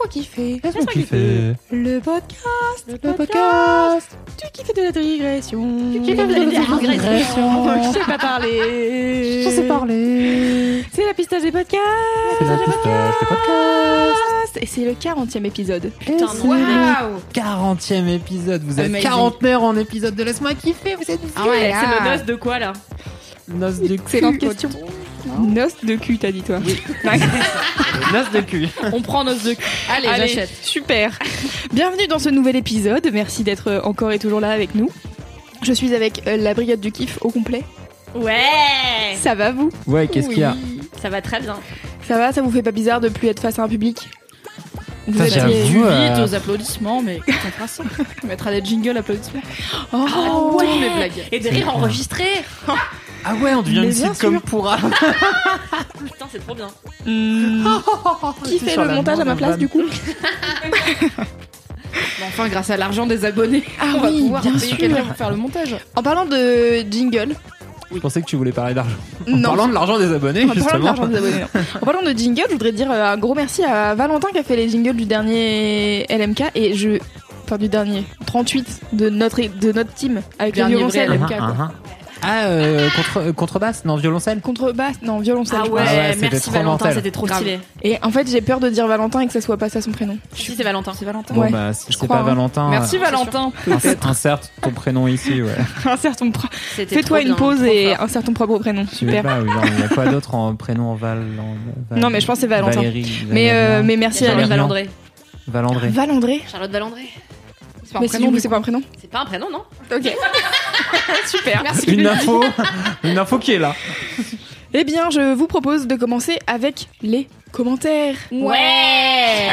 Laisse-moi kiffer Laisse-moi kiffer Le podcast le podcast. Tu kiffes de la digression. Tu kiffes de la digression. Je sais pas parler. Je sais parler. C'est la pistache des podcasts. C'est la des podcasts. Et c'est le 40e épisode. Putain, waouh. 40e épisode. Vous êtes Amazing. quarantenaire en épisode de Laisse-moi kiffer. Vous êtes Ah ouais, c'est le noce de quoi là Noce de Excellente question Noce de cul t'as dit toi Noce de cul On prend noce de cul. Allez, Allez, j'achète. super Bienvenue dans ce nouvel épisode, merci d'être euh, encore et toujours là avec nous. Je suis avec euh, la brigade du kiff au complet. Ouais Ça va vous? Ouais, qu'est-ce qu'il y a Ça va très bien. Ça va, ça vous fait pas bizarre de plus être face à un public? Vous. Vite euh, aux applaudissements, mais contrastant. On mettra des jingles applaudissements. Ah Oh, ouais. mes blagues. Et des rires enregistrés. Ah ouais, on devient Mais une bien sitcom sûr. pourra Putain, c'est trop bien. Hmm. Qui fait le montage à ma place du coup enfin, grâce à l'argent des abonnés, Ah on va oui, pouvoir bien payer sûr. quelqu'un pour faire le montage. En parlant de jingle, Je pensais que tu voulais parler d'argent. En Non. parlant de l'argent des abonnés, en parlant de justement. l'argent des abonnés, en parlant de jingle, je voudrais dire euh, un gros merci à Valentin qui a fait les jingles du dernier LMK et je enfin du dernier 38 de notre de notre team avec le violoncelle LMK, ah, ah. Euh, contre, euh, contrebasse Non, violoncelle contrebasse non violoncelle Ah je ouais, pense. Ah ouais, c'était merci trop Valentin, mental. c'était trop Grave. stylé. et en fait j'ai peur de dire Valentin et que ça soit pas ça son prénom Si, c'est Valentin. c'est Valentin Bon, ouais bah, si je c'est crois, pas hein. Valentin. Merci euh, Valentin. ins- Inserte ton prénom ici, ouais. insère ton pro- C'était fais-toi trop une bien, pause trop et fort. insère ton propre prénom super pas, oui, non, il y a quoi d'autre en prénom en Val, en- Val- Non, mais je pense que c'est Valentin. Valérie, mais euh, Valérien, mais merci à Charlotte Valérian. Valandré. Valandré. Valandré Charlotte Valandré. C'est pas un prénom, c'est pas un prénom. C'est pas un prénom, non ok. Super. Une info, une info qui est là. Eh bien, je vous propose de commencer avec les commentaires. Ouais.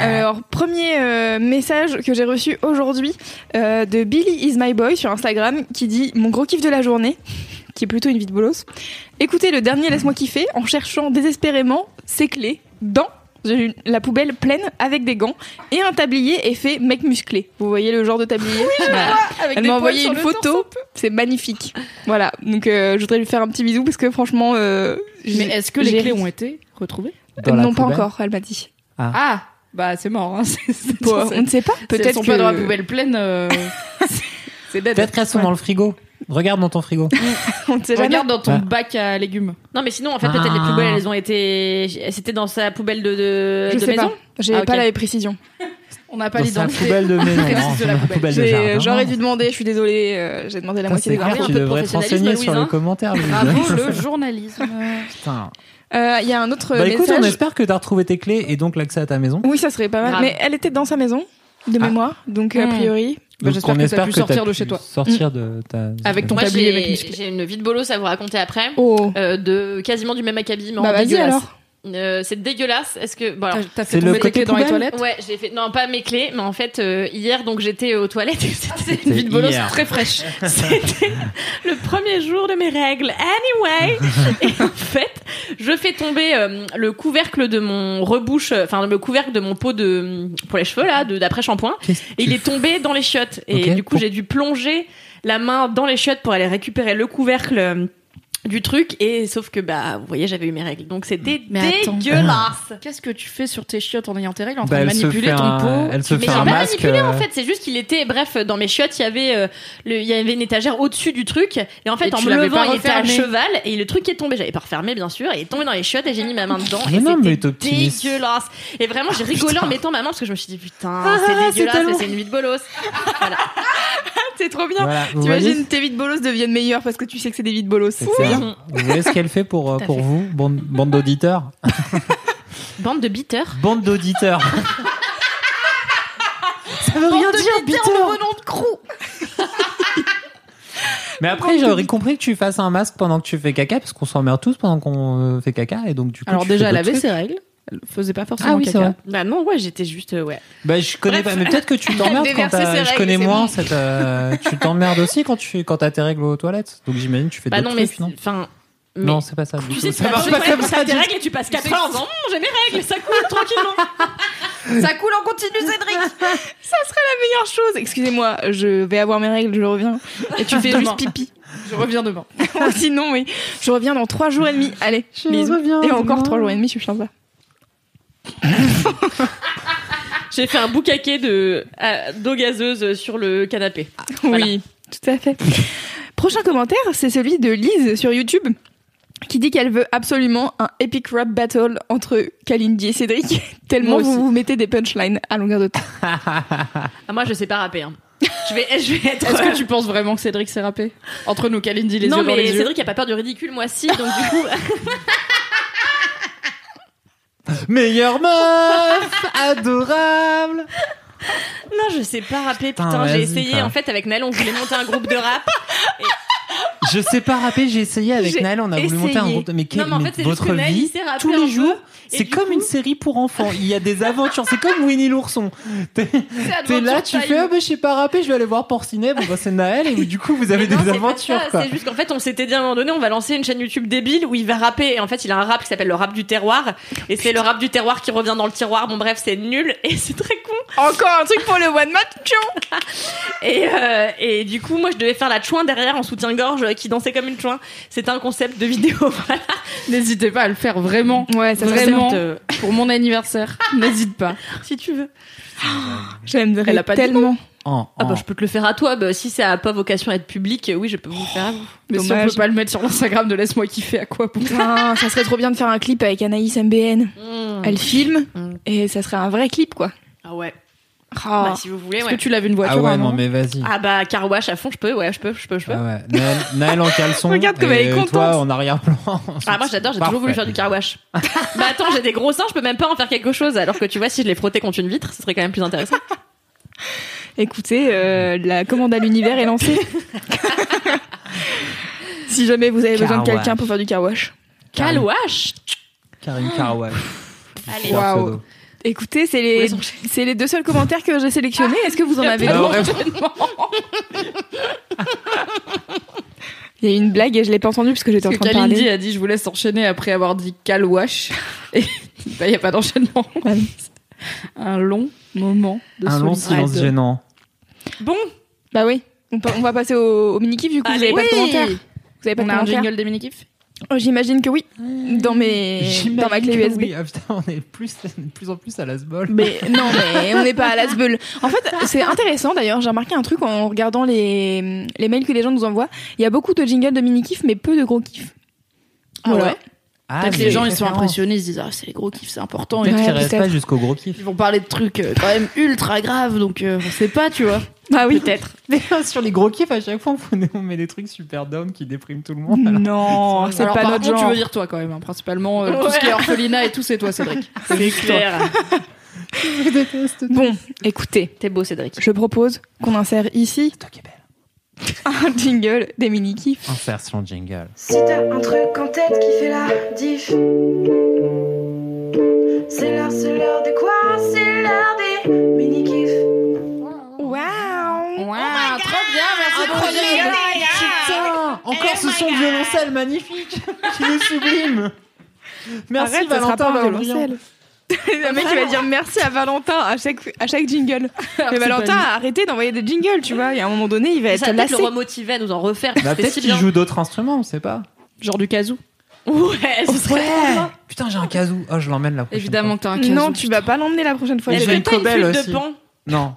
Alors, premier euh, message que j'ai reçu aujourd'hui euh, de Billy is my boy sur Instagram qui dit mon gros kiff de la journée, qui est plutôt une vie de bolos. Écoutez le dernier laisse-moi kiffer en cherchant désespérément ses clés dans la poubelle pleine avec des gants et un tablier effet mec musclé. Vous voyez le genre de tablier Voilà. Elle m'a envoyé une photo, c'est magnifique. Voilà, donc euh, je voudrais lui faire un petit bisou parce que franchement, euh, Mais est-ce que les clés ont été retrouvées non, pas encore, elle m'a dit. Ah Bah, c'est mort. Hein. Bon, on ne sait pas. Peut-être Peut-être sont que pas dans la poubelle pleine. euh. Peut-être qu'elles sont dans le frigo. Regarde dans ton frigo. on ne sait jamais. Regarde dans ton Ouais. bac à légumes. Non, mais sinon, en fait, peut-être Ah. les poubelles, elles ont été. C'était dans sa poubelle de, de, Je de sais maison? pas. J'ai Ah, ok. pas la précision. On n'a pas Dans sa l'identité. poubelle de maison. précise non, de la poubelle. poubelle de J'ai- jardin. J'aurais dû demander. Je suis désolée. euh, J'ai demandé la Putain, moitié C'est des clair, infos. tu peu de devrais te professionnalisme, renseigner sur Louise, les hein. commentaires. Louise. Bravo le journalisme. Putain. Euh, Il y a un autre Bah écoute, on message. espère que t'as retrouvé tes clés et donc l'accès à ta maison. Oui, ça serait pas mal. Grave. Mais elle était dans sa maison de Ah. mémoire, donc a Hmm. priori. Bah, j'espère que t'as espère pu que sortir de chez toi. Sortir de ta. Avec ton tablier j'ai une vie de bolos à vous raconter après. Oh. Euh, de quasiment du même acabit, mais en Bah vas-y dégueulasse. alors. Euh, c'est dégueulasse. Est-ce que bon T'as- fait le tomber tes côté clés dans les toilettes? Ouais, j'ai fait non pas mes clés, mais en fait euh, hier donc j'étais aux toilettes. C'était une vie de bolos très fraîche. C'était le premier jour de mes règles. Anyway, et en fait, je fais tomber euh, le couvercle de mon rebouche, euh, enfin le couvercle de mon pot de pour les cheveux là, d'après shampoing. Et il est tombé dans les chiottes. Et du coup, j'ai dû plonger la main dans les chiottes pour aller récupérer le couvercle euh, du truc. Et sauf que, bah, vous voyez, j'avais eu mes règles. Donc c'était dégueulasse. Qu'est-ce que tu fais sur tes chiottes en ayant tes règles en Bah, train de elle se manipuler fait ton un- pot elle se Mais fait j'ai un pas masque. manipulé en euh, fait, c'est juste qu'il était, bref, dans mes chiottes, il y avait, euh, le, il y avait une étagère au-dessus du truc, et en fait, Et en me levant, il était à cheval, et le truc est tombé, j'avais pas refermé bien sûr, et il est tombé dans les chiottes, et j'ai mis ma main dedans, Mais et c'était dégueulasse. Et vraiment, j'ai rigolé en mettant ma main, parce que je me suis dit, putain, Ah, c'est dégueulasse, c'est une vie de bolos. C'est trop bien. T'imagines tes vies de bolos deviennent meilleures parce que tu sais que c'est des vies de bolos. Vous voyez ce qu'elle fait pour, euh, pour vous, bande, bande d'auditeurs Bande de beaters. Bande d'auditeurs. Ça veut rien dire, beater. nom de crew. Mais après, j'aurais compris que tu fasses un masque pendant que tu fais caca, parce qu'on s'emmerde tous pendant qu'on euh, fait caca, et donc du coup. Alors tu déjà, elle avait ses règles. Elle faisait pas forcément Ah oui, caca. vrai. Bah non, ouais, j'étais juste, euh, ouais. Bah, je connais Bref. pas, mais peut-être que tu t'emmerdes quand t'as. Je connais moins bon. cette. euh, tu t'emmerdes aussi quand tu quand t'as tes règles aux toilettes. Donc j'imagine que tu fais Bah d'autres non, mais trucs, non enfin. mais- Non, c'est pas ça. Tu sais, ça marche pas comme ça. tes règles et tu passes 4 heures en disant Hum, j'ai mes règles, ça coule tranquillement. Ça coule en continu, Cédric. Ça serait la meilleure chose. Excusez-moi, je vais avoir mes règles, je reviens. Et tu fais juste pipi. Je reviens demain. Sinon, oui. Je reviens dans trois jours et demi. Allez, Je bisous. reviens Et encore demain. trois jours et demi, je suis sympa. J'ai fait un boucaquet de euh, d'eau gazeuse sur le canapé. Voilà. Oui, tout à fait. Prochain commentaire, c'est celui de Lise sur YouTube qui dit qu'elle veut absolument un epic rap battle entre Kalindi et Cédric, tellement vous vous mettez des punchlines à longueur de temps. Ah, moi, je sais pas rapper. hein. Je vais, je vais être. Est-ce que tu penses vraiment que Cédric s'est rappé Entre nous, Kalindi, les non, yeux dans mais les yeux. Cédric a pas peur du ridicule, moi si. Donc du coup, Meilleure meuf, adorable. non, je sais pas rapper. Putain, Putain, j'ai essayé. quoi. En fait, avec Nel, on voulait monter un groupe de rap. Je sais pas rapper, j'ai essayé avec Naël, on a voulu monter un groupe de. Mais, quel- non, mais en mais fait, c'est juste votre vie, sait rapper tous les jours, c'est comme coup- une série pour enfants. Il y a des aventures, c'est comme Winnie l'ourson. T'es là, tu fais, ah bah, je sais pas rapper, je vais aller voir Porcinet. Bon, bah, c'est Naël, et du coup, vous avez Mais des aventures. C'est juste qu'en fait, on s'était dit à un moment donné, on va lancer une chaîne YouTube débile où il va rapper. Et en fait, il a un rap qui s'appelle le rap du terroir. Et c'est le rap du terroir qui revient dans le tiroir. Bon, bref, c'est nul et c'est très con. Encore un truc pour le one man show. Et, euh, et du coup, moi, je devais faire la chouin derrière en soutien-gorge qui dansait comme une chouin. C'était un concept de vidéo. Voilà. N'hésitez pas à le faire vraiment. Ouais, ça serait Vraiment. Euh, Pour mon anniversaire. N'hésite pas. si tu veux. J'aimerais Elle a pas tellement. En- Ah bah, en- je peux te le faire à toi. Bah, si ça a pas vocation à être public, oui, je peux vous le faire à vous. Mais si on peut pas le mettre sur l'Instagram de Laisse-moi kiffer, à quoi bon Ah, ça serait trop bien de faire un clip avec Anaïs MBN. Mmh. Elle filme Mm. et ça serait un vrai clip quoi. Ah ouais. Ah. Bah, si vous voulez, Est-ce ouais. que tu laves une voiture Ah ouais, non, mais vas-y. Ah bah, car wash à fond, je peux, ouais, je peux, je peux, je peux. Ah ouais. Naël, Naël en caleçon. Regarde comme elle est et contente. Toi, en arrière-plan. Ah moi j'adore, j'ai toujours voulu faire du car wash. bah attends, j'ai des gros seins, je peux même pas en faire quelque chose. Alors que tu vois, si je les frottais contre une vitre, ce serait quand même plus intéressant. Écoutez, euh, la commande à l'univers est lancée. si jamais vous avez besoin de Car quelqu'un wash. pour faire du car wash. Wash Karine Carouage. Allez. Waouh. Écoutez, c'est les, c'est les deux seuls commentaires que j'ai sélectionnés. Est-ce que vous en avez d'autres? Il y a une blague et je l'ai pas entendue parce que j'étais en train de Kalindi parler. a dit je vous laisse enchaîner après avoir dit calwash. Et bah, il n'y a pas d'enchaînement. Ouais. Un long moment de Un long silence gênant. Bon, Bah oui. On, on va passer au, au mini-kiff du coup. vous avez pas de Oui. commentaires. Vous avez pas On de a un commentaires jingle des mini-kifs Oh, J'imagine que oui. Dans mes, dans ma clé USB. oui. Ah, putain, on est plus, de plus en plus à la sbol. Mais non, mais on n'est pas à l'asbeul. En fait, c'est intéressant d'ailleurs. J'ai remarqué un truc en regardant les, les mails que les gens nous envoient. Il y a beaucoup de jingles de mini-kiff, mais peu de gros kiffs. Ah Voilà. ouais Ah, les gens ils sont impressionnés, ils se disent ah c'est les gros kiffs, c'est important. Peut-être Ouais, qu'ils restent peut-être. pas jusqu'au gros kiff. Ils vont parler de trucs euh, quand même ultra graves, donc euh, on sait pas, tu vois. Ah oui. peut-être. Mais sur les gros kiffs, à chaque fois, on met- des trucs super d'hommes qui dépriment tout le monde. alors. Non, c'est Alors, pas par notre contre, genre. tu veux dire toi quand même, hein, principalement euh, tout ce Ouais. qui est orphelinat et tout, c'est toi, Cédric. C'est clair. Je déteste. Bon, écoutez, T'es beau, Cédric. je propose qu'on insère ici Toi qui es belle. un jingle des mini-kiffs. Insertion jingle. Si t'as un truc en tête qui fait la diff, c'est l'heure, c'est l'heure de quoi? C'est l'heure des encore ce son de violoncelle magnifique qui est sublime. Merci Arrête, ça sera Valentin violoncelle. Le mec qui va dire merci à Valentin à chaque, à chaque jingle. Mais c'est Valentin a arrêté d'envoyer des jingles, tu vois. Et à un moment donné, il va être Ça va peut-être lassé. le remotiver à nous en refaire. Bah, peut-être si qu'il joue d'autres instruments, on sait pas. Genre du kazoo. Ouais, ce serait trop bien. Putain, j'ai un kazoo. Oh, je l'emmène la prochaine Évidemment fois. que t'as un kazoo. Non, tu vas pas l'emmener la prochaine fois. J'ai une cobelle aussi. de pan Non.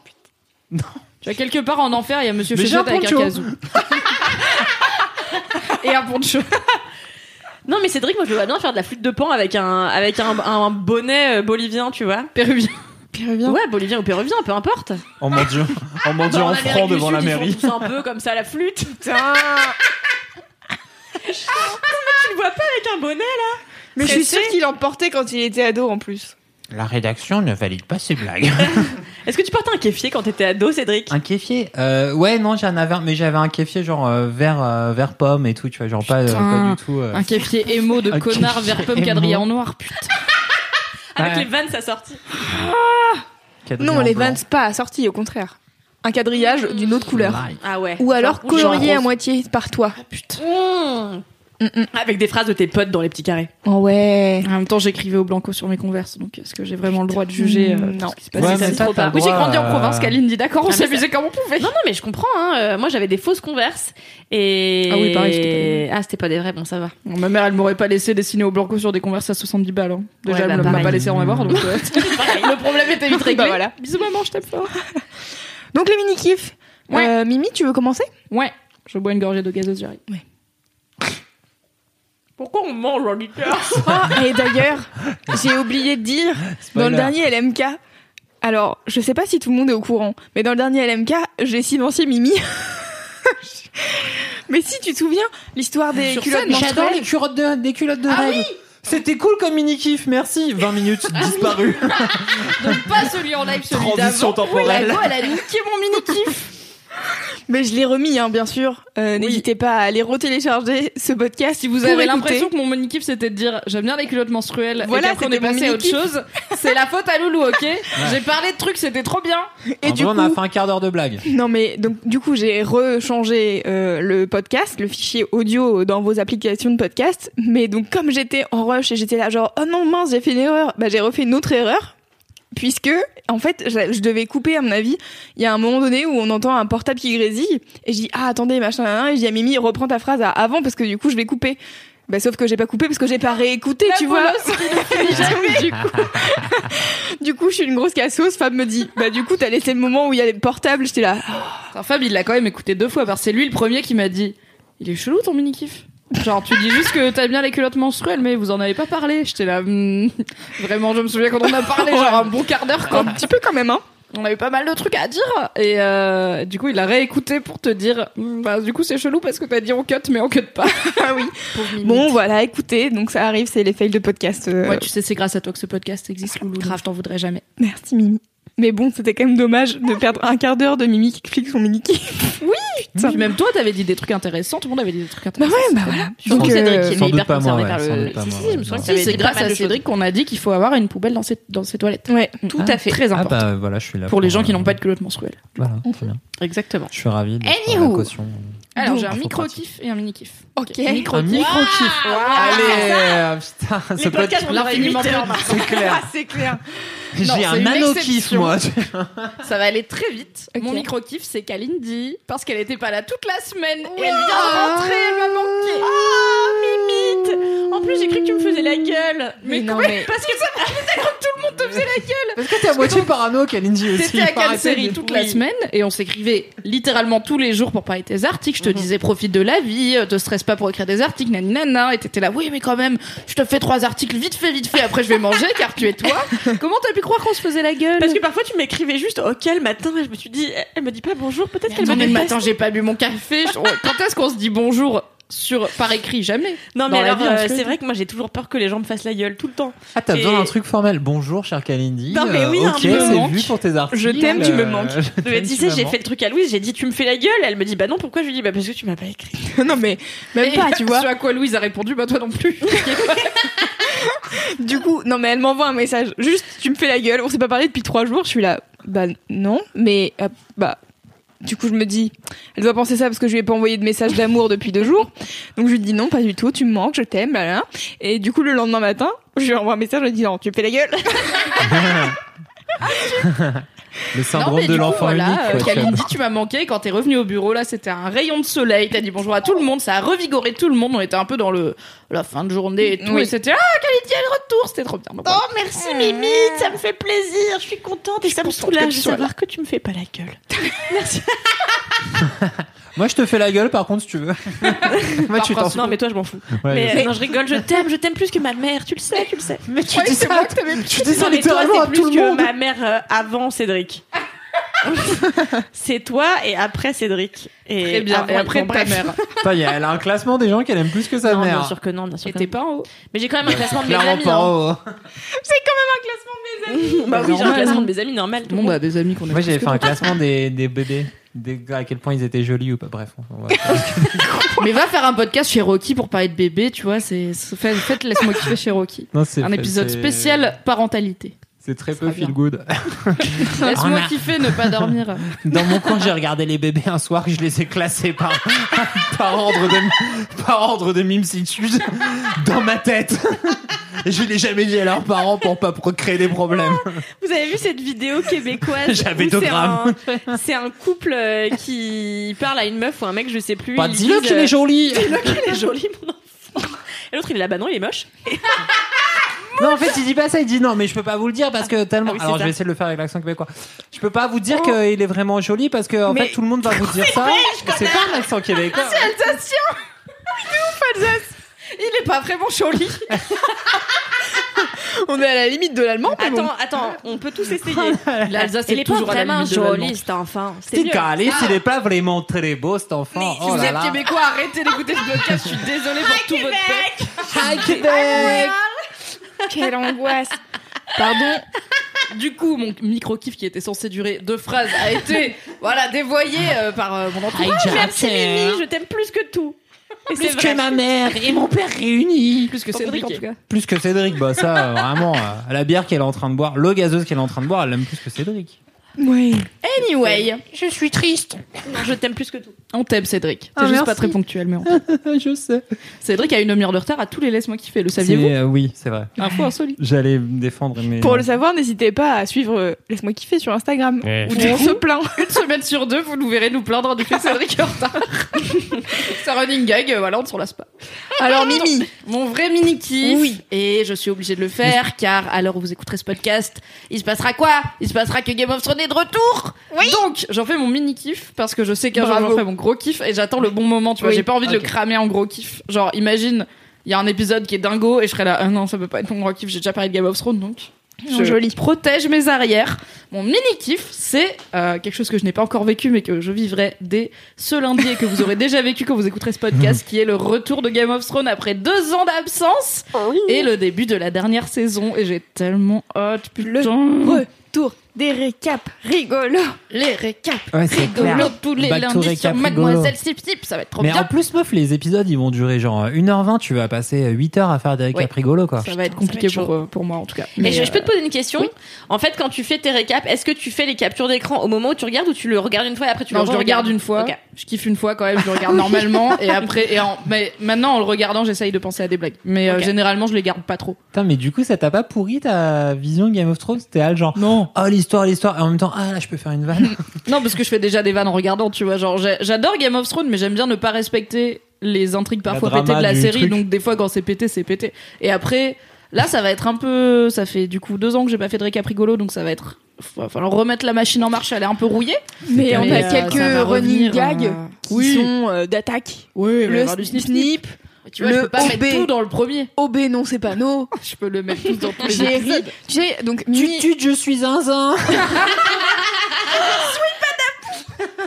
Tu vas quelque part en enfer, il y a Monsieur Mais Féchette avec un kazoo. Et un poncho. Non, mais Cédric, moi je le vois bien faire de la flûte de pan avec un, avec un, un bonnet euh, bolivien, tu vois. Péruvien. Péruvien. Ouais, bolivien ou péruvien, peu importe. Oh mon dieu. Oh mon dieu, Dans en l'Amérique franc du devant la ils mairie. tous un peu comme ça la flûte. Putain. Tu le vois pas avec un bonnet là? Mais je suis sûre qu'il en portait quand il était ado en plus. La rédaction ne valide pas ces blagues. Est-ce que tu portais un kéfier quand t'étais ado, Cédric? Un kéfier? Euh, Ouais, non, j'en avais un, mais j'avais un kéfier genre euh, vert, euh, vert pomme et tout, tu vois, genre pas, euh, Putain. pas du tout. euh, Un kéfier émo de Un connard vert pomme émo. quadrillé en noir, putain. Avec Ouais. les vannes, ça sortit. quadrillé Non, les. Vans pas assortis, au contraire. Un quadrillage d'une autre couleur. Ah ouais. Ou alors colorié genre à moitié par toi. Mm. Avec des phrases de tes potes dans les petits carrés. Oh ouais. En même temps, j'écrivais au blanco sur mes converses, donc est-ce que j'ai vraiment le droit de juger euh, Mm, non. ce qui se passe Ouais, ça, trop pas. Oui, j'ai grandi en euh, province, Kaline dit d'accord, on Ah, mais s'amusait comme on pouvait. Non, non, mais je comprends. Hein. Euh, moi, j'avais des fausses converses. Et... Ah oui, pareil, c'était pas des Ah, c'était pas des vrais, bon, ça va. Bon, ma mère, elle m'aurait pas laissé dessiner au blanco sur des converses à 70 balles. hein. Déjà, Ouais, elle bah, m'a pareil. pas laissé en avoir, donc euh, le problème était vite réglé. Bah voilà. Bisous maman, je t'aime fort. Donc les mini-kifs. Ouais. Euh, Mimi, tu veux commencer? Ouais, je bois une gorgée de gazeuse, j'arrive. Pourquoi on mange, auditeur Ah, et d'ailleurs, j'ai oublié de dire, dans le dernier LMK, alors je sais pas si tout le monde est au courant, mais dans le dernier LMK, j'ai silencié Mimi. mais si tu te souviens, l'histoire des Sur culottes scène, J'adore menstruelles. les culottes de, des culottes de règles. C'était cool comme mini kiff, merci. 20 minutes disparu. Donc pas celui en live, celui Transition d'avant. temporelle. Oui, la go, elle a niqué mon mini-kiff. Mais je l'ai remis, hein, bien sûr. Euh, N'hésitez pas à aller retélécharger ce podcast. Si vous pour avez l'impression que mon mini-kiff c'était de dire j'aime bien les culottes menstruelles Voilà, et qu'après on est passé à autre chose, c'est la faute à Loulou, ok J'ai parlé de trucs, c'était trop bien. Et En du coup, on a fait un quart d'heure de blague. Non mais donc du coup j'ai rechangé euh, le podcast, le fichier audio dans vos applications de podcast. Mais donc comme j'étais en rush et j'étais là genre oh non mince j'ai fait une erreur, bah j'ai refait une autre erreur puisque en fait je, je devais couper à mon avis. Il y a un moment donné où on entend un portable qui grésille et je dis ah attendez machin et je dis à Mimi reprends ta phrase à avant parce que du coup je vais couper. Bah, sauf que j'ai pas coupé parce que j'ai pas réécouté, tu vois. du coup, du coup, je suis une grosse cassos. Fab me dit, bah, du coup, t'as laissé le moment où il y a les portables. J'étais là, Enfin, Fab il l'a quand même écouté deux fois parce que c'est lui le premier qui m'a dit il est chelou ton mini-kiff? Genre tu dis juste que t'aimes bien les culottes menstruelles mais vous en avez pas parlé. J'étais là hmm, vraiment je me souviens quand on a parlé genre un bon quart d'heure quoi. un petit peu quand même, hein. On avait pas mal de trucs à dire et euh, du coup il a réécouté pour te dire Hmm, bah du coup c'est chelou parce que t'as dit on cut mais on cut pas. Ah oui. Bon, voilà, écoutez, donc ça arrive, c'est les fails de podcast. euh, Ouais tu sais c'est grâce à toi que ce podcast existe Loulou. Je t'en voudrais jamais. Merci Mimi. Mais bon, c'était quand même dommage de perdre un quart d'heure de Mimi qui explique son mini kiff. Putain. Puis même toi t'avais dit des trucs intéressants tout le monde avait dit des trucs Bah intéressants. ouais, bah voilà. Surtout Donc, Cédric, euh, qui sans est hyper concerné par le. Si, je c'est grâce à Cédric qu'on a dit qu'il faut avoir une poubelle dans ses, dans ses toilettes. Ouais. Tout à fait. Très Ah important. bah voilà, je suis là. pour les gens qui euh, n'ont pas de culotte menstruelle. Voilà, très bien. Exactement. Je suis ravi de Anywho. Alors j'ai un micro-kiff et un mini-kiff. Ok. Micro Un micro-kiff. Allez, euh, putain, Les on aurait 8 heures. c'est clair. Ah, c'est clair. J'ai un nano-kiff, moi. Ça va aller très vite. Mon micro-kiff, c'est Kalindi, parce qu'elle était pas là toute la semaine et elle vient de rentrer, elle m'a manqué. Ah, En plus, j'ai cru que tu me faisais la gueule. Mais non, quoi mais. Parce que ça Tout le monde te faisait la gueule. Parce que t'es à moitié parano, Kalindi aussi. T'étais à arrêter série toute la semaine et on s'écrivait littéralement tous les jours pour parler de tes articles. Je te disais profite de la vie, euh, te stresse pas pour écrire des articles, nani nana. Et t'étais là, oui mais quand même, je te fais trois articles vite fait, vite fait. Après je vais manger car tu es toi. Comment t'as pu croire qu'on se faisait la gueule Parce que parfois tu m'écrivais juste ok le matin je me suis dit elle me dit pas bonjour peut-être qu'elle me mais déteste. attends, j'ai pas bu mon café. Quand est-ce qu'on se dit bonjour sur par écrit Jamais. Non mais alors euh, c'est vrai que moi j'ai toujours peur que les gens me fassent la gueule tout le temps. Ah, t'as Et- besoin d'un truc formel. Bonjour, cher Kalindi. Non, mais oui, Euh, un ok, c'est vu pour tes articles. Je t'aime, tu me euh, manques. je Mais t'aime, tu sais j'ai fait le truc à Louise j'ai dit tu me fais la gueule elle me dit bah non pourquoi je lui dis bah parce que tu m'as pas écrit. non, mais même Et pas, tu vois. Ce à quoi Louise a répondu, bah toi non plus. Du coup, non, mais elle m'envoie un message. Juste, tu me fais la gueule. On s'est pas parlé depuis trois jours. Je suis là. Bah, non. Mais, euh, bah. Du coup, je me dis, elle doit penser ça parce que je lui ai pas envoyé de message d'amour depuis deux jours. Donc, je lui dis non, pas du tout, tu me manques, je t'aime, là, Et du coup, le lendemain matin, je lui envoie un message, je lui dis non, tu fais la gueule. Le syndrome non, mais de l'enfant voilà, unique. quoi, tu m'as manqué. Quand t'es revenu au bureau, là, c'était un rayon de soleil. T'as dit bonjour à tout le monde. Ça a revigoré tout le monde. On était un peu dans le la fin de journée et tout. Oui. Et c'était ah Kalindi, elle retour. C'était trop bien. Donc, voilà. Oh merci Mimi ça me fait plaisir je suis contente et ça me que soulage de savoir que tu me fais pas la gueule. Moi, je te fais la gueule, par contre, si tu veux. Moi, tu t'en. Non mais toi je m'en fous. Ouais, mais je- euh, non je rigole je t'aime je t'aime plus que ma mère tu le sais tu le sais. Mais tu dis ça, tu dis ça littéralement à tout plus le que monde. ma mère euh, avant Cédric. c'est toi et après Cédric. Et Très bien. avant, Et après bon, ta bref. mère. Attends, il y a- elle a un classement des gens qu'elle aime plus que sa Non, mère. bien sûr que non, bien sûr Et t'es pas en haut. Mais j'ai quand même un classement de mes Clairement amis. pas hein. en haut. Bah oui, j'ai un Normal. classement de mes amis normal. tout le Bon, monde. bah, des amis qu'on a Moi, j'avais fait un classement des, des bébés. Des à quel point ils étaient jolis ou pas. Bref. on va- Mais va faire un podcast chez Rocky pour parler de bébé, tu vois. C'est faites, faites laisse-moi kiffer chez Rocky. Non, Un épisode spécial parentalité. C'est très peu sera bien. feel good. Laisse-moi a- kiffer, ne pas dormir. Dans mon coin, j'ai regardé les bébés un soir, je les ai classés par, par ordre de, par ordre de mimsitude dans ma tête. Et je l'ai jamais dit à leurs parents pour pas créer des problèmes. Vous avez vu cette vidéo québécoise J'avais deux c'est grammes. un- C'est un couple euh, qui parle à une meuf ou un mec, je sais plus. Bah, dis-le qu'il euh, est joli. Dis-le qu'il est joli, mon enfant. Et l'autre, il est là, bah non, il est moche. Non, en fait, il dit pas ça, il dit non, mais je peux pas vous le dire parce que tellement. Ah oui, c'est Alors, je vais essayer de le faire avec l'accent québécois. Je peux pas vous dire qu'il est vraiment joli parce que, en Mais- fait, tout le monde va vous dire ça. C'est pas un accent québécois. Il est pas vraiment joli. On est à la limite de l'allemand, mais bon. Attends, attends, on peut tous essayer. L'Alsace, Il c'est est pas toujours à la vraiment limite de l'allemand. joli, cet enfant. C'est C'est calé, il est pas vraiment très beau cet enfant. Si Oh vous là êtes là. québécois, arrêtez d'écouter ce podcast. Je suis désolée pour tout votre peuple. Hi Québec. Quelle angoisse. Pardon. Du coup, mon micro kiff qui était censé durer deux phrases a été, voilà, dévoyé euh, par euh, mon entourage. Merci Mimi, je t'aime plus que tout. Et Plus que ma mère et mon père réunis. Plus que Cédric, en tout cas. Plus que Cédric, bah ça, euh, vraiment, euh, la bière qu'elle est en train de boire, l'eau gazeuse qu'elle est en train de boire, elle l'aime plus que Cédric. Oui. Anyway, Je suis triste. non, je t'aime plus que tout. On t'aime, Cédric. Ah, C'est juste merci. pas très ponctuel, mais on t'aime. je sais. Cédric a une demi-heure de retard à tous les laisse-moi kiffer. Le saviez-vous C'est, euh, Oui, c'est vrai. Info insolite. J'allais me défendre, mais. Pour le savoir, n'hésitez pas à suivre euh, Laisse-moi kiffer sur Instagram. Ouais. Où on se plaint. Une semaine sur deux, vous nous verrez nous plaindre du fait que Cédric est en retard. C'est un running gag, euh, voilà, on ne s'en lasse pas. Alors, Mimi. Mon vrai mini kiff. Oui. Et je suis obligée de le faire car à l'heure où vous écouterez ce podcast, il se passera quoi? Il se passera que Game of Thrones est de retour. Oui. Donc j'en fais mon mini kiff parce que je sais qu'un jour j'en ferai mon gros kiff et j'attends le bon moment. Tu vois, Oui. j'ai pas envie de le cramer en gros kiff. Genre imagine, il y a un épisode qui est dingo et je serai là. Ah non, ça peut pas être mon gros kiff. J'ai déjà parlé de Game of Thrones donc. Je joli. protège mes arrières. Mon mini kiff, c'est euh, quelque chose que je n'ai pas encore vécu, mais que je vivrai dès ce lundi et que vous aurez déjà vécu quand vous écouterez ce podcast, qui est le retour de Game of Thrones après deux ans d'absence et le début de la dernière saison. Et j'ai tellement hâte, putain. Retour des récaps rigolos. Les récaps. Ouais, c'est clair. Rigolo tous les Back lundis sur récap Mademoiselle Sip Sip, ça va être trop Mais bien. en plus, meuf, les épisodes, ils vont durer genre 1h20. Tu vas passer 8h à faire des récaps Ouais. rigolos, quoi. Ça va être compliqué ça va être pour, euh, pour moi en tout cas. Et Mais, je, peux euh, te poser une question. oui. En fait, quand tu fais tes récaps, est-ce que tu fais les captures d'écran au moment où tu regardes ou tu le regardes une fois et après tu non, le je le regarde une fois. Ok. Je kiffe une fois quand même. Je le regarde normalement et après et en, mais maintenant en le regardant, j'essaye de penser à des blagues. Mais euh, généralement, je les garde pas trop. Putain, mais du coup, ça t'a pas pourri ta vision de Game of Thrones? C'était genre, Non. oh l'histoire, l'histoire, et en même temps, ah là, je peux faire une vanne. Non, parce que je fais déjà des vannes en regardant, tu vois. Genre, j'adore Game of Thrones, mais j'aime bien ne pas respecter les intrigues parfois pétées de la série. truc. Donc, des fois, quand c'est pété, c'est pété. Et après, là, ça va être un peu. Ça fait du coup deux ans que j'ai pas fait de récap rigolo, donc ça va être. Va falloir remettre la machine en marche, elle est un peu rouillée. Mais on a euh, quelques running gags euh, qui oui. sont euh, d'attaque. Oui, Le snip. Tu vois, le je peux pas OB. mettre tout dans le premier. OB non c'est pas no. Je peux le mettre tout dans tous les J'ai ri. épisodes. Tu sais, donc tu Mimi, tues, je suis zinzin.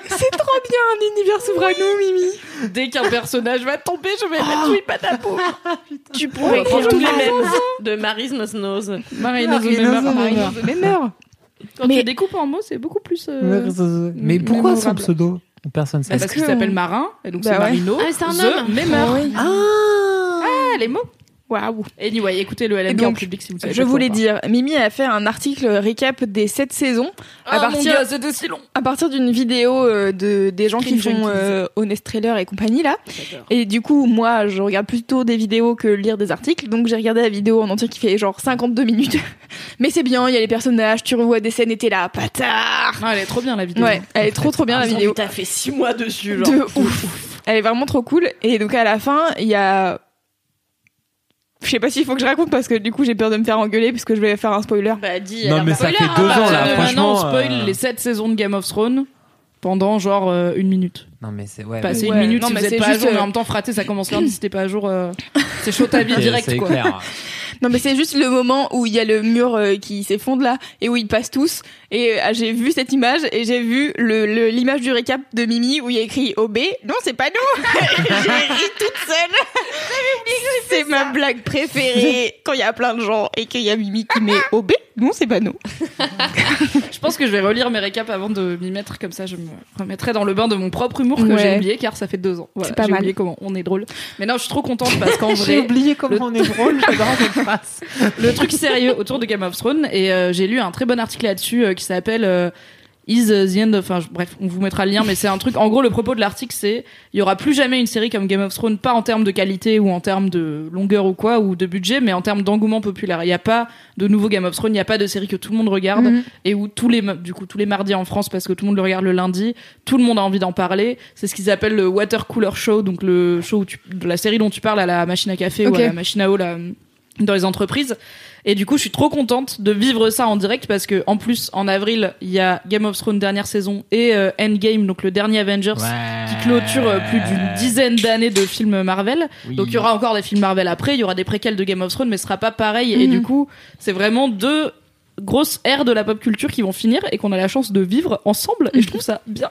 c'est trop bien un univers souverain Mimi. Dès qu'un personnage va tomber, je vais mettre oui patapo. Tu pourrais Pour écrire tous les mêmes de Marine Ozomema. Ozomema. Marine Marine Ozomema. Quand Mais- tu découpes en mots, c'est beaucoup plus. euh, Mais pourquoi son pseudo? Personne Bah, sait. parce que qu'il s'appelle on- Marin, et donc Bah c'est ouais. Marino. Ah, c'est un The homme. Memeur. Oui. Ah, les mots. Waouh. Anyway, écoutez le LMK en donc, public si vous savez Je voulais dire, Mimi a fait un article récap des sept saisons Ah, à mon partir c'était si long. à partir d'une vidéo euh, de des gens qui font euh, Honest Trailer et compagnie là. Et du coup, moi, je regarde plutôt des vidéos que lire des articles. Donc, j'ai regardé la vidéo en entier qui fait genre 52 minutes. Mais c'est bien, il y a les personnages, tu revois des scènes et t'es là, patard. Ah, elle est trop bien la vidéo. Ouais, elle est trop trop bien la vidéo. T'as fait six mois dessus, genre. De ouf. Elle est vraiment trop cool. Et donc, à la fin, il y a. Je sais pas s'il faut que je raconte parce que du coup, j'ai peur de me faire engueuler parce que je vais faire un spoiler. Bah, dis. Non, mais bah, ça spoiler, fait hein, deux bah, ans, là, de maintenant, on franchement, spoil euh, les 7 saisons de Game of Thrones pendant genre euh, une minute. Non, mais c'est ouais. Pas, mais- c'est Ouais, une minute non, si mais vous êtes c'est pas à juste, jour, mais euh, en même temps, fraté, ça commence lundi si t'es pas à jour. euh, c'est chaud ta vie c'est- direct, c'est quoi. clair. Non, mais c'est juste le moment où il y a le mur euh, qui s'effondre là et où ils passent tous. Et euh, j'ai vu cette image et j'ai vu le l'image du récap de Mimi où il y a écrit OB. Non, c'est pas nous. j'ai ri toute seule. C'est ma blague préférée quand il y a plein de gens et qu'il y a Mimi qui met OB. Non, c'est pas nous. Je pense que je vais relire mes récaps avant de m'y mettre, comme ça je me remettrai dans le bain de mon propre humour que Ouais. j'ai oublié car ça fait deux ans. Voilà, C'est pas j'ai mal. oublié comment on est drôle. Mais non, je suis trop contente parce qu'en J'ai vrai, oublié comment le- on est drôle, j'adore le truc sérieux autour de Game of Thrones et euh, j'ai lu un très bon article là-dessus euh, qui s'appelle euh, Is the End of... Enfin, je- bref, on vous mettra le lien, mais c'est un truc... En gros, le propos de l'article, c'est il y aura plus jamais une série comme Game of Thrones, pas en termes de qualité ou en termes de longueur ou quoi, ou de budget, mais en termes d'engouement populaire. Il n'y a pas de nouveau Game of Thrones, il n'y a pas de série que tout le monde regarde Mhm. et où tous les, du coup, tous les mardis en France, parce que tout le monde le regarde le lundi, tout le monde a envie d'en parler. C'est ce qu'ils appellent le Water Cooler Show, donc le show où tu- de la série dont tu parles à la machine à café ou à la machine à eau, là, dans les entreprises. Et du coup, je suis trop contente de vivre ça en direct parce que en plus, en avril, il y a Game of Thrones dernière saison et euh, Endgame, donc le dernier Avengers, qui clôture euh, plus d'une dizaine d'années de films Marvel. Oui. Donc il y aura encore des films Marvel après, il y aura des préquels de Game of Thrones, mais ce sera pas pareil. Et Mhm. du coup, c'est vraiment deux grosses ères de la pop culture qui vont finir et qu'on a la chance de vivre ensemble et je trouve ça bien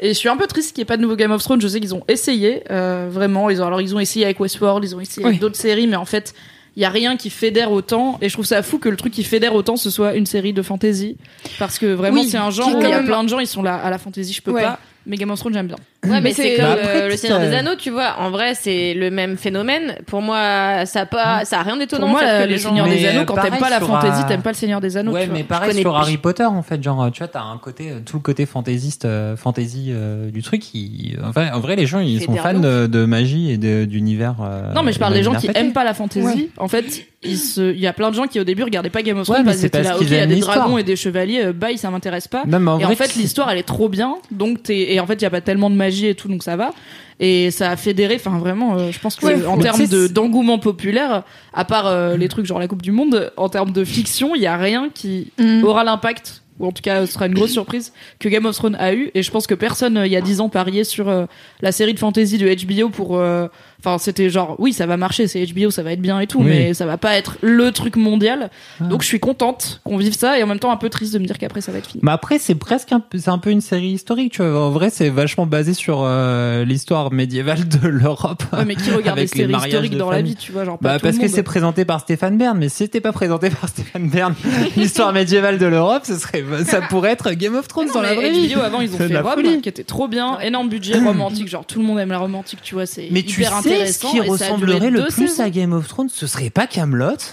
et je suis un peu triste qu'il n'y ait pas de nouveau Game of Thrones je sais qu'ils ont essayé euh, vraiment ils ont alors ils ont essayé avec Westworld ils ont essayé avec Oui. d'autres séries mais en fait il y a rien qui fédère autant et je trouve ça fou que le truc qui fédère autant ce soit une série de fantasy parce que vraiment Oui, c'est un genre où il y a plein de gens ils sont là à la fantasy je peux Ouais. pas mais Game of Thrones j'aime bien Ouais, mais Mais c'est comme Bah après, euh, le Seigneur des Anneaux, tu vois. En vrai, c'est le même phénomène. Pour moi, ça a pas, ça a rien d'étonnant. pour moi que le. Seigneur des Anneaux euh, quand t'aimes pas la fantasy euh, t'aimes pas le Seigneur des Anneaux Ouais, tu vois. mais pareil sur plus. Harry Potter en fait, genre tu vois, t'as un côté, euh, tout le côté fantaisiste, euh, fantasy euh, du truc. Qui, en, vrai, en vrai, les gens ils sont fans de, de magie et d'univers. euh, Non, mais je parle des gens qui aiment pas la fantasy. Ouais. En fait, se- il y a plein de gens qui au début regardaient pas Game of Thrones parce parce là, ok, il y a des dragons et des chevaliers, euh, bye, ça m'intéresse pas. Et en fait, l'histoire, elle est trop bien. Donc, t'es, et en fait, il y a pas tellement de magie et tout, donc ça va. Et ça a fédéré, enfin vraiment, euh, je pense que Ouais, en termes de, d'engouement populaire, à part euh, les trucs genre la Coupe du Monde, en termes de fiction, il y a rien qui Mm. aura l'impact ou en tout cas ce sera une grosse surprise que Game of Thrones a eu et je pense que personne euh, il y a 10 ans pariait sur euh, la série de fantasy de HBO pour euh, enfin c'était genre oui ça va marcher c'est HBO ça va être bien et tout Oui. mais ça va pas être le truc mondial Ah. donc je suis contente qu'on vive ça et en même temps un peu triste de me dire qu'après ça va être fini Mais après, c'est presque un peu, c'est un peu une série historique, tu vois. En vrai, c'est vachement basé sur euh, l'histoire médiévale de l'Europe. ouais, mais qui regarde des séries historiques de dans la vie tu vois genre pas Bah tout parce le que monde. c'est présenté par Stéphane Bern, mais si c'était pas présenté par Stéphane Bern, l'histoire médiévale de l'Europe, ce serait, ça pourrait être Game of Thrones Non, dans la vraie vie. Avant ils ont fait Rome qui était trop bien énorme budget romantique genre tout le monde aime la romantique tu vois c'est Mais tu hyper sais ce qui et ressemblerait le plus saisons. à Game of Thrones, ce serait pas Camelot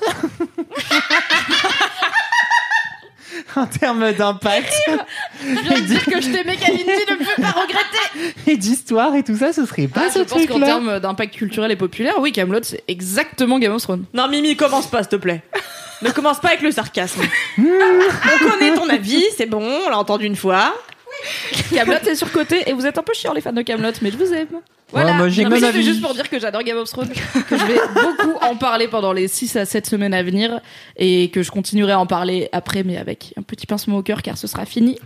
En termes d'impact je viens de dire que je t'aimais Kalindi ne me fais pas regretter et d'histoire et tout ça, ce serait pas Ah, ce je pense qu'en truc-là. termes d'impact culturel et populaire, oui, Camelot, c'est exactement Game of Thrones. Non, Mimi, commence pas, s'il te plaît. ne commence pas avec le sarcasme. on connaît ton avis, c'est bon, on l'a entendu une fois. Camelot est surcoté et vous êtes un peu chiants les fans de Camelot, mais je vous aime. Voilà. Ouais, moi, j'ai avis. juste pour dire que j'adore Game of Thrones, que je vais beaucoup en parler pendant les 6 à 7 semaines à venir et que je continuerai à en parler après, mais avec un petit pincement au cœur car ce sera fini.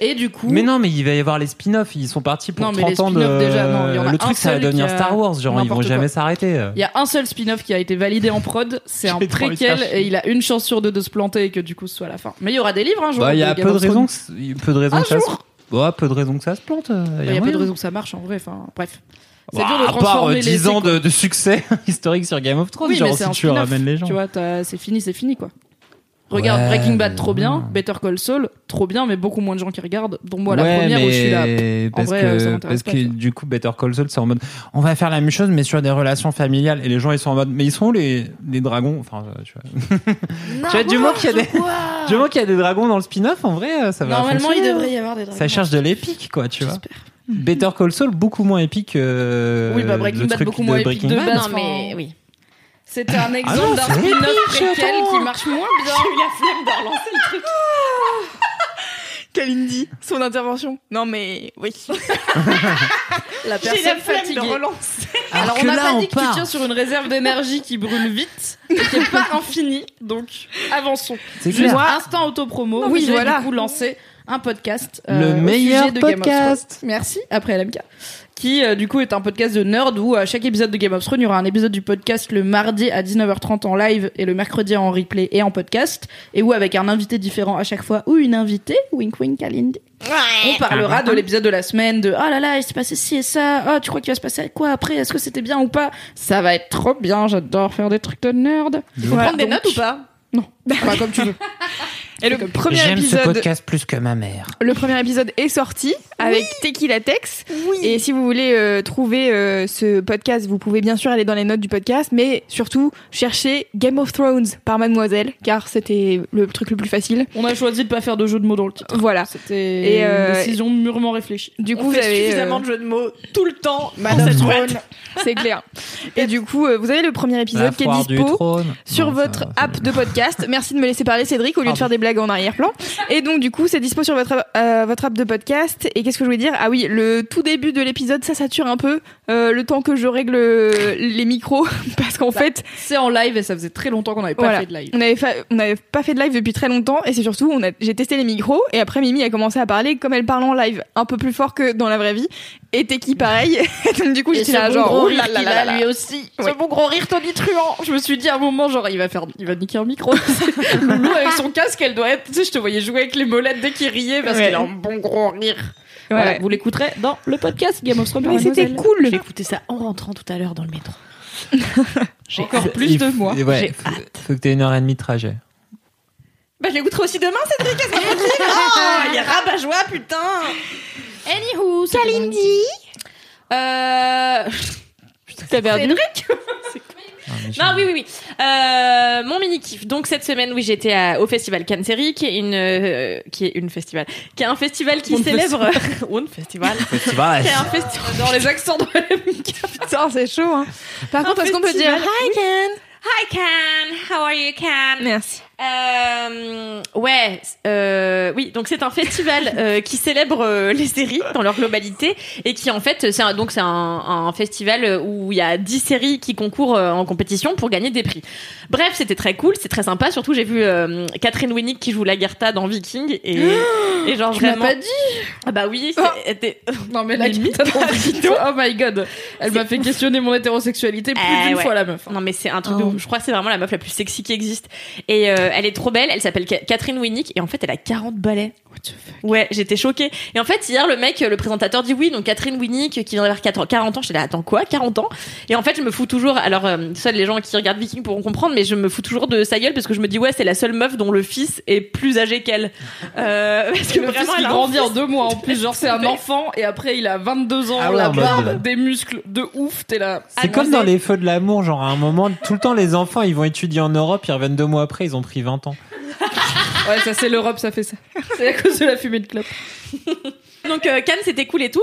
Et du coup. Mais non, mais il va y avoir les spin-offs. Ils sont partis pour Non, mais les 30 ans de. spin-offs, déjà, non, il y en a le truc, ça va devenir Star Wars. Genre, ils vont jamais s'arrêter. Il y a un seul spin-off qui a été validé en prod, c'est un préquel et il a une chance sur deux de se planter et que du coup ce soit la fin. Mais il y aura des livres un jour. Bah, il y a de peu de raisons, peu de raisons Un que ça se. jour. Ouais, peu de raisons que ça se plante. euh, Il y a peu de raisons que ça marche en vrai. Enfin, bref. C'est Bah, dur de à part euh, les 10 ans de, de succès historique sur Game of Thrones, Oui, genre mais si tu ramènes les gens. Tu vois, c'est fini, c'est fini quoi. Regarde Ouais, Breaking Bad, trop bien. non. Better Call Saul, trop bien, mais beaucoup moins de gens qui regardent. Dont moi, la ouais, première mais où je suis là. En parce vrai, que, euh, ça parce pas, que du coup, Better Call Saul, c'est en mode, on va faire la même chose, mais sur des relations familiales. Et les gens, ils sont en mode, mais ils sont où les, les dragons? Enfin, euh, tu vois. tu vois, du moment qu'il y a des, du moment qu'il y a des dragons dans le spin-off, en vrai, euh, ça va. Normalement, il devrait y avoir des dragons. Ça cherche de l'épique, quoi, tu vois. J'espère. Better Call Saul, beaucoup moins épique que. Oui, bah, Breaking le Bad, truc beaucoup de moins épique Breaking de Bad. base. Non, mais oui. C'était un non, exemple d'un spin-off préquel qui marche moins bien. J'ai eu la flemme de relancer le truc. Kalindi, son intervention. Non mais oui. La J'ai personne la flemme fatiguée. de relancer. Alors, on n'a pas on dit que tu tiens sur une réserve d'énergie qui brûle vite et qui n'est pas infinie. Donc, avançons. C'est Juste clair. instant autopromo. Oui, voilà. du coup lancé un podcast. Le euh, au meilleur sujet de Game of podcast. Thrones. Merci. Après LMK. Qui, euh, du coup, est un podcast de nerd où à chaque épisode de Game of Thrones, il y aura un épisode du podcast le mardi à 19h30 en live et le mercredi en replay et en podcast. Et où, avec un invité différent à chaque fois ou une invitée, wink wink Kalindi, on parlera de l'épisode de la semaine, de oh là là, il s'est passé ci et ça, oh tu crois qu'il va se passer quoi après, est-ce que c'était bien ou pas? Ça va être trop bien, j'adore faire des trucs de nerd. Faut prendre des notes ou pas? Non, pas comme tu veux. Et le premier J'aime ce épisode, podcast plus que ma mère. le premier épisode est sorti avec Tequila Tex. Et si vous voulez euh, trouver euh, ce podcast, vous pouvez bien sûr aller dans les notes du podcast, mais surtout chercher Game of Thrones par Mademoiselle, car c'était le truc le plus facile. On a choisi de pas faire de jeu de mots dans le titre. Voilà. C'était Et, une euh, décision mûrement réfléchie. Du coup, On vous fait avez euh, suffisamment de jeux de mots tout le temps. Madame cette Throne. c'est clair. Et du coup, euh, vous avez le premier La épisode qui est foire du dispo. trône. sur Non, ça votre va, ça app de podcast. Merci de me laisser parler, Cédric, au lieu de faire des blagues en arrière-plan. Et donc, du coup, c'est dispo sur votre, euh, votre app de podcast. Et qu'est-ce que je voulais dire? Ah oui, le tout début de l'épisode, ça sature un peu. euh, le temps que je règle euh, les micros. Parce qu'en fait, C'est en live et ça faisait très longtemps qu'on n'avait pas Voilà. fait de live. on n'avait fa- pas fait de live depuis très longtemps. Et c'est surtout, on a, j'ai testé les micros. Et après, Mimi a commencé à parler comme elle parle en live, un peu plus fort que dans la vraie vie. Et Teki, pareil. Donc, du coup, j'étais là, bon genre, gros oh rire là là là a là. lui aussi. Oui. Ce bon gros rire tonitruant. Je me suis dit à un moment, genre, il va faire, il va niquer un micro. Loulou avec son casque, elle doit être, tu sais, je te voyais jouer avec les molettes dès qu'il riait parce Ouais. qu'il a un bon gros rire. Ouais. Voilà, vous l'écouterez dans le podcast Game of Thrones. Mais c'était cool. J'ai écouté ça en rentrant tout à l'heure dans le métro. J'ai encore plus Il de moi. Ouais, J'ai faut, faut que t'aies une heure et demie de trajet. Bah, je l'écouterai aussi demain, Cédric. Qu'est-ce que tu dis Oh, il est rabat-joie, putain. Anywho, Kalindi. Euh... T'as perdu. Cédric Non, oui, oui, oui. Euh, mon mini kiff. Donc cette semaine, oui, j'étais à- au festival Cannes Série, qui est une, euh, qui est une festival, qui est un festival qui One célèbre, un festival, Festival. qui est un festival. Dans les accents de Putain, c'est chaud, hein. Par contre, est-ce qu'on peut dire festival. Hi, Ken Hi Can, how are you Can? Merci. Euh, ouais, euh, oui, donc c'est un festival euh, qui célèbre euh, les séries dans leur globalité et qui en fait c'est un, donc c'est un, un festival où il y a 10 séries qui concourent euh, en compétition pour gagner des prix. Bref, c'était très cool, c'est très sympa. Surtout j'ai vu Catherine Winnick qui joue Lagertha dans Viking et, et genre Tu vraiment. pas dit Ah bah oui, c'était Non mais trop dit. Oh my god. Elle m'a fait questionner mon hétérosexualité plus Eh d'une ouais. fois la meuf. Non mais c'est un truc de Oh. ouf. Je crois que c'est vraiment la meuf la plus sexy qui existe. Et elle est trop belle. Elle s'appelle Ca- Catherine Winnick et en fait elle a 40 balais. What the fuck. Ouais, j'étais choquée. Et en fait hier le mec, le présentateur dit oui donc Catherine Winnick qui vient d'avoir 4 40 ans. J'étais là attends quoi 40 ans? Et en fait je me fous toujours. Alors euh, ça les gens qui regardent Viking pourront comprendre mais je me fous toujours de sa gueule parce que je me dis ouais c'est la seule meuf dont le fils est plus âgé qu'elle. Euh, parce que le vraiment fils, il grandit en deux mois en plus. Genre, c'est un enfant et après, il a 22 ans, Ah ouais, la barbe, euh, des muscles de ouf. T'es là. C'est comme dans les feux de l'amour, genre à un moment, tout le temps les enfants ils vont étudier en Europe, ils reviennent deux mois après, ils ont pris 20 ans. Ouais, ça, c'est l'Europe, ça fait ça. C'est à cause de la fumée de clope. Donc euh, Cannes c'était cool et tout,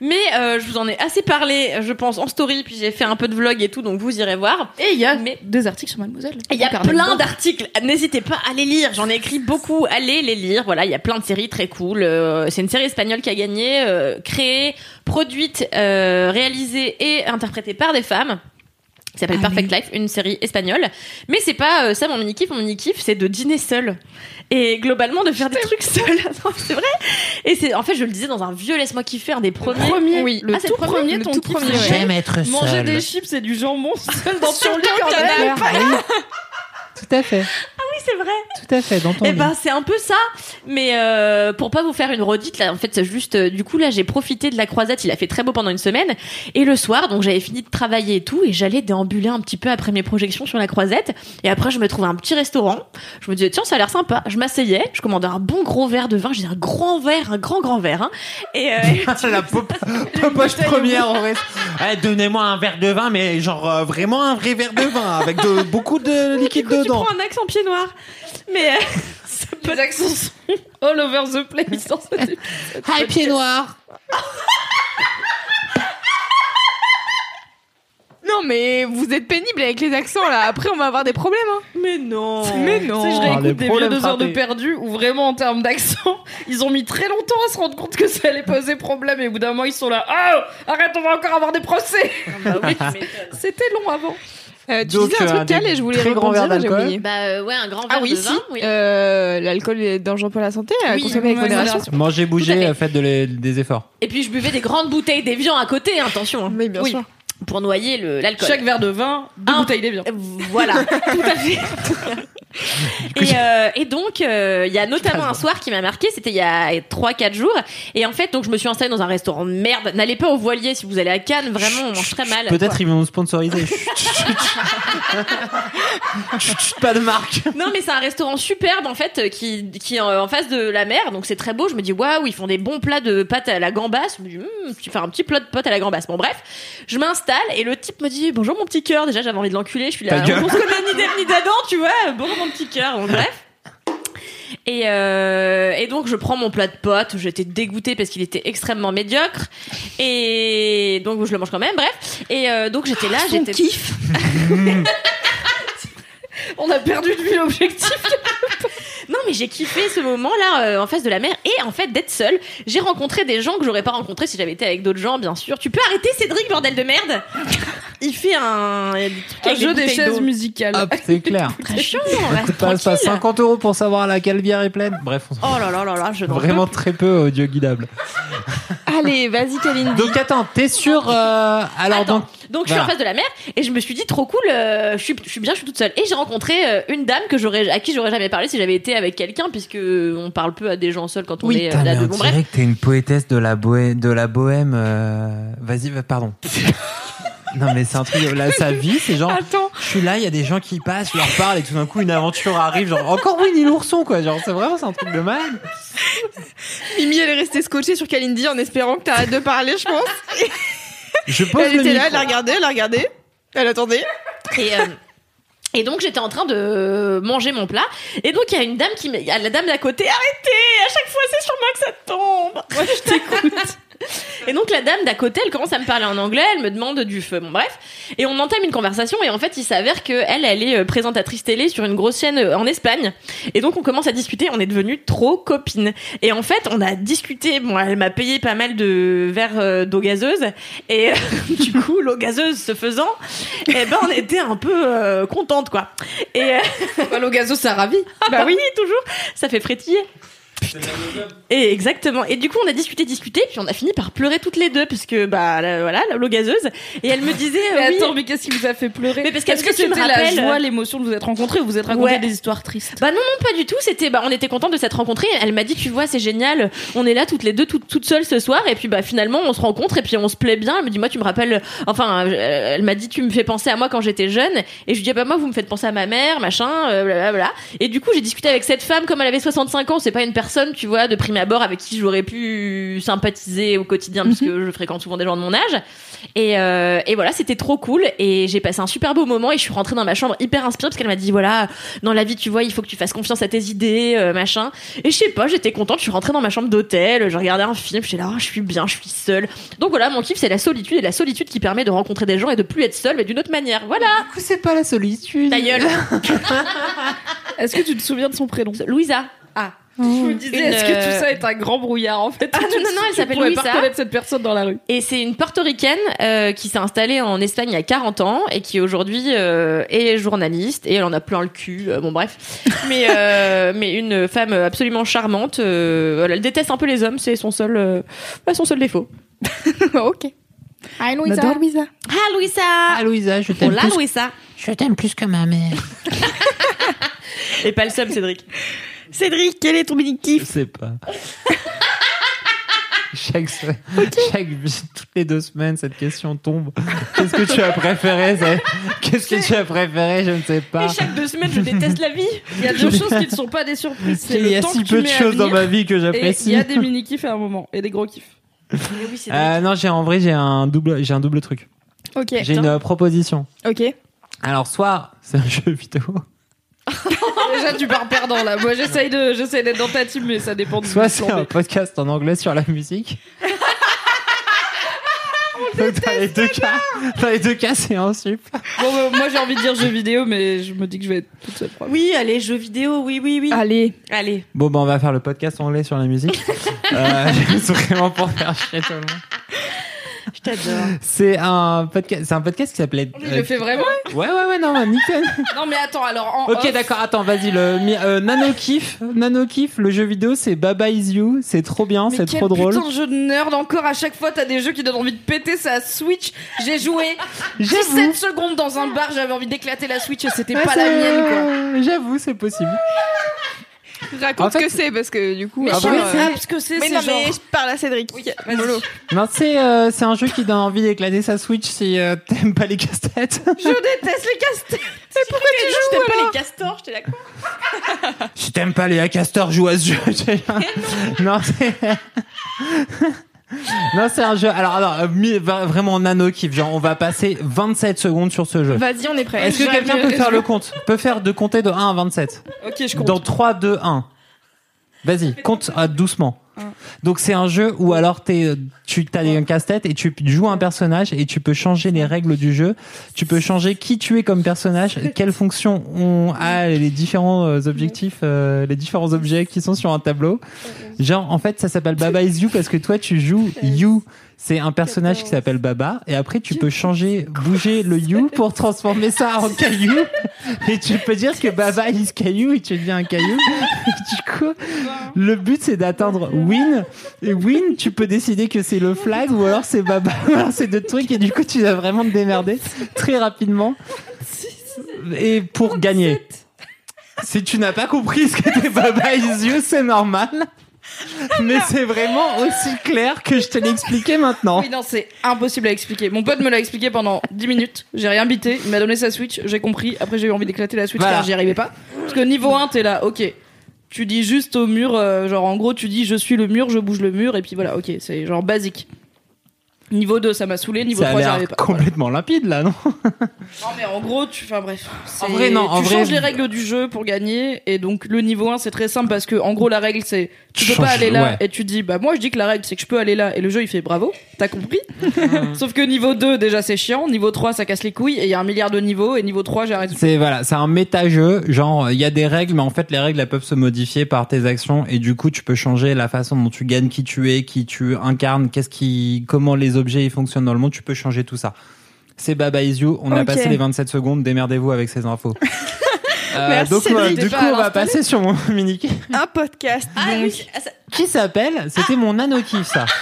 mais euh, je vous en ai assez parlé, je pense en story, puis j'ai fait un peu de vlog et tout, donc vous irez voir. Et il y a Mais- des articles sur Mademoiselle. Il y a plein d'articles. N'hésitez pas à les lire. J'en ai écrit beaucoup. Allez les lire. Voilà, il y a plein de séries très cool. Euh, c'est une série espagnole qui a gagné, créée, produite, réalisée et interprétée par des femmes. Qui s'appelle Perfect Life, une série espagnole. Mais c'est pas euh, ça mon mini kiff. Mon mini kiff, c'est de dîner seul et globalement de faire des trucs seul. C'est vrai. Et c'est en fait, je le disais dans un vieux laisse-moi kiffer, un des premiers. Premier, Oui. le Ah, tout le premier, premier, le ton tout kiff, premier. J'aime être Manger seul. des chips et du jambon seul dans le lit. Tout à fait, Oui, c'est vrai. tout à fait, dans ton Eh ben c'est un peu ça, mais euh, pour pas vous faire une redite là, en fait c'est juste euh, du coup là j'ai profité de la croisette, il a fait très beau pendant une semaine. Et le soir donc j'avais fini de travailler et tout et j'allais déambuler un petit peu après mes projections sur la croisette. Et après je me trouvais un petit restaurant, je me disais tiens ça a l'air sympa, je m'asseyais, je commandais un bon gros verre de vin, j'ai dit un grand verre, un grand grand verre hein, et euh, la pop- popoche première en reste. Eh, Donnez-moi un verre de vin, mais genre euh, vraiment un vrai verre de vin avec de, beaucoup de liquide tu dedans. prends un accent pied noir, mais euh, ça peut Les accents sont all over the place dans cet épisode. Hi, pied noir. non mais vous êtes pénible avec les accents là. Après, on va avoir des problèmes. Hein. Mais non. Mais non. Sais, je les réécoute des vieux problèmes deux heures de perdu où vraiment en termes d'accent, ils ont mis très longtemps à se rendre compte que ça allait poser problème et au bout d'un moment ils sont là. Oh, arrête, on va encore avoir des procès. C'était long avant. Euh, tu Donc, disais un euh, truc, Cal, et je voulais très verres j'ai d'alcool. oublié. Bah euh, ouais, un grand verre Ah oui, de si. vin. oui. Euh, L'alcool est dangereux pour la santé, à Oui, consommer avec modération. modération. Mangez, Tout à bougez, fait. faites de les- des efforts. Et puis je buvais des grandes bouteilles d'évian à côté, hein, attention. hein. Oui, bien sûr. Pour noyer le- l'alcool. Chaque verre de vin, deux Un- bouteilles d'évian. Voilà, tout à fait. et, euh, et donc, euh, il y a notamment un soir qui m'a marqué, c'était il y a 3-4 jours. Et en fait, donc je me suis installée dans un restaurant de merde. N'allez pas au voilier si vous allez à Cannes, vraiment, on mange très mal. Peut-être ils vont nous sponsoriser. Chut, chut, chut. Chut, chut, pas de marque. Non, mais c'est un restaurant superbe en fait, qui, qui est en face de la mer, donc c'est très beau. Je me dis, waouh, ils font des bons plats de pâtes à la gambasse. Je me dis, Hum, tu fais un petit plat de pâtes à la gambasse. Bon, bref, je m'installe et le type me dit, bonjour mon petit cœur. Déjà, j'avais envie de l'enculer. Je suis là, on se connaît ni d'Adam, tu vois. Bonjour mon petit cœur. Bon, bref. Et, euh, et donc je prends mon plat de pâtes, j'étais dégoûtée parce qu'il était extrêmement médiocre et donc je le mange quand même. Bref et euh, donc j'étais là, j'étais kiff. On a perdu de vue l'objectif. Non, mais j'ai kiffé ce moment-là euh, en face de la mer et en fait d'être seule. J'ai rencontré des gens que j'aurais pas rencontrés si j'avais été avec d'autres gens, bien sûr. Tu peux arrêter Cédric, bordel de merde Il fait un, Un jeu des chaises musicales. Hop, c'est clair. Très chiant, reste Passe pas tranquille. 50 euros pour savoir laquelle bière est pleine. Bref, on Oh là là là là, je Vraiment peux très peu audio guidable. Allez, vas-y, Kalindi. Donc attends, t'es sûr euh, Alors Attends, donc, donc je suis en face de la mer et je me suis dit trop cool, euh, je, suis, je suis bien, je suis toute seule. Et j'ai rencontré euh, une dame que j'aurais, à qui j'aurais jamais parlé si j'avais été avec quelqu'un, puisque on parle peu à des gens seuls quand on est euh, là de on bon bref. que t'es une poétesse de la bohème. De la bohème euh, Vas-y, va- pardon. non mais c'est un truc. Là, sa vie, c'est genre. Attends. Je suis là, il y a des gens qui passent, je leur parle et tout d'un coup une aventure arrive. Genre encore Winnie l'ourson quoi. Genre c'est vraiment c'est un truc de malade. Mimi, elle est restée scotchée sur Kalindi en espérant que t'arrêtes de parler, je pense. Je pose Elle le était là, elle a regardé, elle a regardé. Elle attendait. Et, euh, et donc j'étais en train de manger mon plat et donc il y a une dame qui me... la dame d'à côté arrêtez à chaque fois c'est sur moi que ça tombe moi je t'écoute et donc la dame d'à côté elle commence à me parler en anglais elle me demande du feu. Bon bref. Et on entame une conversation et en fait il s'avère que elle elle est euh, présentatrice télé sur une grosse chaîne euh, en Espagne. Et donc on commence à discuter on est devenues trop copines. Et en fait on a discuté bon elle m'a payé pas mal de verres euh, d'eau gazeuse. Et du coup l'eau gazeuse se faisant eh ben on était un peu euh, contente quoi. Et L'eau gazeuse, ça ravit? bah oui toujours. Ça fait frétiller et exactement et du coup on a discuté discuté puis on a fini par pleurer toutes les deux parce que bah la- voilà l'eau gazeuse et elle me disait euh, Mais oui. attends, mais qu'est-ce qui vous a fait pleurer Mais parce que- Est-ce que c'était la rappelles- joie, l'émotion de vous être rencontrés ou vous êtes raconté Ouais. des histoires tristes Bah non, non, pas du tout. C'était, bah, on était contents de s'être rencontrés. Elle m'a dit, tu vois, c'est génial. On est là toutes les deux, toutes, toutes seules ce soir. Et puis, bah, finalement, on se rencontre et puis on se plaît bien. Elle me dit, moi, tu me rappelles, enfin, euh, elle m'a dit, tu me fais penser à moi quand j'étais jeune. Et je lui dis, ah, bah, moi, vous me faites penser à ma mère, machin, euh, blablabla. Et du coup, j'ai discuté avec cette femme, comme elle avait 65 ans. C'est pas une personne, tu vois, de prime abord avec qui j'aurais pu sympathiser au quotidien puisque je fréquente souvent des gens de mon âge. Et, euh, et voilà, c'était trop cool. Et j'ai passé un super beau moment et je suis rentrée dans ma chambre hyper inspirée parce qu'elle m'a dit, voilà, dans la vie, tu vois, il faut que tu fasses confiance à tes idées, euh, machin. Et je sais pas, j'étais contente, je suis rentrée dans ma chambre d'hôtel, je regardais un film, j'étais là, oh, je suis bien, je suis seule. Donc voilà, mon kiff, c'est la solitude et la solitude qui permet de rencontrer des gens et de plus être seule, mais d'une autre manière. Voilà. Du coup, c'est pas la solitude. Ta gueule. Est-ce que tu te souviens de son prénom? Louisa. Ah. Je me disais, Une, est-ce que euh, tout ça est un grand brouillard en fait? Ah, non, non, non, elle s'appelle Louisa. pas reconnaître cette personne dans la rue. Et c'est une portoricaine euh, qui s'est installée en Espagne il y a 40 ans et qui aujourd'hui euh, est journaliste et elle en a plein le cul. euh, bon bref, mais euh, mais une femme absolument charmante. euh, voilà, elle déteste un peu les hommes, c'est son seul euh, bah, son seul défaut. ok. Hi On adore Louisa. Ah Louisa. Ah Louisa, je t'aime Hola plus. Louisa. Je t'aime plus que ma mère. Et pas le seul Cédric. Cédric, quel est ton Je bénédictif sais pas. chaque, chaque toutes les deux semaines, cette question tombe. Qu'est-ce que tu as préféré Qu'est-ce que tu as préféré Je ne sais pas. Et chaque deux semaines, je déteste la vie. Il y a deux choses qui ne sont pas des surprises. C'est Il y a si que tu peu de choses dans ma vie que Et il j'apprécie. y a des mini kiffs à un moment et des gros kiffs. Mais oui. Euh, non, j'ai en vrai j'ai un double, j'ai un double truc. Ok. J'ai une euh, proposition. Ok. Alors soit c'est un jeu vidéo, Déjà, tu pars perdant là. Moi, j'essaye de, j'essaye d'être dans ta team, mais ça dépend du soit c'est un podcast en anglais sur la musique. dans les deux cas, dans les deux cas, c'est un sup. Bon, bah, moi j'ai envie de dire jeux vidéo, mais je me dis que je vais être toute seule. probablement. Oui, allez, jeux vidéo, oui, oui, oui. Allez. Allez. Bon, ben, on va faire le podcast anglais sur la musique. euh, c'est vraiment pour faire chier tout le monde. Je t'adore. C'est un podcast, c'est un podcast qui s'appelait. Je le fais vraiment? Ouais, ouais, ouais, non, nickel. Non, mais attends, alors en. Ok, off- d'accord, attends, vas-y, le mi- euh, Nano Kiff, Nano Kiff, le jeu vidéo, c'est Baba Is You, c'est trop bien, c'est trop drôle. putain de jeu de nerd encore à chaque fois t'as des jeux qui donnent envie de péter sa Switch j'ai joué 17 secondes dans un bar j'avais envie d'éclater la Switch et c'était Ouais, pas la mienne quoi J'avoue, c'est possible. Raconte En fait, ce que c'est parce que du coup. mais je sais pas ce que c'est Mais non, genre mais je parle à Cédric. Non, c'est euh, c'est un jeu qui donne envie d'éclater sa Switch si euh, t'aimes pas les casse-têtes. je déteste les casse-têtes Mais pourquoi tu Je joues t'aime pas alors les castors, j'étais d'accord. si t'aimes pas les castors, joue à ce jeu. non, c'est. non, c'est un jeu. Alors, alors euh, vraiment nano kiff. Genre, on va passer 27 secondes sur ce jeu. Vas-y, on est prêt. Est-ce que quelqu'un peut faire le compte? Peut faire de compter de 1 à 27 ok je compte Dans 3, 2, 1. Vas-y, compte euh, doucement. Donc c'est un jeu où alors t'es, euh, tu as un casse-tête et tu joues un personnage et tu peux changer les règles du jeu. Tu peux changer qui tu es comme personnage, quelles fonctions ont a les différents euh, objectifs, euh, les différents objets qui sont sur un tableau. Genre en fait ça s'appelle Baba is You parce que toi tu joues You. C'est un personnage qui s'appelle Baba et après tu peux changer, bouger le You pour transformer ça en caillou et tu peux dire que Baba is caillou et tu deviens un caillou. du coup, le but c'est d'atteindre Win et Win tu peux décider que c'est le flag ou alors c'est Baba ou alors c'est d'autres trucs et du coup tu dois vraiment te démerder très rapidement et pour gagner. Si tu n'as pas compris ce qu'était Baba is you, c'est normal. Mais c'est vraiment aussi clair que je te l'ai expliqué maintenant. oui non c'est impossible à expliquer. Mon pote me l'a expliqué pendant 10 minutes. J'ai rien bité. Il m'a donné sa Switch. J'ai compris. Après j'ai eu envie d'éclater la Switch Voilà. car j'y arrivais pas. Parce que niveau 1 t'es là ok. Tu dis juste au mur euh, genre en gros tu dis je suis le mur je bouge le mur et puis voilà ok c'est genre basique Niveau 2, ça m'a saoulé. Niveau Ça a 3, j'y arrivais pas. complètement limpide là, non Non, mais en gros, tu. Enfin, bref. En vrai, non, en tu vrai- changes les règles du jeu pour gagner. Et donc, le niveau 1, c'est très simple parce que, en gros, la règle, c'est. Tu peux Change- pas aller là. ouais. Et tu dis, bah, moi, je dis que la règle, c'est que je peux aller là. Et le jeu, il fait bravo. T'as compris Sauf que niveau 2, déjà, c'est chiant. Niveau 3, ça casse les couilles. Et il y a un milliard de niveaux. Et niveau 3, j'arrête. C'est voilà, c'est un méta-jeu. Genre, il y a des règles, mais en fait, les règles elles peuvent se modifier par tes actions et du coup, tu peux changer la façon dont tu gagnes, qui tu es, qui tu incarnes, qu'est-ce qui, comment les objets ils fonctionnent dans le monde. Tu peux changer tout ça. C'est Baba Is You. On a passé les 27 secondes. Démerdez-vous avec ces infos. Euh, Merci, donc, euh, du coup, on va passer sur mon mini Un podcast. Ah donc. oui, ah, qui s'appelle? C'était mon nano kiff, ça.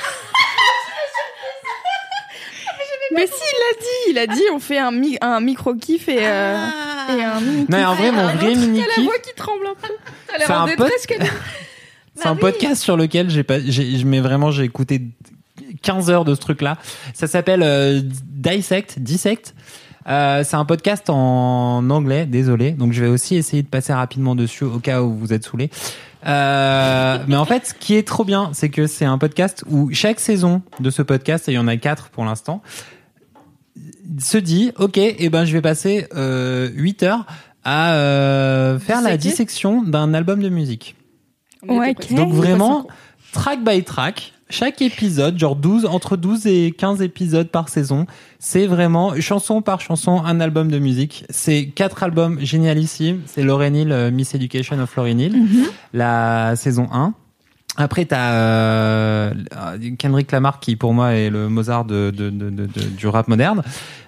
Mais si, il l'a dit, il a dit, on fait un, mi- un micro kiff et, euh, Ah. et un mini Non, mais en vrai, mon vrai mini T'as la kiff. voix qui tremble un peu. T'as C'est l'air en détresse. C'est un podcast sur lequel j'ai pas, j'ai, mais vraiment j'ai écouté 15 heures de ce truc-là. Ça s'appelle euh, Dissect, Dissect. Euh, c'est un podcast en anglais, désolé. Donc je vais aussi essayer de passer rapidement dessus au cas où vous êtes saoulés. Euh, mais en fait, ce qui est trop bien, c'est que c'est un podcast où chaque saison de ce podcast, et il y en a quatre pour l'instant, se dit, ok, et ben je vais passer euh, 8 heures à euh, faire la dissection d'un album de musique. Ouais. Donc vraiment, track by track, chaque épisode, genre 12, entre 12 et 15 épisodes par saison, c'est vraiment chanson par chanson un album de musique. C'est quatre albums génialissimes. C'est Lauryn Hill, euh, Miss Education of Lauryn Hill, la saison 1. Après, t'as euh, Kendrick Lamar qui, pour moi, est le Mozart de, de, de, de- du rap moderne.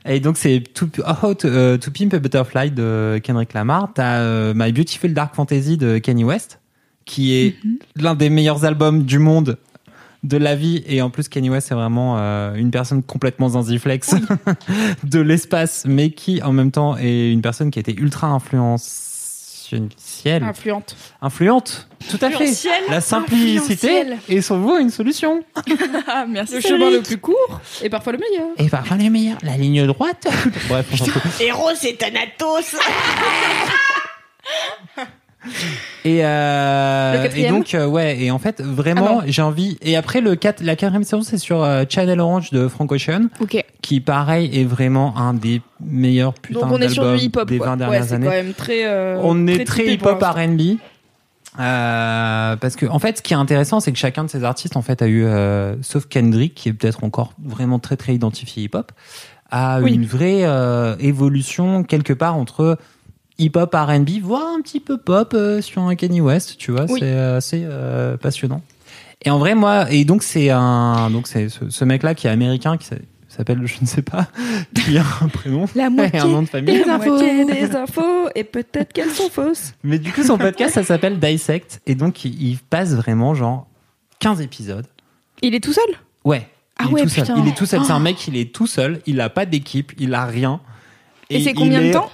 Et donc, c'est to, to, euh, to Pimp a Butterfly de Kendrick Lamar. T'as euh, My Beautiful Dark Fantasy de Kanye West, qui est l'un des meilleurs albums du monde de la vie. Et en plus, Kanye West, c'est vraiment euh, une personne complètement zinziflex de l'espace, mais qui, en même temps, est une personne qui a été ultra influentielle. Influente. Influente, tout à fait. La simplicité est sur vous une solution. Ah, merci. Le chemin le plus court et parfois le meilleur. Et parfois les meilleurs, la ligne droite. Bref, on s'en fout. Héros, c'est Thanatos. Et, euh, et donc euh, ouais et en fait vraiment Ah j'ai envie et après le 4, la quatrième saison c'est sur euh, Channel Orange de Frank Ocean qui pareil est vraiment un des meilleurs putains Donc on est sur d'albums des quoi. 20 Ouais, dernières c'est années quand même très. on est très hip-hop. R&B Euh, parce que en fait, ce qui est intéressant, c'est que chacun de ces artistes, en fait, a eu, euh, sauf Kendrick, qui est peut-être encore vraiment très très identifié hip-hop, a Oui. une vraie euh, évolution quelque part entre hip-hop, R&B, voire un petit peu pop euh, sur un Kanye West. Tu vois, Oui. c'est assez euh, passionnant. Et en vrai, moi, et donc c'est un, donc c'est ce, ce mec-là qui est américain, qui s'a- s'appelle, je ne sais pas, qui a un prénom La et moitié un nom de famille. des infos. des infos et peut-être qu'elles sont fausses. Mais du coup, son podcast, ça s'appelle Dissect. Et donc, il, il passe vraiment, genre, 15 épisodes. Il est tout seul? Ouais. Ah il est ouais, tout seul. Il est tout seul. C'est un Oh. mec, il est tout seul. Il a pas d'équipe. Il a rien. Et, c'est combien de temps?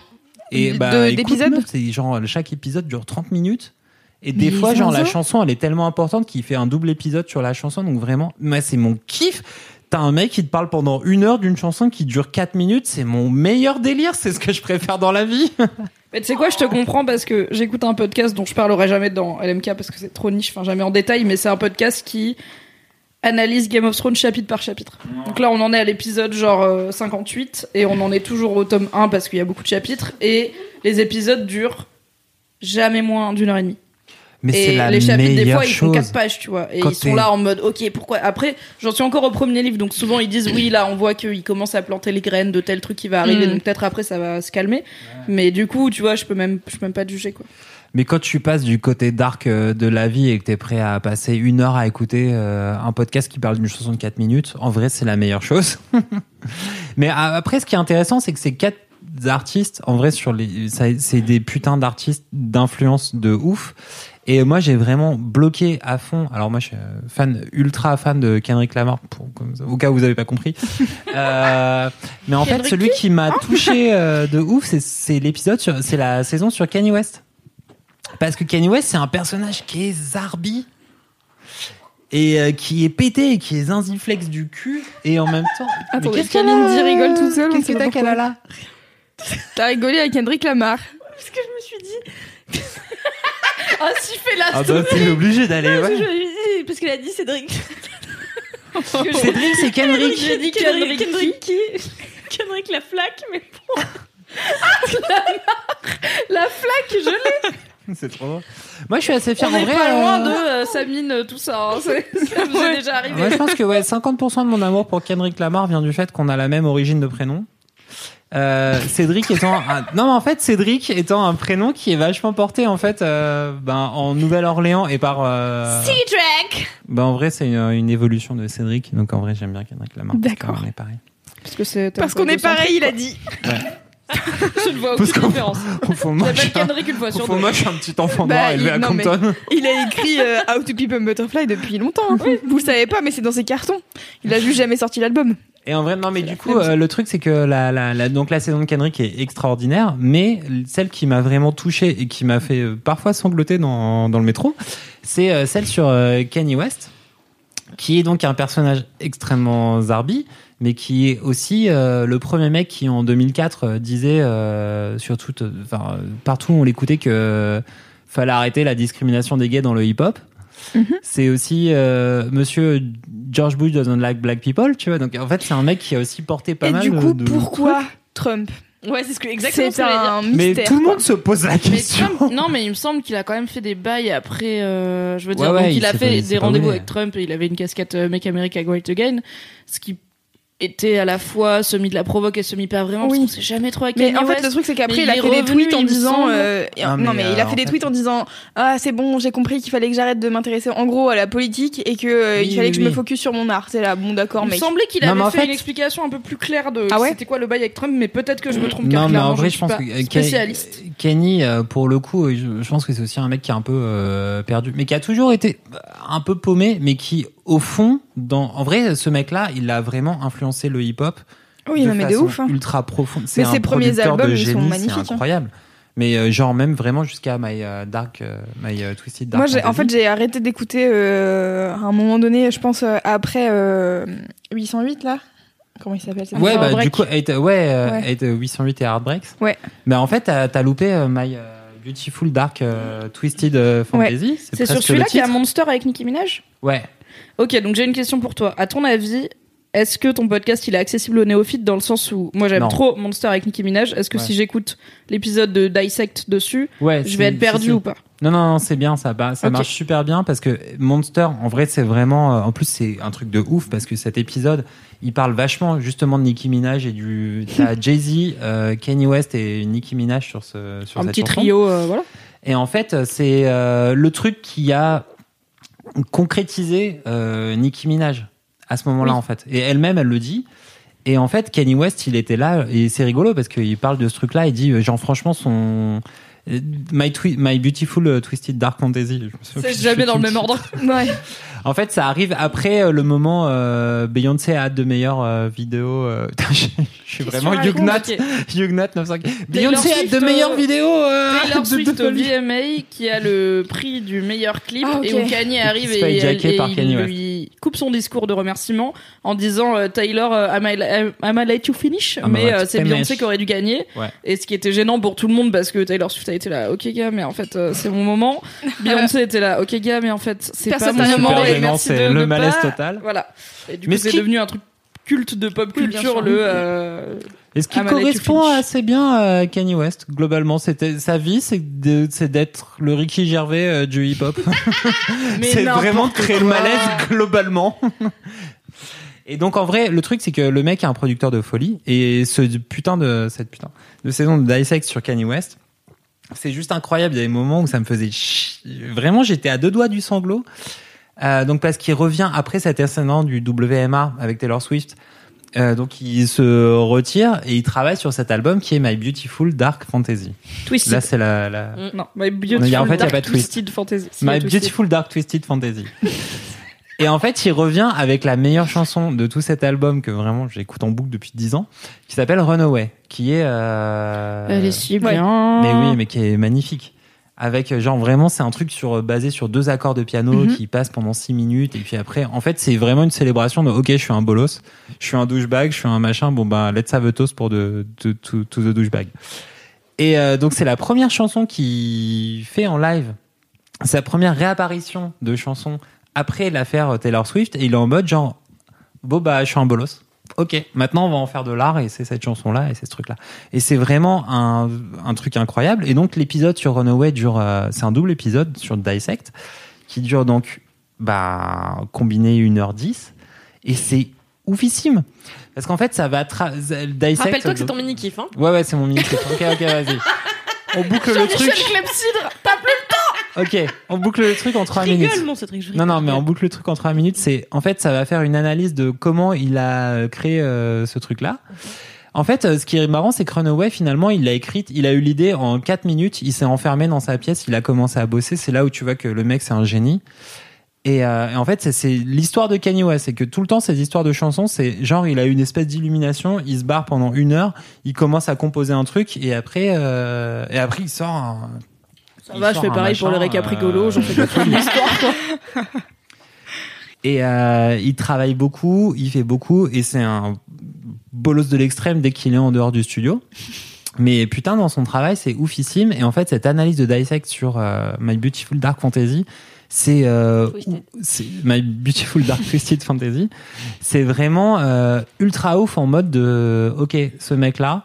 Et de- bah, d'épisodes C'est genre, chaque épisode dure 30 minutes. Et des Mais fois, genre, la chanson, elle est tellement importante qu'il fait un double épisode sur la chanson. Donc vraiment, moi, c'est mon kiff. T'as un mec qui te parle pendant une heure d'une chanson qui dure 4 minutes. C'est mon meilleur délire. C'est ce que je préfère dans la vie. Mais tu sais quoi, je te comprends parce que j'écoute un podcast dont je parlerai jamais dans LMK parce que c'est trop niche, enfin jamais en détail, mais c'est un podcast qui analyse Game of Thrones chapitre par chapitre. Donc là, on en est à l'épisode genre euh, 58 et on en est toujours au tome 1 parce qu'il y a beaucoup de chapitres et les épisodes durent jamais moins d'une heure et demie. Mais c'est Et la les chapitres, des fois, ils font chose. 4 pages, tu vois. Et Quand ils sont là en mode, ok, pourquoi? Après, j'en suis encore au premier livre, donc souvent ils disent, oui, là, on voit qu'ils commencent à planter les graines de tel truc qui va arriver, Mm. donc peut-être après ça va se calmer. Mais du coup, tu vois, je peux même, je peux même pas te juger, quoi. Mais quand tu passes du côté dark euh, de la vie et que t'es prêt à passer une heure à écouter euh, un podcast qui parle d'une chanson de 4 minutes, en vrai, c'est la meilleure chose. Mais a- après, ce qui est intéressant, c'est que ces quatre artistes, en vrai, sur les, c'est des putains d'artistes d'influence de ouf. Et moi, j'ai vraiment bloqué à fond. Alors moi, je suis euh, fan, ultra fan de Kendrick Lamar, pour, au cas où vous avez pas compris. Euh, mais en fait, celui qui m'a touché euh, de ouf, c'est- l'épisode, c'est la saison sur Kanye West. Parce que Kanye West, c'est un personnage qui est zarbi et euh, qui est pété et qui est zinziflex du cul et en même temps. Qu'est-ce qu'elle a rigole toute seule, on Qu'est-ce que t'as qu'elle a là T'as rigolé avec Kendrick Lamar. Parce que je me suis dit. Ah, si, fais la Ah bah t'es obligé d'aller. Parce que Ouais. dit- parce qu'elle a dit Cédric. Cédric, c'est Kendrick. J'ai dit Kendrick, Kendrick. Kendrick qui Kendrick la flaque, mais bon. La flaque, je l'ai. C'est trop drôle. Moi, je suis assez fier. On en est vrai, pas loin euh, de euh, Samine, euh, tout ça. hein. C'est- Ça vous est déjà arrivé. Moi, je pense que ouais, 50% de mon amour pour Kendrick Lamar vient du fait qu'on a la même origine de prénom. Euh, Cédric étant un... non mais en fait Cédric étant un prénom qui est vachement porté en fait euh, ben, en Nouvelle-Orléans et par euh... Cedric ben, en vrai c'est une, une évolution de Cédric donc en vrai j'aime bien Kendrick Lamar parce D'accord. qu'on est pareil Parce que c'est Parce qu'on est pareil, il a dit. Je ne vois aucune différence. au fond moi je J'appelle suis un- Kendrick une fois au sur fond, deux. moi je suis un petit enfant Bah, noir élevé il- à non, mais- Compton Il a écrit euh, How to Keep a Butterfly depuis longtemps. Vous le savez pas, mais c'est dans ses cartons. Il a juste jamais sorti l'album. Et en vrai, non, mais du coup, euh, le truc, c'est que la, la, la, donc la saison de Kendrick est extraordinaire, mais celle qui m'a vraiment touché et qui m'a fait euh, parfois sangloter dans, dans le métro, c'est euh, celle sur euh, Kanye West, qui est donc un personnage extrêmement zarbi, mais qui est aussi euh, le premier mec qui, en 2004, euh, disait, euh, sur tout, euh, enfin, euh, partout où on l'écoutait que euh, fallait arrêter la discrimination des gays dans le hip-hop. C'est aussi euh, Monsieur George Bush doesn't like black people, tu vois. Donc en fait, c'est un mec qui a aussi porté pas Et mal du de- coup, de pourquoi Trump? Ouais, c'est ce que exactement C'est ce que j'allais dire. un Mais mystère. tout le quoi. monde se pose la Mais question. Trump, non, mais il me semble qu'il a quand même fait des bails après. euh, je veux dire, Ouais, ouais, donc il, il a fait pas- des rendez-vous avec Trump et il avait une casquette euh, Make America Great Again, ce qui était à la fois semi de la provoque et semi pas vraiment. Oui. Parce qu'on sait jamais trop avec Mais Kanye en fait, West. le truc, c'est Mais qu'après, il il a fait des tweets en disant. euh, Ah, non, mais, mais il a fait des fait- tweets en disant Ah, c'est bon, j'ai compris qu'il fallait que j'arrête de m'intéresser en gros à la politique et que euh, Oui, il fallait oui, que je me focus sur mon art. C'est là, bon, d'accord, Il me semblait qu'il avait mais fait, fait- une explication un peu plus claire de Ah ouais c'était quoi le bail avec Trump, mais peut-être que je me trompe. Non, mais clairement, en vrai, je je pense suis que pas euh, spécialiste. Kenny- Kenny, euh, pour le coup, je, pense que c'est aussi un mec qui est un peu perdu, mais qui a toujours été un peu paumé, mais qui, au fond, dans, en vrai, ce mec-là, il a vraiment influencé le hip-hop. Oui, non, mais de façon ouf. hein. Ultra profonde. C'est Mais ses premiers de albums, ils sont magnifiques, C'est hein. incroyable. Mais euh, genre même vraiment jusqu'à My euh, Dark, euh, My Twisted Dark. Moi, en fait, j'ai arrêté d'écouter euh, à un moment donné, je pense, après euh, 808, là. Comment il s'appelle Ouais, Heartbreak. bah, du coup, eight- ouais, Ouais. eight, euh, 808 et Heartbreaks. Ouais. Mais en fait, t'as as loupé My Beautiful Dark Twisted Fantasy. C'est sur celui-là qu'il y a. Monster avec Nicki Minaj? Ouais. Ok, donc j'ai une question pour toi. À ton avis, est-ce que ton podcast il est accessible aux néophytes dans le sens où moi j'aime Non. trop Monster avec Nicki Minaj. Est-ce que Ouais. si j'écoute l'épisode de Dissect dessus, Ouais, je c'est- vais être perdu ou pas? Non, non, non, c'est bien, ça, bah, ça Ok. marche super bien parce que Monster, en vrai, c'est vraiment, euh, en plus, c'est un truc de ouf parce que cet épisode, il parle vachement justement de Nicki Minaj et du, t'as Jay-Z, euh, Kanye West et Nicki Minaj sur ce, sur Un cette petit chanson. trio, euh, voilà. Et en fait, c'est euh, le truc qui a concrétisé euh, Nicki Minaj à ce moment-là, Oui. en fait. Et elle-même, elle le dit. Et en fait, Kanye West, il était là, et c'est rigolo parce qu'il parle de ce truc-là. Il dit, euh, genre, franchement, son. euh, My, twi- My Beautiful euh, Twisted Dark Fantasy. C'est jamais dans le même ordre. Ouais. En fait, ça arrive après euh, le moment euh, Beyoncé a hâte de meilleures euh, vidéos. euh, putain, je, je suis vraiment Ok. Huguenot 95. Beyoncé a hâte Swift, de meilleures vidéos. euh, Taylor de- Swift de au. VMA qui a le prix du meilleur clip Ah, ok. et où Kanye arrive et, hijacker et par Kanye il West. lui coupe son discours de remerciement en disant euh, Taylor euh, am, I, am I late to finish? I'm mais euh, to c'est finish. Beyoncé qui aurait dû gagner Ouais. et ce qui était gênant pour tout le monde parce que Taylor Swift a été là ok gars mais en fait euh, c'est mon moment Beyoncé était là ok gars mais en fait c'est pas Personne mon t'a moment demandé. C'est le ne malaise pas- total. voilà et du Mais coup c'est qui- devenu un truc culte de pop Oui, culture sûr. le euh, Et ce qui correspond assez bien à Kanye West, globalement, c'était sa vie, c'est d'être le Ricky Gervais euh, du hip-hop. C'est vraiment de créer le malaise globalement. Et donc en vrai, le truc c'est que le mec est un producteur de folie et ce putain de cette putain de saison de Dissect sur Kanye West, c'est juste incroyable. Il y a des moments où ça me faisait chi- vraiment, j'étais à deux doigts du sanglot. Euh, donc parce qu'il revient après cet incident du WMA avec Taylor Swift. Euh, donc il se retire et il travaille sur cet album qui est My Beautiful Dark Fantasy. Twisted Là c'est la, la non My Beautiful a- en fait, Dark pas de twist. Twisted Fantasy Si, My. Beautiful Dark Twisted Fantasy. Et en fait, il revient avec la meilleure chanson de tout cet album que vraiment j'écoute en boucle depuis 10 ans, qui s'appelle Runaway, qui est. euh, Elle est si Ouais. bien. Mais oui, mais qui est magnifique. Avec euh, genre vraiment, c'est un truc sur basé sur deux accords de piano Mhm. qui passent pendant 6 minutes et puis après, en fait, c'est vraiment une célébration de OK, je suis un bolos, je suis un douchebag, je suis un machin. Bon bah, let's have a toast pour de, de- to, to the douchebag. Et euh, donc c'est la première chanson qu'il fait en live. Sa première réapparition de chanson après l'affaire Taylor Swift et il est en mode genre bon bah je suis un bolos. Ok, maintenant on va en faire de l'art et c'est cette chanson là et c'est ce truc là. Et c'est vraiment un, un truc incroyable. Et donc l'épisode sur Runaway dure, euh, c'est un double épisode sur Dissect qui dure donc bah combiné 1h10 et c'est oufissime parce qu'en fait ça va Dissect. Rappelle-toi que c'est ton mini-kiff, hein. Ouais ouais c'est mon mini Ok ok vas-y. On boucle le truc. Ok, on boucle le truc en 3 minutes. Rigole, mon Cédric, je Non, non, mais on boucle le truc en 3 minutes. C'est, en fait, ça va faire une analyse de comment il a créé euh, ce truc-là. En fait, euh, ce qui est marrant, c'est que Runaway, finalement, il l'a écrite, il a eu l'idée en 4 minutes, il s'est enfermé dans sa pièce, il a commencé à bosser. C'est là où tu vois que le mec, c'est un génie. Et, euh, et en fait, c'est- l'histoire de Kanye West. C'est que tout le temps, ces histoires de chansons, c'est genre, il a eu une espèce d'illumination, il se barre pendant une heure, il commence à composer un truc, et après, euh, et après, il sort un, Ça il va, je fais pareil pour récaps euh, rigolos, j'en fais pas toute l'histoire, quoi. Et euh, il travaille beaucoup, il fait beaucoup, et c'est un bolos de l'extrême dès qu'il est en dehors du studio. Mais putain, dans son travail, c'est oufissime. Et en fait, cette analyse de Dissect sur euh, My Beautiful Dark Fantasy, c'est euh, My Beautiful Dark Twisted Fantasy, c'est vraiment euh, ultra ouf en mode de, ok, ce mec-là,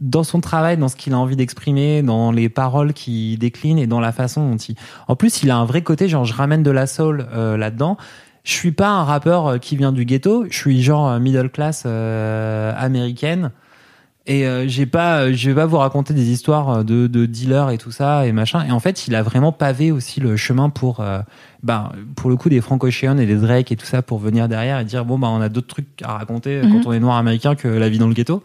dans son travail, dans ce qu'il a envie d'exprimer, dans les paroles qu'il décline et dans la façon dont il. En plus, il a un vrai côté, genre, je ramène de la soul euh, là-dedans. Je suis pas un rappeur euh, qui vient du ghetto. Je suis genre euh, middle class euh, américaine. Et euh, j'ai pas, euh, je vais pas vous raconter des histoires de, de dealers et tout ça et machin. Et en fait, il a vraiment pavé aussi le chemin pour, euh, ben, pour le coup des Frank Ocean et des Drake et tout ça pour venir derrière et dire bon bah on a d'autres trucs à raconter euh, Mhm. quand on est noir américain que la vie dans le ghetto.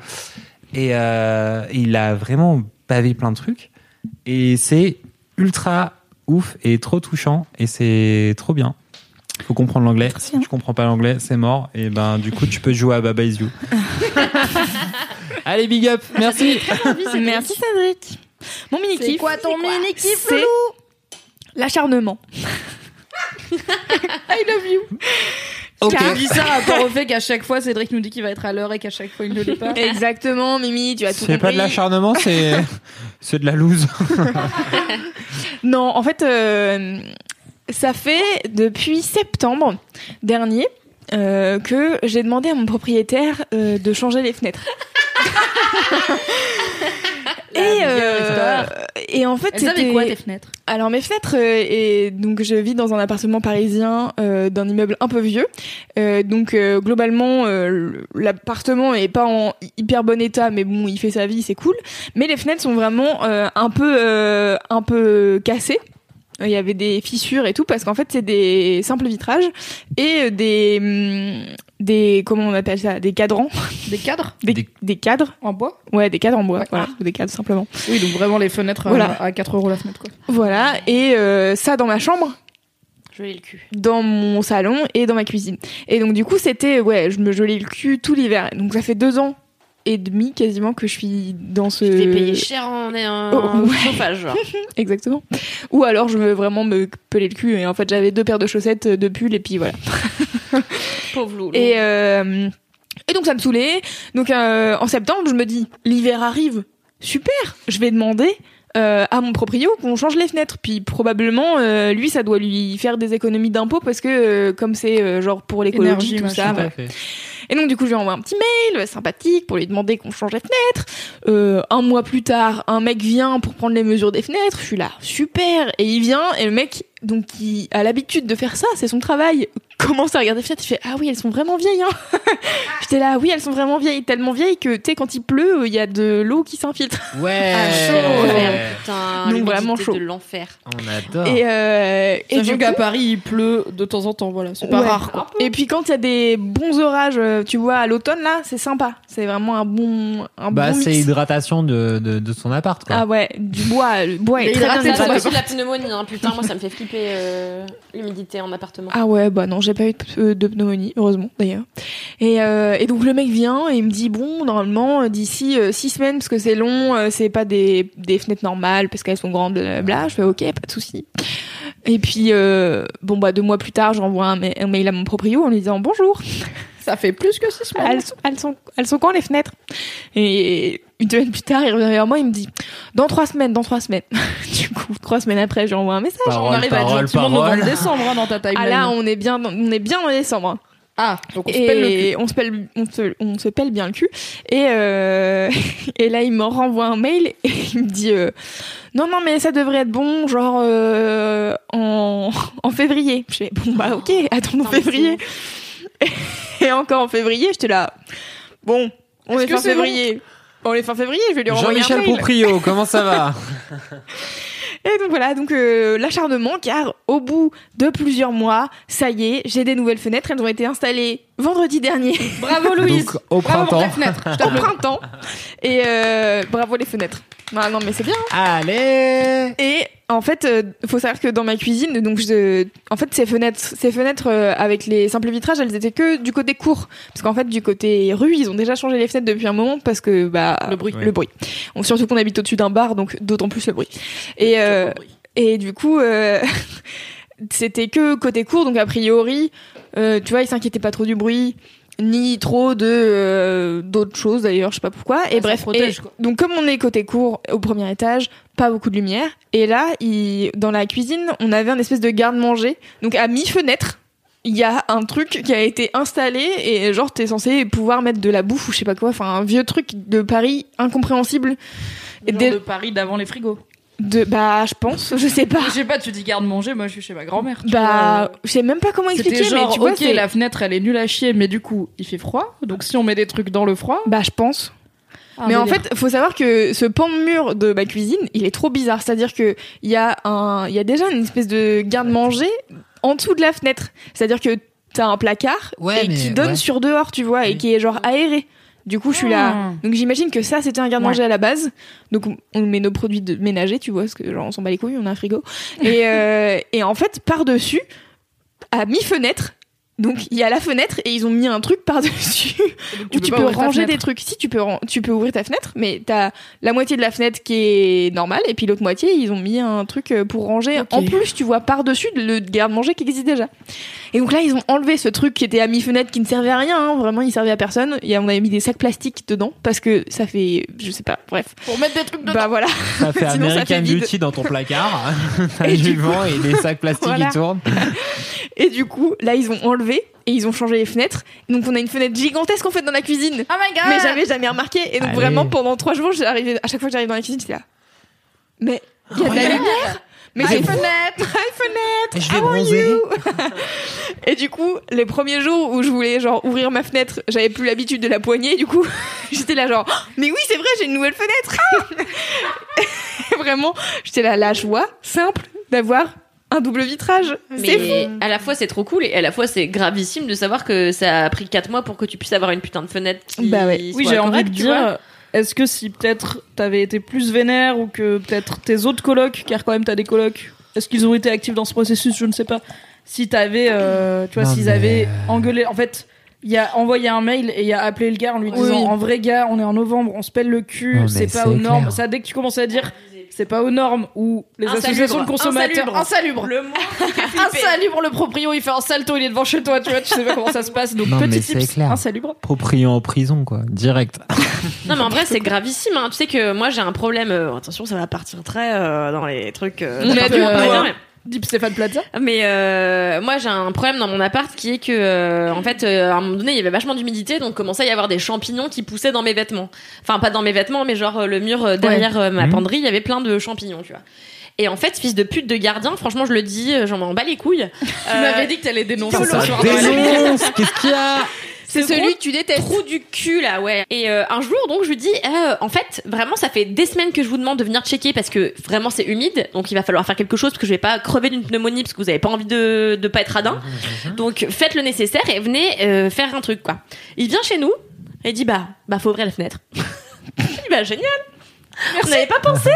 Et euh, il a vraiment pavé plein de trucs. Et c'est ultra ouf et trop touchant. Et c'est trop bien. Faut comprendre l'anglais. Si tu comprends pas l'anglais, c'est mort. Et ben, du coup, tu peux jouer à Baba Is You. Allez, big up. Merci. Merci Cédric. Mon mini kiff. C'est quoi ton mini kiff, C'est l'acharnement. I love you. Ok. Je dis ça rapport au fait qu'à chaque fois, Cédric nous dit qu'il va être à l'heure et qu'à chaque fois, il ne l'est pas. Exactement, Mimi, tu as tout C'est pas de compris. l'acharnement, c'est, c'est de la loose. Non, en fait, euh, ça fait depuis septembre dernier euh, que j'ai demandé à mon propriétaire euh, de changer les fenêtres. et, euh, et en fait, Elles avaient c'était quoi tes fenêtres? Alors mes fenêtres euh, et donc je vis dans un appartement parisien euh, d'un immeuble un peu vieux. Euh, donc euh, globalement euh, l'appartement est pas en hyper bon état mais bon il fait sa vie c'est cool. Mais les fenêtres sont vraiment euh, un peu euh, un peu cassées. Il y avait des fissures et tout parce qu'en fait c'est des simples vitrages et euh, des hum, des comment on appelle ça des cadrans Des cadres des, Des- des cadres en bois ouais des cadres en bois Ouais. voilà ou des cadres simplement Oui, donc vraiment les fenêtres euh, Voilà. à 4 euros la fenêtre quoi. voilà et euh, ça dans ma chambre Joli le cul. dans mon salon et dans ma cuisine. Et donc du coup c'était ouais, je me gelais le cul tout l'hiver. Donc ça fait deux ans et demi quasiment que je suis dans ce. Je vais payer cher en, en Oh, ouais. chauffage. genre. Exactement. Ou alors je me vraiment me pelais le cul et en fait j'avais deux paires de chaussettes, de pulls et puis voilà. Pauvre loulou. Et euh, et donc ça me saoulait. Donc euh, en septembre je me dis l'hiver arrive, super, je vais demander. euh, à mon proprio qu'on change les fenêtres puis probablement euh, lui ça doit lui faire des économies d'impôts parce que euh, comme c'est euh, genre pour l'écologie tout ça voilà. Et donc du coup, je lui envoie un petit mail euh, sympathique pour lui demander qu'on change les fenêtres. Euh, un mois plus tard, un mec vient pour prendre les mesures des fenêtres. Je suis là, super. Et il vient et le mec, donc qui a l'habitude de faire ça, c'est son travail, commence à regarder les fenêtres. Il fait ah oui, elles sont vraiment vieilles. Hein. J'étais là, oui, elles sont vraiment vieilles, tellement vieilles que tu sais quand il pleut, il y a de l'eau qui s'infiltre. Ouais. Ah, chaud, L'enfer, ouais. putain, Donc, l'humidité vraiment chaud. de l'enfer. On adore. Et euh, et du qu'à coup, Paris il pleut de temps en temps, voilà, c'est pas Ouais. rare quoi. Et puis quand il y a des bons orages, euh, tu vois, à l'automne là, c'est sympa. C'est vraiment un bon, un Bah, bon c'est hydratation de, de, de son appart, quoi. Ah ouais, du bois, le bois est Mais très bien hydraté, Ça, c'est hydraté. aussi de la pneumonie, hein. putain, moi ça me fait flipper euh, l'humidité en appartement. Ah ouais, bah non, j'ai pas eu de, euh, de pneumonie, heureusement d'ailleurs. Et, euh, et donc le mec vient et il me dit bon, normalement euh, d'ici euh, six semaines parce que c'est long, euh, c'est pas des, des fenêtres normales parce qu'elles sont grandes, blablabla. Je fais ok, pas de souci. Et puis euh, bon bah deux mois plus tard, j'envoie un, ma- un mail à mon proprio en lui disant bonjour. Ça fait plus que 6 semaines. Elles, sont- elles sont elles sont quand les fenêtres? Et une semaine plus tard, il revient vers moi, il me dit dans trois semaines, dans trois semaines. du coup, trois semaines après, je lui envoie un message. On Parole, arrive à parole, gentiment parole. novembre-décembre hein, dans ta timeline. Ah là, on est bien, dans- on est bien en décembre. hein. Ah, donc on se pèle le cul. et on se pèle, on se, on se pèle bien le cul. Et, euh, et là, il me renvoie un mail et il me dit euh, non, non, mais ça devrait être bon, genre euh, en, en février. Je fais bon bah ok, attendons Putain, mais février. Et encore en février, j'étais là. Bon, on Est-ce est, que fin c'est février. On est fin février, je vais lui renvoyer un Jean-Michel mail. Proprio, comment ça va Et donc voilà, donc euh, l'acharnement, car au bout de plusieurs mois, ça y est, j'ai des nouvelles fenêtres. Elles ont été installées vendredi dernier. Bravo Louise. Donc, au Bravo pour printemps. ta fenêtre. Je au printemps. Et euh, bravo les fenêtres. Ah non mais c'est bien. Allez Et en fait, euh, faut savoir que dans ma cuisine, donc je, en fait ces fenêtres, ces fenêtres euh, avec les simples vitrages, elles étaient que du côté court, parce qu'en fait du côté rue, ils ont déjà changé les fenêtres depuis un moment parce que bah Le bruit. le bruit. On- surtout qu'on habite au-dessus d'un bar, donc d'autant plus le bruit. Et euh, et du coup, euh, c'était que côté court, donc a priori, euh, tu vois, ils s'inquiétaient pas trop du bruit ni trop de euh, d'autres choses d'ailleurs je sais pas pourquoi. Et ça bref protège, et quoi. donc comme on est côté court au premier étage pas beaucoup de lumière. Et là il, dans la cuisine on avait un espèce de garde-manger. Donc à mi fenêtre il y a un truc qui a été installé et genre t'es censé pouvoir mettre de la bouffe ou je sais pas quoi. Enfin un vieux truc de Paris incompréhensible. Le genre Des- de Paris d'avant les frigos. De bah je pense je sais pas Je sais pas, tu dis garde-manger, moi je suis chez ma grand-mère. bah vois. je sais même pas comment expliquer C'était genre, mais tu vois ok, la fenêtre elle est nulle à chier, mais du coup il fait froid. Donc si on met des trucs dans le froid. bah je pense ah, mais en délire. fait, faut savoir que ce pan de mur de ma cuisine, il est trop bizarre. C'est-à-dire que il y a un, il y a déjà une espèce de garde-manger en dessous de la fenêtre. C'est-à-dire que t'as un placard Ouais, et mais- qui donne ouais. sur dehors, tu vois, et qui est genre aéré. Du coup, je suis là. Ah. Donc j'imagine que ça, c'était un garde-manger à la base. Donc on- met nos produits de ménager, tu vois, parce que genre on s'en bat les couilles, on a un frigo. Et, euh, et en fait, par-dessus, à mi-fenêtre, donc il y a la fenêtre et ils ont mis un truc par-dessus où tu peux ranger des trucs. Si tu peux, tu peux ouvrir ta fenêtre, mais t'as la moitié de la fenêtre qui est normale et puis l'autre moitié ils ont mis un truc euh, pour ranger. En plus, tu vois par dessus le garde-manger qui existe déjà. Et donc là, ils ont enlevé ce truc qui était à mi-fenêtre qui ne servait à rien. hein. Vraiment, il servait à personne. Et on avait mis des sacs plastiques dedans parce que ça fait, je sais pas. Bref. Pour mettre des trucs dedans. Bah voilà. Ça fait Sinon, ça American fait vide. Beauty dans ton placard. T'as Et du vent et des sacs plastiques Voilà. qui tournent. Et du coup, là, ils ont enlevé rénové et ils ont changé les fenêtres. Donc on a une fenêtre gigantesque en fait dans la cuisine. Oh my god Mais j'avais jamais remarqué. Et donc Allez. vraiment pendant trois jours, j'arrivais à chaque fois que j'arrive dans la cuisine, j'étais là. Mais il y a de la lumière. Mais c'est fenêtre, hi fenêtre. Je vais how are bronzer. you? Et du coup, les premiers jours où je voulais genre ouvrir ma fenêtre, j'avais plus l'habitude de la poignée. Du coup, j'étais là genre, Oh, mais oui c'est vrai, j'ai une nouvelle fenêtre. Vraiment, j'étais là la joie simple d'avoir un double vitrage. C'est fou. Mais à la fois c'est trop cool et à la fois c'est gravissime de savoir que ça a pris 4 mois pour que tu puisses avoir une putain de fenêtre qui Bah ouais. Oui, soit j'ai envie de dire, est-ce que si peut-être t'avais été plus vénère ou que peut-être tes autres colocs, car quand même t'as des colocs, est-ce qu'ils ont été actifs dans ce processus? Je ne sais pas. Si t'avais, euh, tu vois, s'ils mais, avaient euh, engueulé, en fait. Il a envoyé un mail et il a appelé le gars en lui Oui, disant oui. en vrai gars on est en novembre on se pèle le cul c'est pas aux normes ça dès que tu commençais à dire c'est pas aux normes ou les Insalubre. associations de consommateurs Insalubre. insalubre Le insalubre le proprio il fait un salto il est devant chez toi tu vois tu sais pas comment ça se passe donc Non, mais petit c'est tips clair. insalubre Propriant en prison, quoi. Direct. Non mais en vrai c'est gravissime. Hein. Tu sais que moi j'ai un problème. euh, attention ça va partir très euh, dans les trucs. Euh, On Deep Stéphane Plaza mais, euh, moi j'ai un problème dans mon appart qui est que euh, en fait euh, à un moment donné il y avait vachement d'humidité donc commençait à y avoir des champignons qui poussaient dans mes vêtements. Enfin pas dans mes vêtements mais genre euh, le mur euh, derrière euh, ma Mhm. penderie il y avait plein de champignons tu vois. Et en fait, fils de pute de gardien, franchement, je le dis, j'en m'en bats les couilles. Tu m'avais dit que t'allais dénoncer Qu'est-ce qu'il y a? C'est Ce celui que tu détestes. trou du cul là ouais. Et euh, un jour donc je lui dis euh, en fait vraiment ça fait des semaines que je vous demande de venir checker parce que vraiment c'est humide. Donc il va falloir faire quelque chose parce que je vais pas crever d'une pneumonie parce que vous avez pas envie de de pas être radin. Donc faites le nécessaire et venez euh, faire un truc quoi. Il vient chez nous et dit bah bah faut ouvrir la fenêtre. Je dis bah génial on n'avait pas pensé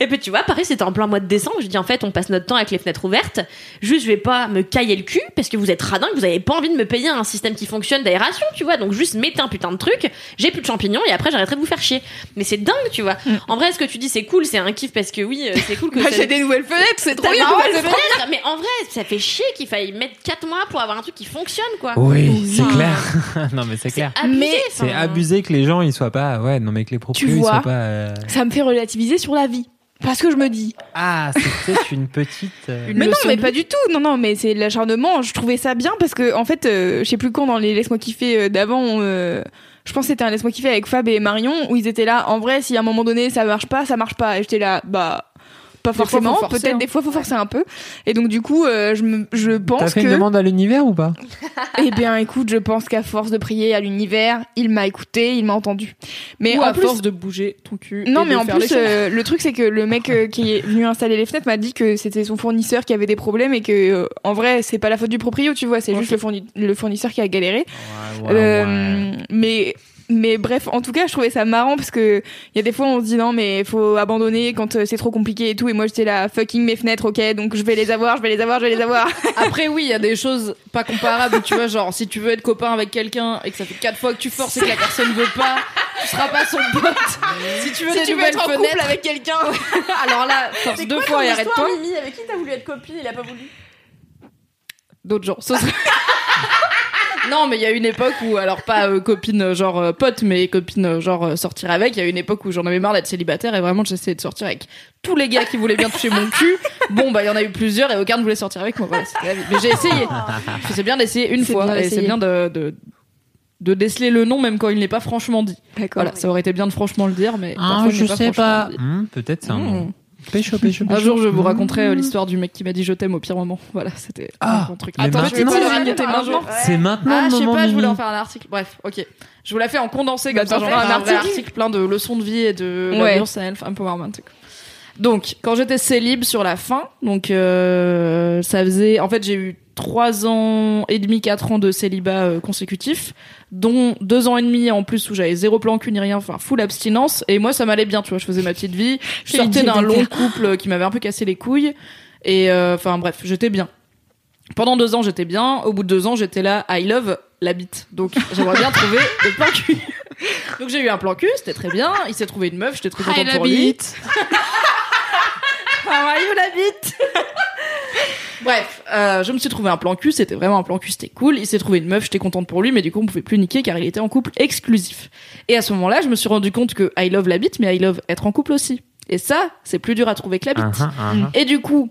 et puis tu vois pareil c'était en plein mois de décembre je dis en fait on passe notre temps avec les fenêtres ouvertes juste je vais pas me cailler le cul parce que vous êtes radin que vous avez pas envie de me payer un système qui fonctionne d'aération tu vois donc juste mettez un putain de truc j'ai plus de champignons et après j'arrêterai de vous faire chier mais c'est dingue tu vois en vrai ce que tu dis c'est cool c'est un kiff parce que oui euh, c'est cool que ça- j'ai des nouvelles fenêtres, c'est trop bien. nouvelles nouvelles fenêtres. fenêtres, mais en vrai ça fait chier qu'il faille mettre 4 mois pour avoir un truc qui fonctionne quoi Oui, c'est Enfin, clair. non, mais c'est clair. abusé, Mais C'est abusé que les gens ils soient pas. Ouais, non, mais que les vois. soient pas. euh, Ça me fait relativiser sur la vie. Parce que je me dis. Ah, c'est peut-être une petite. euh, Une Mais non, mais pas du tout. Non, non, mais c'est l'acharnement. Je trouvais ça bien parce que, en fait, euh, je sais plus quand dans les Laisse-moi kiffer euh, d'avant, euh, je pense que c'était un Laisse-moi kiffer avec Fab et Marion où ils étaient là. En vrai, si à un moment donné ça marche pas, ça marche pas. Et j'étais là, bah. Pas forcément, peut-être hein. des fois faut forcer un peu. Et donc du coup, euh, je, me, je T'as pense fait que, une demande à l'univers ou pas? Eh bien, écoute, je pense qu'à force de prier à l'univers, il m'a écouté, il m'a entendu. Mais ou en à plus, force de bouger ton cul non, et mais de en faire plus, euh, le truc, c'est que le mec euh, qui est venu installer les fenêtres m'a dit que c'était son fournisseur qui avait des problèmes et que, euh, en vrai, c'est pas la faute du proprio, tu vois, c'est juste le, fourni- le fournisseur qui a galéré. Ouais, Euh, Mais, mais bref, en tout cas, je trouvais ça marrant parce que il y a des fois, on se dit non, mais faut abandonner quand euh, c'est trop compliqué et tout. Et moi, j'étais là, fucking mes fenêtres, ok, donc je vais les avoir, je vais les avoir, je vais les avoir. Après, oui, il y a des choses pas comparables. tu vois, genre, si tu veux être copain avec quelqu'un et que ça fait quatre fois que tu forces et que la personne veut pas, tu seras pas son pote. Si tu veux si des tu veux nouvelles être en couple avec quelqu'un, alors là, force deux fois et arrête-toi. Mimi? Avec qui t'as voulu être copine? Il a pas voulu D'autres gens. Ce serait- non, mais il y a une époque où, alors pas euh, copine euh, genre euh, pote, mais copine genre euh, sortir avec. Il y a une époque où j'en avais marre d'être célibataire et vraiment j'essayais de sortir avec tous les gars qui voulaient bien toucher mon cul. Bon, bah il y en a eu plusieurs et aucun ne voulait sortir avec moi. Voilà, c'était la vie. Mais j'ai essayé. C'est bien d'essayer une C'est fois bien et c'est d'essayer. bien de, de de déceler le nom même quand il n'est pas franchement dit. D'accord. Voilà, ça aurait été bien de franchement le dire, mais Ah, parfois, il je n'est sais franchement pas. dit. Hmm, Peut-être c'est un nom. Pécho, pécho, Un jour, je vous Mmh. raconterai euh, l'histoire du mec qui m'a dit je t'aime au pire moment. Voilà, c'était Ah, un bon truc. Attends, je vais maintenant- pas le raconter maintenant. C'est maintenant Ah, je sais pas, je voulais en faire un article. Bref, ok. Je vous la fais en condensé Bah, comme ça, j'en un article. plein de leçons de vie et de Ouais. ouais. self empowerment. Donc, quand j'étais célib sur la fin, donc euh, ça faisait, en fait, j'ai eu trois ans et demi, quatre ans de célibat euh, consécutifs, dont deux ans et demi en plus où j'avais zéro plan cul ni rien, enfin full abstinence. Et moi, ça m'allait bien, tu vois, je faisais ma petite vie. Je sortais d'un long couple qui m'avait un peu cassé les couilles. Et euh, enfin bref, j'étais bien. Pendant deux ans, j'étais bien. Au bout de deux ans, j'étais là, I love la bite. Donc, j'aimerais bien trouver le plan cul. Donc, j'ai eu un plan cul, c'était très bien. Il s'est trouvé une meuf, j'étais très contente pour lui. You, la bite Bref, euh, je me suis trouvé un plan cul, c'était vraiment un plan cul, c'était cool. Il s'est trouvé une meuf, j'étais contente pour lui, mais du coup, on pouvait plus niquer car il était en couple exclusif. Et à ce moment-là, je me suis rendu compte que I love la bite, mais I love être en couple aussi. Et ça, c'est plus dur à trouver que la bite. Ah, ah. Et du coup,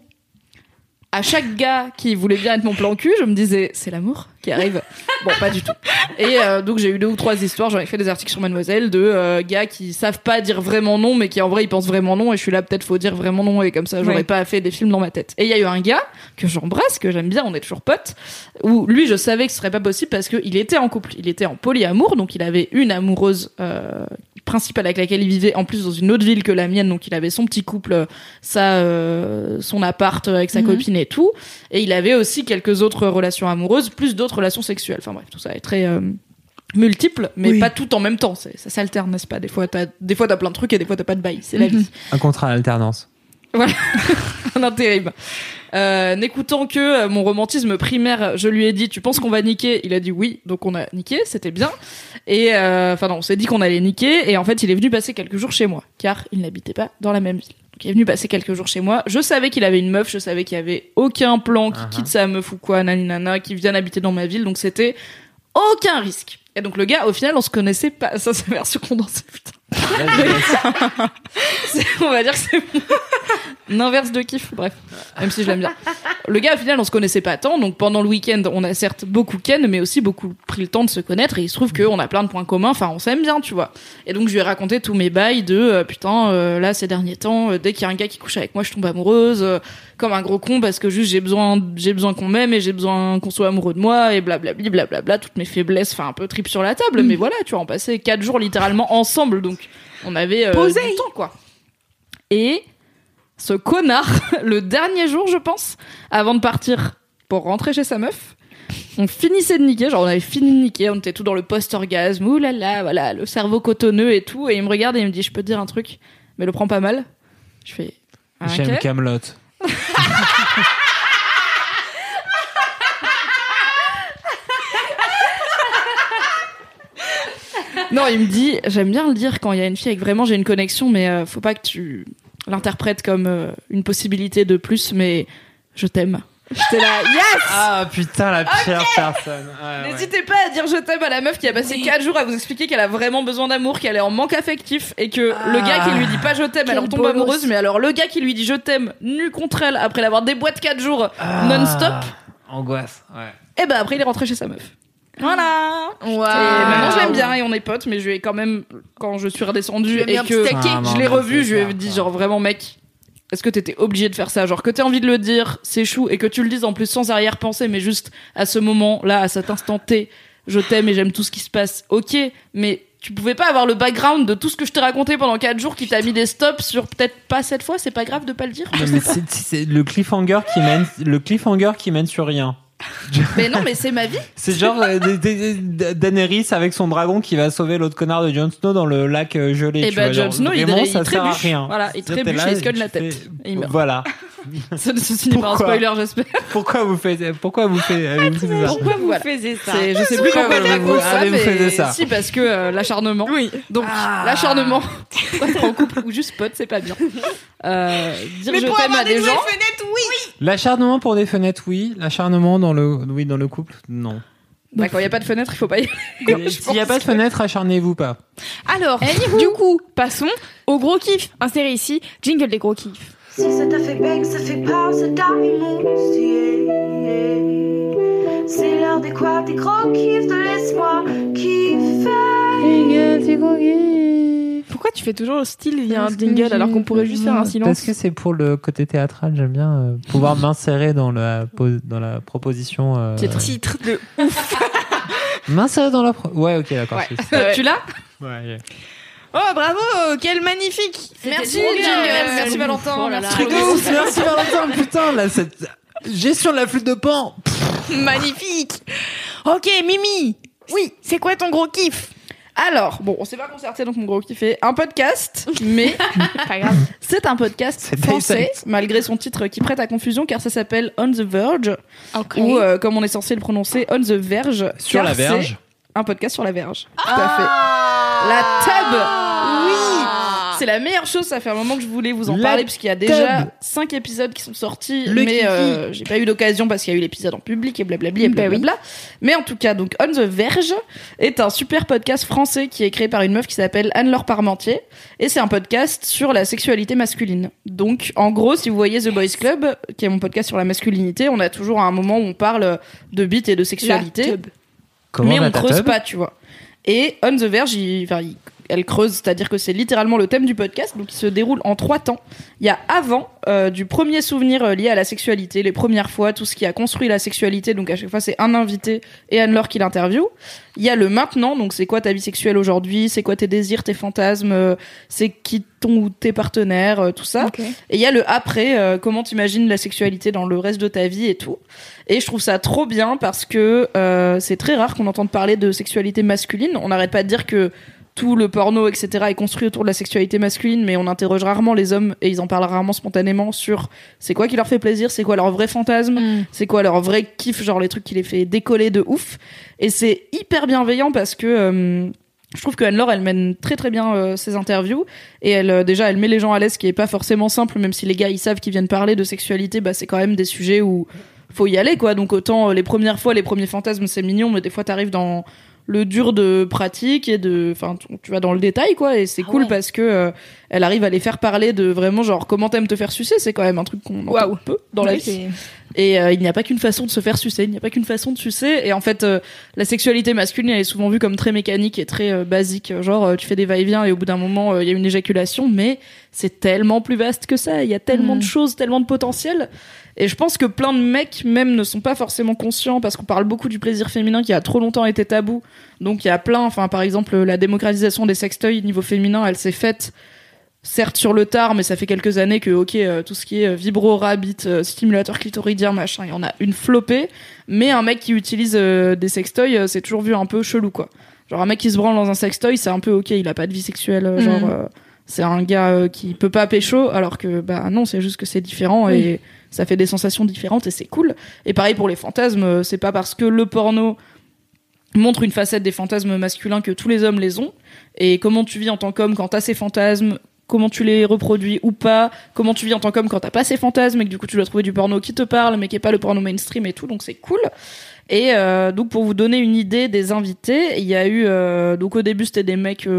à chaque gars qui voulait bien être mon plan cul, je me disais c'est l'amour qui arrive. Bon, pas du tout. Et euh, donc j'ai eu deux ou trois histoires. J'en ai fait des articles sur Mademoiselle de euh, gars qui savent pas dire vraiment non, mais qui en vrai ils pensent vraiment non. Et je suis là peut-être faut dire vraiment non et comme ça j'aurais Ouais. pas fait des films dans ma tête. Et il y a eu un gars que j'embrasse, que j'aime bien, on est toujours potes. Où lui je savais que ce serait pas possible parce qu'il était en couple, il était en polyamour, donc il avait une amoureuse euh, principale avec laquelle il vivait en plus dans une autre ville que la mienne, donc il avait son petit couple, sa son appart avec sa copine et tout. Et il avait aussi quelques autres relations amoureuses, plus d'autres relations sexuelles. Enfin bref, tout ça est très euh, multiple, mais Oui. pas tout en même temps. Ça s'alterne, n'est-ce pas? Des fois, t'as des fois t'as plein de trucs et des fois t'as pas de bail. C'est la vie. Un contrat à alternance. Un intérim. Euh, N'écoutant que euh, mon romantisme primaire, je lui ai dit, tu penses qu'on va niquer? Il a dit oui, donc on a niqué, c'était bien. Et euh, enfin non, on s'est dit qu'on allait niquer. Et en fait, il est venu passer quelques jours chez moi, car il n'habitait pas dans la même ville. Il est venu passer quelques jours chez moi. Je savais qu'il avait une meuf, je savais qu'il y avait aucun plan qui quitte sa meuf ou quoi, naninana, qui vienne habiter dans ma ville. Donc c'était aucun risque. Et donc le gars, au final, on se connaissait pas. Ça, c'est version condensée, putain. On va dire que c'est mon inverse de kiff. Bref, même si je l'aime bien. Le gars, au final, on se connaissait pas tant. Donc pendant le week-end, on a certes beaucoup ken, mais aussi beaucoup pris le temps de se connaître. Et il se trouve qu'on a plein de points communs. Enfin, on s'aime bien, tu vois. Et donc je lui ai raconté tous mes bails de euh, putain, euh, là ces derniers temps, euh, dès qu'il y a un gars qui couche avec moi, je tombe amoureuse. comme un gros con parce que juste j'ai besoin j'ai besoin qu'on m'aime et j'ai besoin qu'on soit amoureux de moi et blablabla blablabla toutes mes faiblesses enfin un peu trip sur la table mais voilà tu vois on passait quatre jours littéralement ensemble donc on avait euh, Posé. du temps quoi et ce connard le dernier jour je pense avant de partir pour rentrer chez sa meuf on finissait de niquer, genre on avait fini de niquer, on était tout dans le post-orgasme, ouh là là, voilà, le cerveau cotonneux et tout, et il me regarde et il me dit, je peux te dire un truc, mais le prends pas mal. Je fais, ah, J'aime ok. Camelot. Non, il me dit, j'aime bien le dire quand il y a une fille avec vraiment j'ai une connexion, mais euh, faut pas que tu l'interprètes comme euh, une possibilité de plus, mais je t'aime. J'étais là, yes Ah putain, la pire personne. Ouais, ouais. N'hésitez pas à dire je t'aime à la meuf qui a passé 4 jours à vous expliquer qu'elle a vraiment besoin d'amour, qu'elle est en manque affectif et que le gars qui lui dit pas je t'aime, elle en tombe amoureuse, mais alors le gars qui lui dit je t'aime nu contre elle après l'avoir déboîté 4 jours Ah. non-stop, Angoisse, ouais. et ben après il est rentré chez sa meuf. Voilà. Et Waouh. maintenant je l'aime bien et on est potes, mais je lui ai quand même, quand je suis redescendue et que. Ah, je l'ai revu, je lui ai dit genre vraiment mec, est-ce que t'étais obligé de faire ça? Genre que t'aies envie de le dire, c'est chou, et que tu le dises en plus sans arrière-pensée, mais juste à ce moment-là, à cet instant T, je t'aime et j'aime tout ce qui se passe. Ok, mais tu pouvais pas avoir le background de tout ce que je t'ai raconté pendant 4 jours qui t'a mis des stops sur peut-être pas cette fois, c'est pas grave de pas le dire. c'est le cliffhanger qui mène, le cliffhanger qui mène sur rien. Mais non, mais c'est ma vie. C'est genre euh, Daenerys avec son dragon qui va sauver l'autre connard de Jon Snow dans le lac euh, gelé. Et tu bah vois, Jon genre, Snow, il, vraiment, il ça sert à trébuche. rien. Voilà, il T'es trébuche là, et il se cogne la tête. fais- Et il meurt. Voilà. Ça ne se finit par un spoiler, j'espère. Pourquoi vous faites, pourquoi vous faites, euh, vous faites ça Pourquoi vous Voilà. faisiez ça Je sais plus Pourquoi vous- raconte ça, vous mais faisiez ça. si parce que euh, l'acharnement. Oui. Donc l'acharnement, être en couple ou juste pote, c'est pas bien. Euh, dire je t'aime à des gens. fenêtres, oui. L'acharnement pour des fenêtres, oui. L'acharnement dans le, oui, dans le couple, non. Bah, quand il y a pas de fenêtre, il faut pas y aller. S'il n'y a pas de fenêtre, acharnez-vous pas. Alors, du coup, passons au gros kiff. Inséré ici, jingle des gros kiffs. Si ça t'a fait bec, ça fait pas, ça t'a. C'est l'heure des quoi, des gros kiffs, de laisse-moi kiffer. Pourquoi tu fais toujours le style il y a un jingle alors qu'on pourrait juste faire un silence Parce que c'est pour le côté théâtral, j'aime bien euh, pouvoir m'insérer dans la, dans la proposition. euh, Titre. Titre de M'insérer dans la. pro- Ouais, ok, d'accord. Ouais. tu l'as? Ouais, Oh bravo, quel magnifique Merci trop bien, euh, merci le Valentin, là, merci là. Truc de ouf, merci Valentin, putain, là, cette gestion de la flûte de pan. Magnifique Ok, Mimi Oui, c'est quoi ton gros kiff? Alors, bon, on s'est pas concerté, donc mon gros kiff est un podcast, mais Pas grave. c'est un podcast français, malgré son titre qui prête à confusion, car ça s'appelle On the Verge, ou euh, comme on est censé le prononcer, On the Verge. Sur car la verge. Un podcast sur la verge. Tout à fait. La tub Oui C'est la meilleure chose, ça fait un moment que je voulais vous en La parler, puisqu'il y a déjà tub. 5 épisodes qui sont sortis, Le mais euh, j'ai pas eu l'occasion parce qu'il y a eu l'épisode en public et blablabli et Bah oui. blablabla. Mais en tout cas, donc On the Verge est un super podcast français qui est créé par une meuf qui s'appelle Anne-Laure Parmentier, et c'est un podcast sur la sexualité masculine. Donc, en gros, si vous voyez The Boys Club, qui est mon podcast sur la masculinité, on a toujours un moment où on parle de bite et de sexualité mais on creuse pas, tu vois. Et On the Verge, il- enfin, il- elle creuse, c'est-à-dire que c'est littéralement le thème du podcast, donc il se déroule en trois temps. Il y a avant euh, du premier souvenir euh, lié à la sexualité, les premières fois, tout ce qui a construit la sexualité, donc à chaque fois c'est un invité et Anne-Laure qui l'interview. Il y a le maintenant, donc c'est quoi ta vie sexuelle aujourd'hui, c'est quoi tes désirs, tes fantasmes, euh, c'est qui ton ou tes partenaires, euh, tout ça. Et il y a le après, euh, comment t'imagines la sexualité dans le reste de ta vie et tout. Et je trouve ça trop bien parce que euh, c'est très rare qu'on entende parler de sexualité masculine. On n'arrête pas de dire que tout le porno, etc., est construit autour de la sexualité masculine, mais on interroge rarement les hommes et ils en parlent rarement spontanément sur c'est quoi qui leur fait plaisir, c'est quoi leur vrai fantasme, Mm. c'est quoi leur vrai kiff, genre les trucs qui les fait décoller de ouf. Et c'est hyper bienveillant parce que euh, je trouve que Anne-Laure, elle mène très très bien euh, ses interviews et elle euh, déjà elle met les gens à l'aise, ce qui est pas forcément simple, même si les gars ils savent qu'ils viennent parler de sexualité, bah c'est quand même des sujets où faut y aller quoi. Donc autant euh, les premières fois, les premiers fantasmes c'est mignon, mais des fois t'arrives dans le dur de pratique et de, enfin tu- vas dans le détail quoi et c'est Ah cool ouais. parce que euh, elle arrive à les faire parler de vraiment genre comment t'aimes te faire sucer, c'est quand même un truc qu'on entend Waouh. peu dans la vie. Et euh, il n'y a pas qu'une façon de se faire sucer, il n'y a pas qu'une façon de sucer. Et en fait, euh, la sexualité masculine, elle est souvent vue comme très mécanique et très euh, basique. Genre, euh, tu fais des va-et-vient et au bout d'un moment, euh, il y a une éjaculation, mais c'est tellement plus vaste que ça. Il y a tellement de choses, tellement de potentiel. Et je pense que plein de mecs, même, ne sont pas forcément conscients parce qu'on parle beaucoup du plaisir féminin qui a trop longtemps été tabou. Donc, il y a plein, enfin, par exemple, la démocratisation des sextoys niveau féminin, elle s'est faite certes sur le tard, mais ça fait quelques années que, ok, euh, tout ce qui est euh, vibro, rabbit, euh, stimulateur clitoridien, machin, il y en a une flopée. Mais un mec qui utilise euh, des sextoys, euh, c'est toujours vu un peu chelou, quoi. Genre un mec qui se branle dans un sextoy, c'est un peu ok, il a pas de vie sexuelle, euh, genre euh, c'est un gars euh, qui peut pas pécho, alors que bah non, c'est juste que c'est différent et ça fait des sensations différentes et c'est cool. Et pareil pour les fantasmes, euh, c'est pas parce que le porno montre une facette des fantasmes masculins que tous les hommes les ont. Et comment tu vis en tant qu'homme quand t'as ces fantasmes, comment tu les reproduis ou pas, comment tu vis en tant qu'homme quand t'as pas ces fantasmes et que du coup tu dois trouver du porno qui te parle mais qui est pas le porno mainstream et tout, donc c'est cool. Et euh, donc pour vous donner une idée des invités, il y a eu euh, donc au début c'était des mecs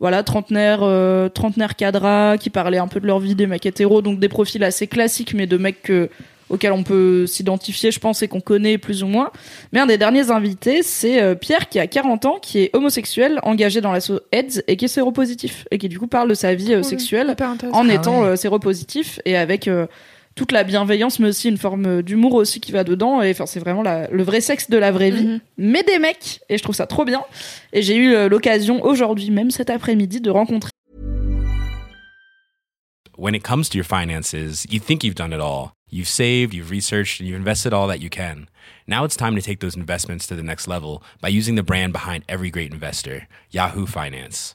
voilà trentenaires euh, trentenaires cadras qui parlaient un peu de leur vie des mecs hétéros donc des profils assez classiques mais de mecs que- auxquels on peut s'identifier je pense et qu'on connaît plus ou moins. Mais un des derniers invités c'est euh, Pierre qui a 40 ans qui est homosexuel engagé dans l'asso AIDS et qui est séropositif et qui du coup parle de sa vie euh, sexuelle en Ah étant ouais. euh, séropositif et avec euh, toute la bienveillance mais aussi une forme euh, d'humour aussi qui va dedans et enfin c'est vraiment la- le vrai sexe de la vraie vie Mhm. mais des mecs et je trouve ça trop bien et j'ai eu euh, l'occasion aujourd'hui même cet après-midi de rencontrer when it comes to your finances, you think you've done it all. You've saved, you've researched, and you've invested all that you can. Now it's time to take those investments to the next level by using the brand behind every great investor, Yahoo Finance.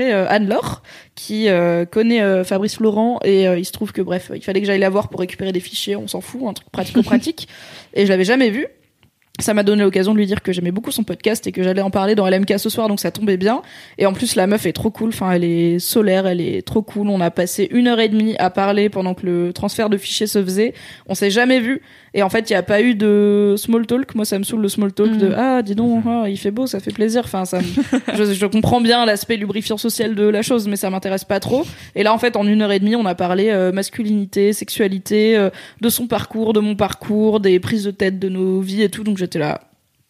euh, Anne-Laure qui euh, connaît euh, Fabrice Florent et il se trouve que bref il fallait que j'aille la voir pour récupérer des fichiers on s'en fout un truc pratico-pratique et je l'avais jamais vu ça m'a donné l'occasion de lui dire que j'aimais beaucoup son podcast et que j'allais en parler dans LMK ce soir, donc ça tombait bien. Et en plus, la meuf est trop cool. Enfin, elle est solaire, elle est trop cool. On a passé une heure et demie à parler pendant que le transfert de fichiers se faisait. On s'est jamais vu. Et en fait, il n'y a pas eu de small talk. Moi, ça me saoule le small talk de ah, dis donc, ah, il fait beau, ça fait plaisir. Enfin, ça, me- je, je comprends bien l'aspect lubrifiant social de la chose, mais ça m'intéresse pas trop. Et là, en fait, en une heure et demie, on a parlé euh, masculinité, sexualité, euh, de son parcours, de mon parcours, des prises de tête de nos vies et tout. Donc j'étais là.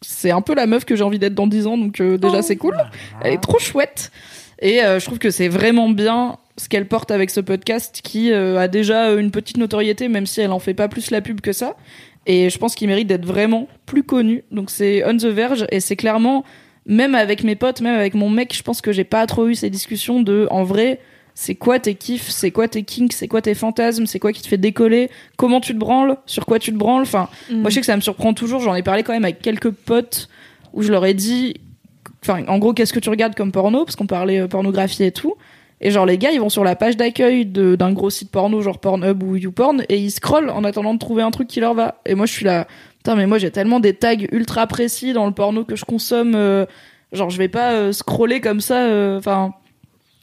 C'est un peu la meuf que j'ai envie d'être dans 10 ans, donc euh, déjà c'est cool. Elle est trop chouette. Et euh, je trouve que c'est vraiment bien ce qu'elle porte avec ce podcast qui euh, a déjà une petite notoriété, même si elle en fait pas plus la pub que ça. Et je pense qu'il mérite d'être vraiment plus connu. Donc c'est On the Verge et c'est clairement, même avec mes potes, même avec mon mec, je pense que j'ai pas trop eu ces discussions de, en vrai, c'est quoi tes kiffs, c'est quoi tes kinks, c'est quoi tes fantasmes, c'est quoi qui te fait décoller, comment tu te branles, sur quoi tu te branles. Enfin, moi je sais que ça me surprend toujours. J'en ai parlé quand même avec quelques potes où je leur ai dit, enfin, en gros, qu'est-ce que tu regardes comme porno? Parce qu'on parlait euh, pornographie et tout. Et genre les gars, ils vont sur la page d'accueil d'un gros site porno, genre Pornhub ou YouPorn, et ils scrollent en attendant de trouver un truc qui leur va. Et moi, je suis là, putain, mais moi j'ai tellement des tags ultra précis dans le porno que je consomme. euh, genre, je vais pas euh, scroller comme ça. euh, Enfin,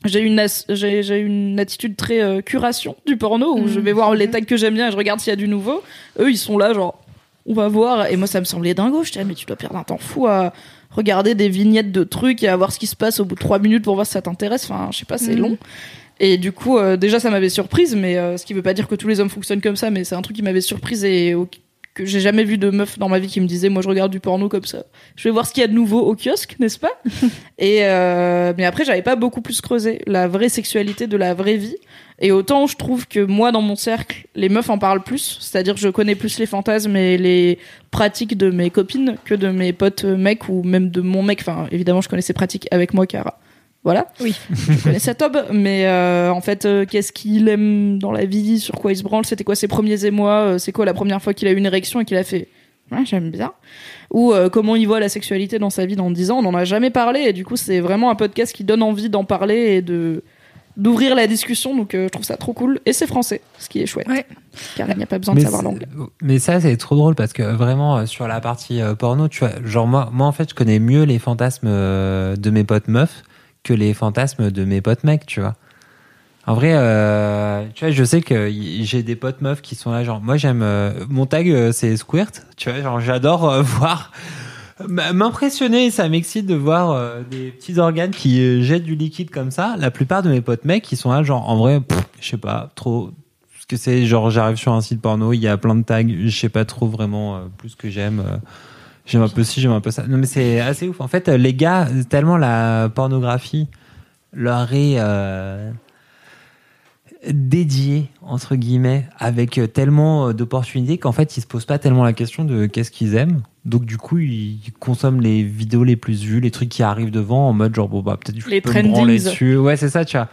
j'ai une j'ai une attitude très curation du porno où je vais voir les tags que j'aime bien et je regarde s'il y a du nouveau. Eux, ils sont là, genre, on va voir. Et moi, ça me semblait dingo. Je disais, mais tu dois perdre un temps fou à regarder des vignettes de trucs et à voir ce qui se passe au bout de trois minutes pour voir si ça t'intéresse. Enfin, je sais pas, c'est Mhm. long. Et du coup, euh, déjà, ça m'avait surprise, mais euh, ce qui veut pas dire que tous les hommes fonctionnent comme ça, mais c'est un truc qui m'avait surprise et au- que j'ai jamais vu de meuf dans ma vie qui me disait, moi, je regarde du porno comme ça. Je vais voir ce qu'il y a de nouveau au kiosque, n'est-ce pas? Et euh, mais après, j'avais pas beaucoup plus creusé la vraie sexualité de la vraie vie. Et autant je trouve que moi, dans mon cercle, les meufs en parlent plus. C'est-à-dire, je connais plus les fantasmes et les pratiques de mes copines que de mes potes euh, mecs ou même de mon mec. Enfin, évidemment, je connais ces pratiques avec moi car voilà. Oui. je connais cet homme, mais euh, en fait, euh, qu'est-ce qu'il aime dans la vie, sur quoi il se branle, c'était quoi ses premiers émois, euh, c'est quoi la première fois qu'il a eu une érection et qu'il a fait? Ouais, j'aime bien. Ou euh, comment il voit la sexualité dans sa vie dans 10 ans, on n'en a jamais parlé et du coup c'est vraiment un podcast qui donne envie d'en parler et de d'ouvrir la discussion donc euh, je trouve ça trop cool et c'est français ce qui est chouette Ouais. car il n'y a pas besoin de mais, savoir c'est- l'anglais mais ça, c'est trop drôle parce que vraiment, euh, sur la partie euh, porno, tu vois, genre moi, moi, en fait, je connais mieux les fantasmes euh, de mes potes meufs que les fantasmes de mes potes mecs, tu vois. En vrai, euh, tu vois, je sais que j'ai des potes meufs qui sont là, genre, moi, j'aime. euh, mon tag, euh, c'est squirt, tu vois, genre, j'adore euh, voir. M'impressionner, ça m'excite de voir euh, des petits organes qui euh, jettent du liquide comme ça. La plupart de mes potes mecs, ils sont là, genre, en vrai, je sais pas, trop, ce que c'est. Genre j'arrive sur un site porno il y a plein de tags je sais pas trop vraiment euh, plus que j'aime j'aime un peu ci j'aime un peu ça. Non mais c'est assez ouf. En fait les gars tellement la pornographie leur est dédiée entre guillemets avec euh, tellement euh, d'opportunités qu'en fait ils se posent pas tellement la question de qu'est-ce qu'ils aiment donc du coup ils consomment les vidéos les plus vues les trucs qui arrivent devant en mode genre bon bah peut-être je Les peux me branler dessus ouais c'est ça tu vois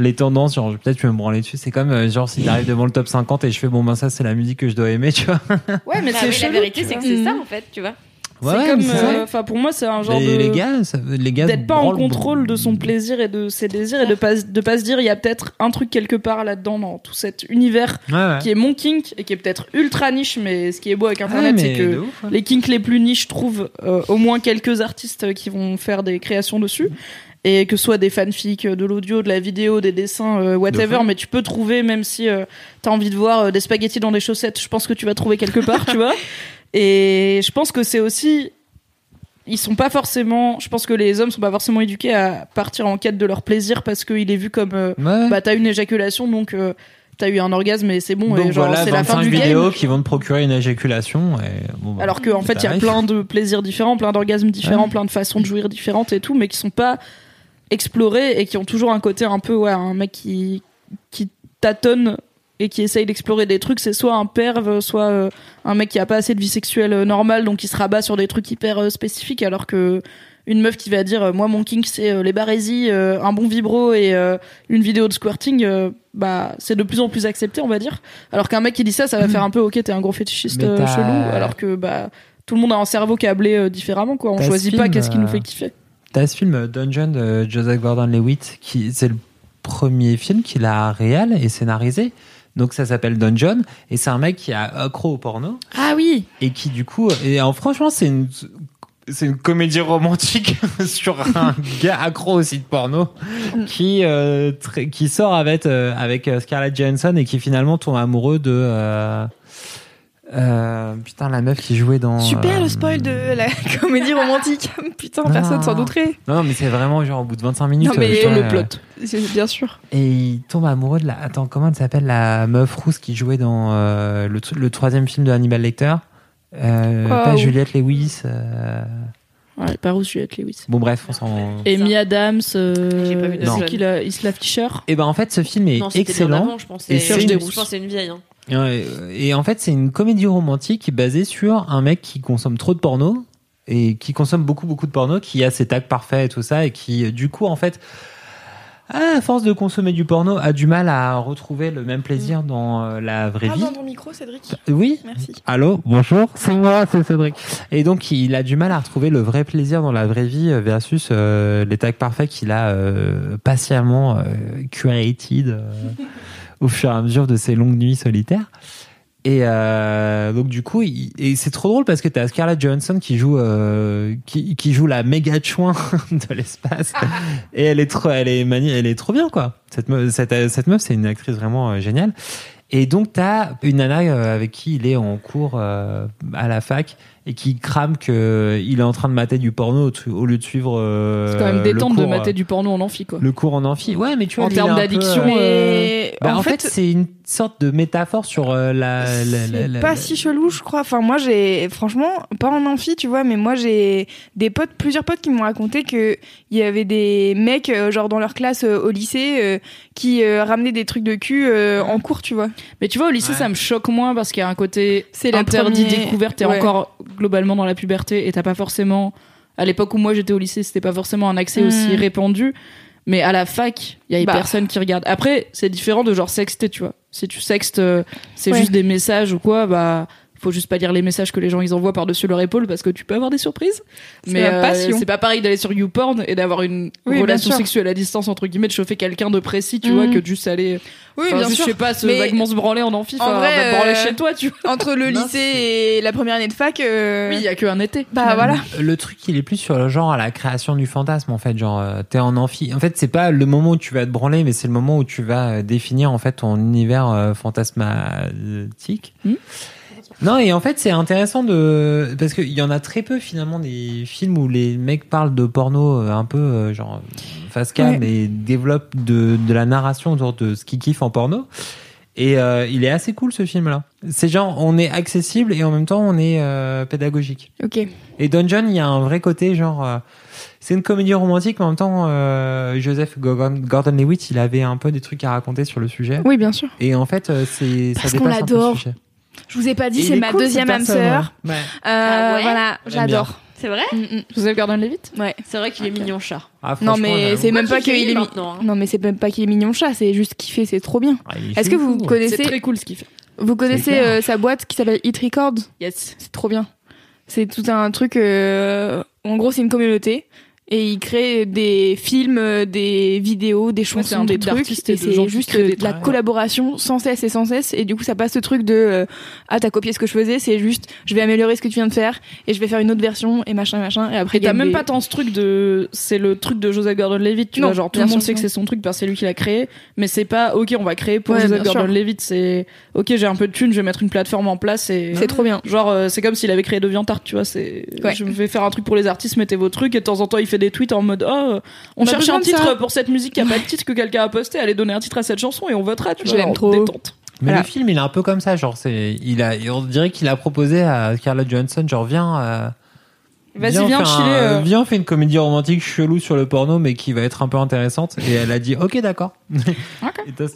les tendances, genre peut-être je vais me branler dessus. C'est comme euh, genre s'il arrive devant le top 50 et je fais bon ben ça c'est la musique que je dois aimer, tu vois. ouais mais Bah c'est oui, la vérité, c'est que c'est ça Mhm. en fait, tu vois. Ouais, c'est ouais, comme euh, enfin pour moi c'est un genre les, de les gars, ça- les gars d'être pas en contrôle de son plaisir et de ses désirs et de pas de pas se dire il y a peut-être un truc quelque part là-dedans dans tout cet univers Ouais, qui est mon kink et qui est peut-être ultra niche mais ce qui est beau avec internet c'est que ouf, hein. les kinks les plus niches trouvent euh, au moins quelques artistes qui vont faire des créations dessus. Et que ce soit des fanfics, de l'audio, de la vidéo, des dessins, euh, whatever, mais tu peux trouver même si euh, t'as envie de voir euh, des spaghettis dans des chaussettes, je pense que tu vas trouver quelque part, tu vois. Et je pense que c'est aussi ils sont pas forcément je pense que les hommes sont pas forcément éduqués à partir en quête de leur plaisir parce qu'il est vu comme euh, Ouais, bah t'as une éjaculation donc euh, t'as eu un orgasme et c'est bon Donc et genre voilà, c'est la fin 25 du vidéos game qui vont te procurer une éjaculation. Et, bon, bah, alors qu'en fait il y a plein de plaisirs différents plein d'orgasmes différents Ouais. plein de façons de jouir différentes et tout mais qui sont pas explorés et qui ont toujours un côté un peu ouais un mec qui qui tâtonne et qui essaye d'explorer des trucs c'est soit un perve soit euh, un mec qui a pas assez de vie sexuelle euh, normale donc qui se rabat sur des trucs hyper euh, spécifiques alors que une meuf qui va dire moi mon kink c'est les barésies un bon vibro et une vidéo de squirting bah c'est de plus en plus accepté on va dire. Alors qu'un mec qui dit ça ça va faire un peu ok t'es un gros fétichiste chelou alors que bah tout le monde a un cerveau câblé différemment quoi. On choisit pas qu'est-ce qui nous fait kiffer. T'as ce film Dungeon de Joseph Gordon-Levitt qui c'est le premier film qu'il a réel et scénarisé. Donc ça s'appelle Dungeon et c'est un mec qui a accro au porno. Ah oui. Et qui du coup et en franchement c'est une c'est une comédie romantique sur un gars accro au site porno qui euh, qui sort avec euh, avec euh, Scarlett Johansson et qui finalement tombe amoureux de euh, euh, putain la meuf qui jouait dans Super euh, le spoil de la comédie romantique. Putain, Non. personne s'en douterait. non non, mais c'est vraiment genre au bout de 25 minutes Non, mais euh, putain, le euh, plot C'est bien sûr. et il tombe amoureux de la attends comment elle s'appelle la meuf rousse qui jouait dans euh, le, tr- le troisième film de Hannibal Lecter? Euh, pas Juliette Lewis euh, ouais pas rouge Juliette Lewis bon bref on s'en Amy Adams euh, c'est Non. qui la Isla Fisher? Et ben en fait ce film est Non, excellent. avant, je pense. Et c'est je une- pense que c'est une vieille. hein. Et en fait c'est une comédie romantique basée sur un mec qui consomme trop de porno et qui consomme beaucoup beaucoup de porno, qui a ses tags parfaits et tout ça et qui du coup en fait ah, à force de consommer du porno, a du mal à retrouver le même plaisir dans euh, la vraie vie. dans ton micro, Cédric? Oui. Merci. Allô, bonjour, c'est moi, c'est Cédric. Et donc, il a du mal à retrouver le vrai plaisir dans la vraie vie euh, versus euh, les tags parfaits qu'il a euh, patiemment euh, curated euh, au fur et à mesure de ses longues nuits solitaires. Et euh, donc du coup, et c'est trop drôle parce que t'as Scarlett Johansson qui joue euh, qui, joue la méga chouin de l'espace et elle est trop elle est elle est trop bien quoi. Cette meuf, cette, cette meuf c'est une actrice vraiment euh, géniale. Et donc t'as une nana avec qui il est en cours à la fac et qui crame que il est en train de mater du porno au, au lieu de suivre euh, C'est quand même détente de mater euh, du porno en amphi, quoi. le cours en amphi. Ouais, mais tu vois, En termes un peu, d'addiction, euh, Mais bah, en, en fait, fait, c'est une sorte de métaphore sur euh, la, la, la- c'est la- pas la- si chelou, je crois. Enfin, moi, j'ai, franchement, pas en amphi, tu vois, mais moi, j'ai des potes, plusieurs potes qui m'ont raconté que il y avait des mecs, euh, genre dans leur classe euh, au lycée, euh, qui euh, ramenaient des trucs de cul euh, en cours, tu vois. Mais tu vois, au lycée, Ouais. ça me choque moins parce qu'il y a un côté C'est interdit, première- découverte. T'es ouais. encore globalement dans la puberté et t'as pas forcément. À l'époque où moi j'étais au lycée, c'était pas forcément un accès aussi répandu. Mais à la fac, il y a Bah. personne qui regarde. Après, c'est différent de genre sexter, tu vois. Si tu sextes, euh, c'est Ouais. juste des messages ou quoi, bah. Faut juste pas lire les messages que les gens ils envoient par-dessus leur épaule parce que tu peux avoir des surprises. C'est Mais euh, passion. c'est pas pareil d'aller sur YouPorn et d'avoir une Oui, relation sexuelle à distance entre guillemets, de chauffer quelqu'un de précis, tu Mm. vois, que de juste aller Oui, bien juste, sûr. je sais pas, se Mais vaguement se branler en amphi, en enfin, vrai, te branler euh, chez toi, tu vois. Entre le Non, lycée et la première année de fac, euh, Oui, il y a que un été. bah voilà. Le truc, il est plus sur le genre à la création du fantasme, en fait. Genre, euh, t'es en amphi. En fait, c'est pas le moment où tu vas te branler, mais c'est le moment où tu vas euh, définir, en fait, ton univers euh, fantasmatique. Hmm. Non, et en fait, c'est intéressant de, parce qu'il y en a très peu, finalement, des films où les mecs parlent de porno euh, un peu, euh, genre, face cam Ouais. et développent de, de la narration autour de ce qu'ils kiffent en porno. Et euh, il est assez cool, ce film-là. C'est genre, on est accessible et en même temps, on est euh, pédagogique. Ok. Et Dungeon, il y a un vrai côté genre. euh, c'est une comédie romantique, mais en même temps, euh, Joseph Gordon- Gordon-Levitt, il avait un peu des trucs à raconter sur le sujet. Oui, bien sûr. Et en fait, c'est ça Parce qu'on dépasse un peu le l'adore. Je vous ai pas dit, c'est est ma cool, deuxième âme sœur. ouais. Ouais. Euh, Ah ouais voilà, j'adore. C'est vrai Mm, mm. Joseph Gordon-Levitt Ouais. C'est vrai qu'il est mignon chat. Ah, Non mais c'est même pas qu'il est mi- maintenant, hein non mais c'est même pas qu'il est mignon chat, c'est juste qu'il fait, c'est trop bien. Ah, Est-ce que vous chou. C'est connaissez très cool ce qu'il fait. vous connaissez euh, sa boîte qui s'appelle Hit Records? Yes. C'est trop bien. C'est tout un truc. euh, En gros, c'est une communauté. Et il crée des films, des vidéos, des chansons, des truc trucs. et c'est juste de la collaboration sans cesse et sans cesse. Et du coup, ça passe ce truc de euh, Ah, t'as copié ce que je faisais, c'est juste je vais améliorer ce que tu viens de faire et je vais faire une autre version et machin, machin. Et après, t'as même des- pas tant ce truc de. C'est le truc de Joseph Gordon-Levitt, tu Non, vois. Genre, tout le monde sait que c'est son truc parce que c'est lui qui l'a créé. Mais c'est pas, ok, on va créer pour Ouais, Joseph. Gordon-Levitt. C'est, ok, j'ai un peu de thunes, je vais mettre une plateforme en place et. C'est trop bien. Genre, euh, c'est comme s'il avait créé DeviantArt, tu vois. C'est, Ouais. je vais faire un truc pour les artistes, mettez vos trucs. Et de temps en temps, il fait des tweets en mode, oh, euh, on, On a cherche un titre ça. pour cette musique qui a pas de titre que quelqu'un a posté. Allez donner un titre à cette chanson et on votera, tu Je vois. trop. Détente. Mais Voilà. le film, il est un peu comme ça, genre c'est, il a, on dirait qu'il a proposé à Scarlett Johansson, genre viens. Euh, Vas-y, viens chiller, un- euh. Viens, on fait une comédie romantique chelou sur le porno, mais qui va être un peu intéressante. Et elle a dit, ok, d'accord.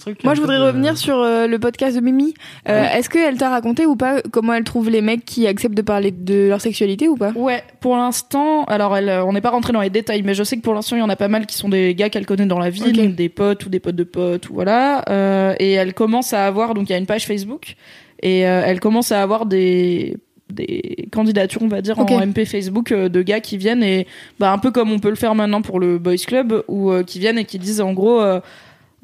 Truc. Moi, je voudrais de- revenir sur euh, le podcast de Mimi. Euh, Est-ce qu'elle t'a raconté ou pas comment elle trouve les mecs qui acceptent de parler de leur sexualité ou pas? Ouais, pour l'instant, alors elle, euh, on n'est pas rentré dans les détails, mais je sais que pour l'instant, il y en a pas mal qui sont des gars qu'elle connaît dans la ville, Ok. des potes ou des potes de potes, ou voilà. Euh, et elle commence à avoir, donc il y a une page Facebook, et euh, elle commence à avoir des des candidatures, on va dire, en MP Facebook euh, de gars qui viennent et bah un peu comme on peut le faire maintenant pour le Boys Club, ou euh, qui viennent et qui disent en gros. euh,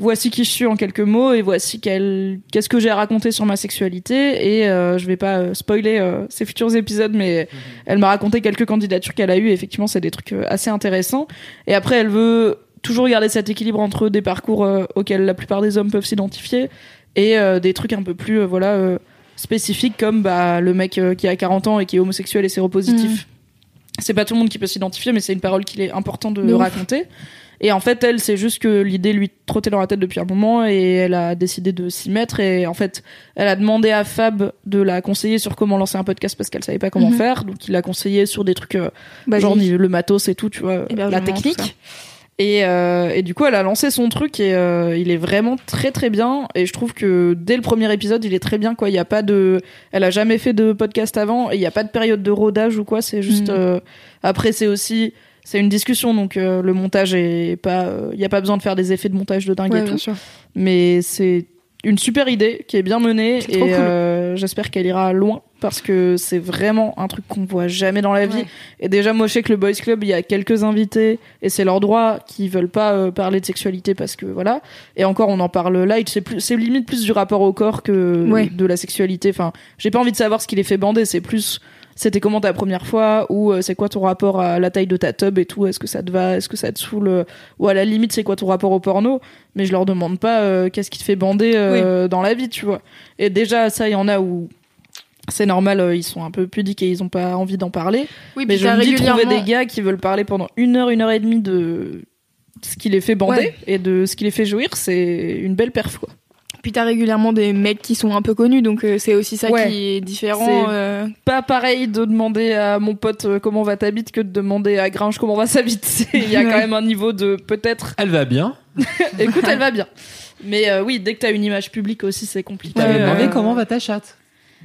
Voici qui je suis en quelques mots et voici quel- qu'est-ce que j'ai à raconter sur ma sexualité et euh, je vais pas euh, spoiler euh, ces futurs épisodes mais elle m'a raconté quelques candidatures qu'elle a eues et effectivement c'est des trucs euh, assez intéressants et après elle veut toujours garder cet équilibre entre des parcours euh, auxquels la plupart des hommes peuvent s'identifier et euh, des trucs un peu plus euh, voilà euh, spécifiques comme bah le mec euh, qui a 40 ans et qui est homosexuel et séropositif c'est pas tout le monde qui peut s'identifier mais c'est une parole qu'il est important de, De ouf. raconter et en fait, elle, c'est juste que l'idée lui trottait dans la tête depuis un moment et elle a décidé de s'y mettre. Et en fait, elle a demandé à Fab de la conseiller sur comment lancer un podcast parce qu'elle savait pas comment Mhm. faire. Donc, il l'a conseillé sur des trucs euh, genre le matos et tout, tu vois, la technique. Et, euh, et du coup, elle a lancé son truc et euh, il est vraiment très très bien. Et je trouve que dès le premier épisode, il est très bien. Quoi, il y a pas de, elle a jamais fait de podcast avant et il y a pas de période de rodage ou quoi. C'est juste. Mhm. euh, Après, c'est aussi c'est une discussion, donc euh, le montage est pas, il y a pas besoin de faire des effets de montage de dingue Ouais, et tout. sûr. Mais c'est une super idée qui est bien menée et cool. euh, j'espère qu'elle ira loin parce que c'est vraiment un truc qu'on voit jamais dans la vie. Ouais. Et déjà, moi, je sais que le Boys Club, il y a quelques invités et c'est leur droit qui veulent pas euh, parler de sexualité parce que voilà. Et encore, on en parle light. C'est plus, c'est limite plus du rapport au corps que Ouais. de la sexualité. Enfin, j'ai pas envie de savoir ce qui les fait bander. C'est plus, c'était comment ta première fois ou euh, c'est quoi ton rapport à la taille de ta tub et tout. Est-ce que ça te va Est-ce que ça te saoule euh, Ou à la limite, c'est quoi ton rapport au porno? Mais je leur demande pas euh, qu'est-ce qui te fait bander euh, dans la vie, tu vois. Et déjà, ça, il y en a où c'est normal, euh, ils sont un peu pudiques et ils ont pas envie d'en parler. Oui, Mais je me dis trouver des gars qui veulent parler pendant une heure, une heure et demie de ce qui les fait bander Ouais. et de ce qui les fait jouir, c'est une belle perf, quoi. Puis t'as régulièrement des mecs qui sont un peu connus, donc euh, c'est aussi ça Ouais. qui est différent. C'est- euh. Pas pareil de demander à mon pote euh, comment va ta bite que de demander à Gringe comment va sa bite. Il y a quand même un niveau de peut-être. Elle va bien. Écoute, elle va bien. Mais euh, oui, dès que t'as une image publique aussi, c'est compliqué. T'avais Euh, demandé comment va ta chatte?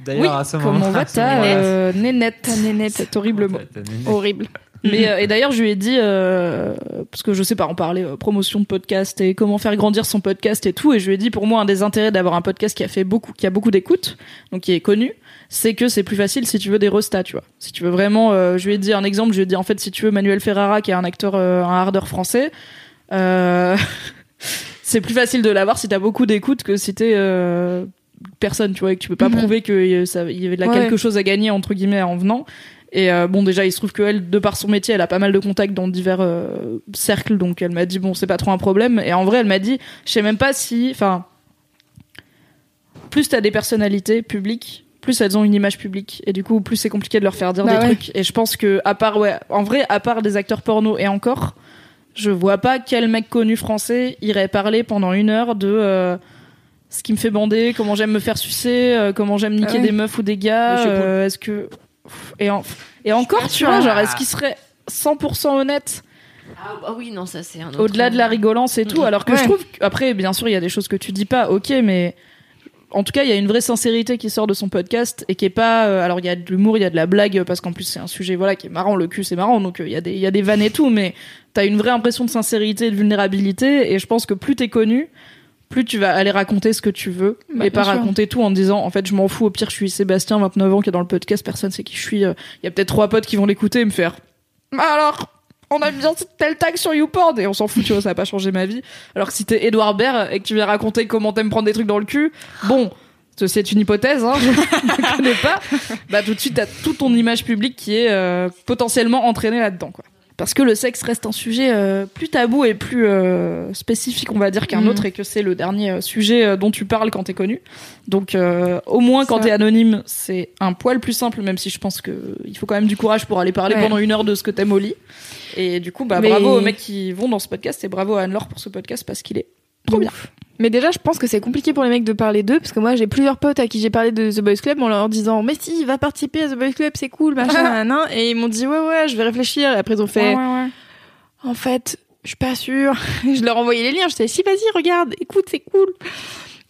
D'ailleurs, Oui, à ce comment va ta euh, nénette? Cet horrible mot. Nénette. horrible. Mais euh, et d'ailleurs, je lui ai dit euh, parce que je sais pas en parler euh, promotion de podcast et comment faire grandir son podcast et tout. Et je lui ai dit pour moi un des intérêts d'avoir un podcast qui a fait beaucoup, qui a beaucoup d'écoute, donc qui est connu, c'est que c'est plus facile si tu veux des restats, tu vois. Si tu veux vraiment, euh, je lui ai dit un exemple. Je lui ai dit en fait si tu veux Manuel Ferrara qui est un acteur, euh, un hardeur français. Euh, c'est plus facile de l'avoir si t'as beaucoup d'écoute que si t'es euh, personne, tu vois, et que tu peux pas Mhm. prouver qu'il y avait de Ouais. quelque chose à gagner entre guillemets en venant. Et euh, bon, déjà, il se trouve qu'elle, de par son métier, elle a pas mal de contacts dans divers euh, cercles, donc elle m'a dit bon, c'est pas trop un problème. Et en vrai, elle m'a dit, je sais même pas si, enfin, plus t'as des personnalités publiques, plus elles ont une image publique, et du coup, plus c'est compliqué de leur faire dire Bah des ouais. trucs. Et je pense que, à part, ouais, en vrai, à part des acteurs porno et encore, je vois pas quel mec connu français irait parler pendant une heure de euh, ce qui me fait bander, comment j'aime me faire sucer, comment j'aime niquer Ah ouais. des meufs ou des gars. Euh, est-ce que et, en- et encore, tu vois, genre, est-ce qu'il serait 100% honnête? Ah bah oui, non, ça c'est un autre. au-delà de la rigolance et tout. Alors que Ouais. je trouve, après, bien sûr, il y a des choses que tu dis pas, ok, mais en tout cas, il y a une vraie sincérité qui sort de son podcast et qui est pas. euh, alors, il y a de l'humour, il y a de la blague, parce qu'en plus, c'est un sujet voilà qui est marrant. Le cul, c'est marrant, donc euh, il y a des, il y a des vannes et tout, mais t'as une vraie impression de sincérité et de vulnérabilité. Et je pense que plus t'es connu, plus tu vas aller raconter ce que tu veux Bah, et pas sûr. raconter tout en disant en fait je m'en fous. Au pire je suis Sébastien 29 ans qui est dans le podcast. Personne sait qui je suis. Il y a peut-être trois potes qui vont l'écouter et me faire Bah alors on a bien tel tag sur YouPorn! Et on s'en fout tu vois ça va pas changer ma vie. Alors que si t'es Edouard Baird et que tu viens raconter comment t'aimes prendre des trucs dans le cul bon ceci est une hypothèse hein, je ne connais pas. Bah tout de suite t'as toute ton image publique qui est euh, potentiellement entraînée là-dedans quoi parce que le sexe reste un sujet euh, plus tabou et plus euh, spécifique, on va dire, qu'un Mhm. autre, et que c'est le dernier euh, sujet euh, dont tu parles quand t'es connu. Donc, euh, au moins, quand t'es anonyme, c'est un poil plus simple, même si je pense que il faut quand même du courage pour aller parler Ouais. pendant une heure de ce que t'aimes au lit. Et du coup, bah, Mais- bravo aux mecs qui vont dans ce podcast, et bravo à Anne-Laure pour ce podcast, parce qu'il est trop bien. Mais déjà, je pense que c'est compliqué pour les mecs de parler d'eux, parce que moi, j'ai plusieurs potes à qui j'ai parlé de The Boys Club en leur disant, mais si, va participer à The Boys Club, c'est cool, machin, nan, et ils m'ont dit, ouais, ouais, je vais réfléchir. Et après, ils ont fait, en fait, je suis pas sûre. je leur envoyais les liens, je disais, si, vas-y, regarde, écoute, c'est cool.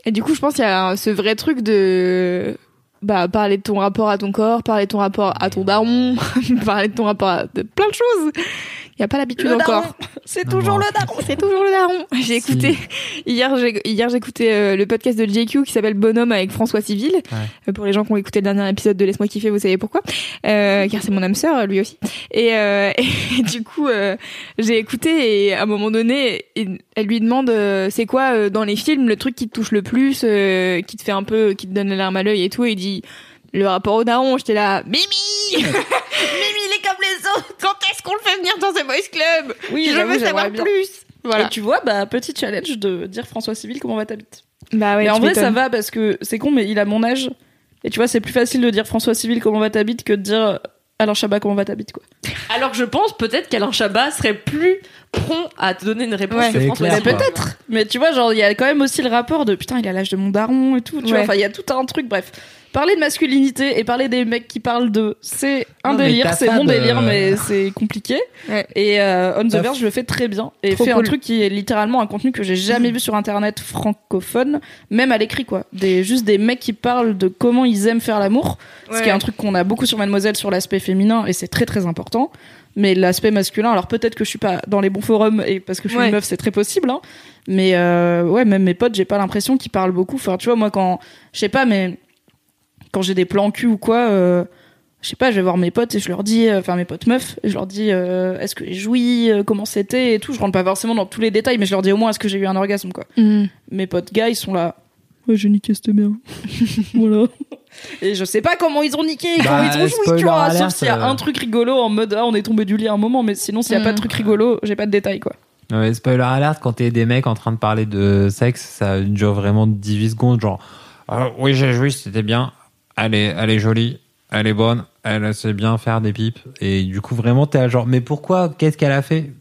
Et du coup, je pense qu'il y a ce vrai truc de, bah, parler de ton rapport à ton corps, parler de ton rapport à ton daron, parler de ton rapport à de plein de choses. Il n'y a pas l'habitude encore. daron, c'est Non, toujours le daron. C'est toujours le daron. J'ai écouté hier. J'ai hier j'ai écouté euh, le podcast de JQ qui s'appelle Bonhomme avec François Civil. Euh, pour les gens qui ont écouté le dernier épisode de Laisse-moi kiffer, vous savez pourquoi euh, Car c'est mon âme sœur, lui aussi. Et, euh, et du coup, euh, j'ai écouté et à un moment donné, elle lui demande euh, c'est quoi euh, dans les films le truc qui te touche le plus, euh, qui te fait un peu, qui te donne la larme à l'œil et tout. Et il dit le rapport au daron. J'étais là, Mimi. Mimi, il est comme les autres. Quand est-ce qu'on le fait venir dans The Boys Club? Oui, Je veux savoir plus. Voilà. Et tu vois, bah, petit challenge de dire François Civil, comment va ta bite Bah ouais, mais en vrai, ça va parce que c'est con, mais il a mon âge. Et tu vois, c'est plus facile de dire François Civil, comment va ta bite que de dire Alain Chabat, comment va ta bite, quoi. Alors que je pense peut-être qu'Alain Chabat serait plus prompt à te donner une réponse Ouais. que François Civil. Peut-être. Mais tu vois, genre, il y a quand même aussi le rapport de putain, il a l'âge de mon daron et tout. Tu Ouais. vois, enfin, il y a tout un truc, bref. Parler de masculinité et parler des mecs qui parlent de, c'est un Non, délire, c'est mon de- délire, mais c'est compliqué. Ouais. Et euh, On the Verge le fait très bien et fait un cool. truc qui est littéralement un contenu que j'ai jamais vu sur internet francophone, même à l'écrit quoi. Des juste des mecs qui parlent de comment ils aiment faire l'amour, ce qui Ouais. est un truc qu'on a beaucoup sur Mademoiselle sur l'aspect féminin et c'est très très important. Mais l'aspect masculin, alors peut-être que je suis pas dans les bons forums et parce que je suis Ouais. une meuf, c'est très possible. Hein. Mais euh, ouais, même mes potes, j'ai pas l'impression qu'ils parlent beaucoup. Enfin, tu vois, moi quand, je sais pas, mais quand j'ai des plans cul ou quoi, euh, je sais pas, je vais voir mes potes et je leur dis, euh, enfin mes potes meufs, et je leur dis, euh, est-ce que j'ai joui, euh, comment c'était et tout. Je rentre pas forcément dans tous les détails, mais je leur dis au moins est-ce que j'ai eu un orgasme quoi. Mhm. Mes potes gars, ils sont là. Ouais, j'ai niqué cette merde. voilà. Et je sais pas comment ils ont niqué, Bah, comment ils ont joui, spoiler tu vois. Sauf s'il y a un truc rigolo en mode, ah, on est tombé du lit à un moment, mais sinon, s'il y a pas de Mm. truc rigolo, j'ai pas de détails, quoi. Ouais, spoiler alert, quand t'es des mecs en train de parler de sexe, ça dure vraiment 18 secondes, genre Ah, oui j'ai joué, c'était bien, elle est, elle est jolie, elle est bonne, elle sait bien faire des pipes, et du coup vraiment t'es à genre mais pourquoi, qu'est-ce qu'elle a fait?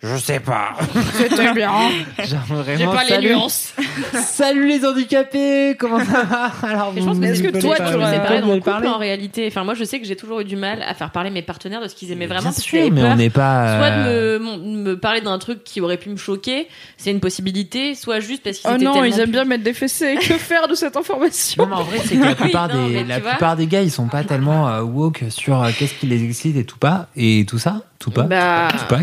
Je sais pas. C'était bien. Genre J'ai vraiment, pas les salut, nuances. salut les handicapés, comment ça va Alors je pense vous que est-ce que toi, tu aurais- pareil dans le couple parler en réalité. Enfin, moi, je sais que j'ai toujours eu du mal à faire parler mes partenaires de ce qu'ils aimaient vraiment. Bien parce sûr, mais peur on n'est pas. Soit euh, de me, parler d'un truc qui aurait pu me choquer, c'est une possibilité, soit juste parce qu'ils Oh étaient non, ils aiment bien mettre des fessées. Que faire de cette information Non, mais en vrai, c'est que la plupart, non, des, la plupart des gars, ils sont pas tellement euh, woke sur euh, qu'est-ce qui les excite et tout pas, et tout ça, tout pas, Bah. tout pas.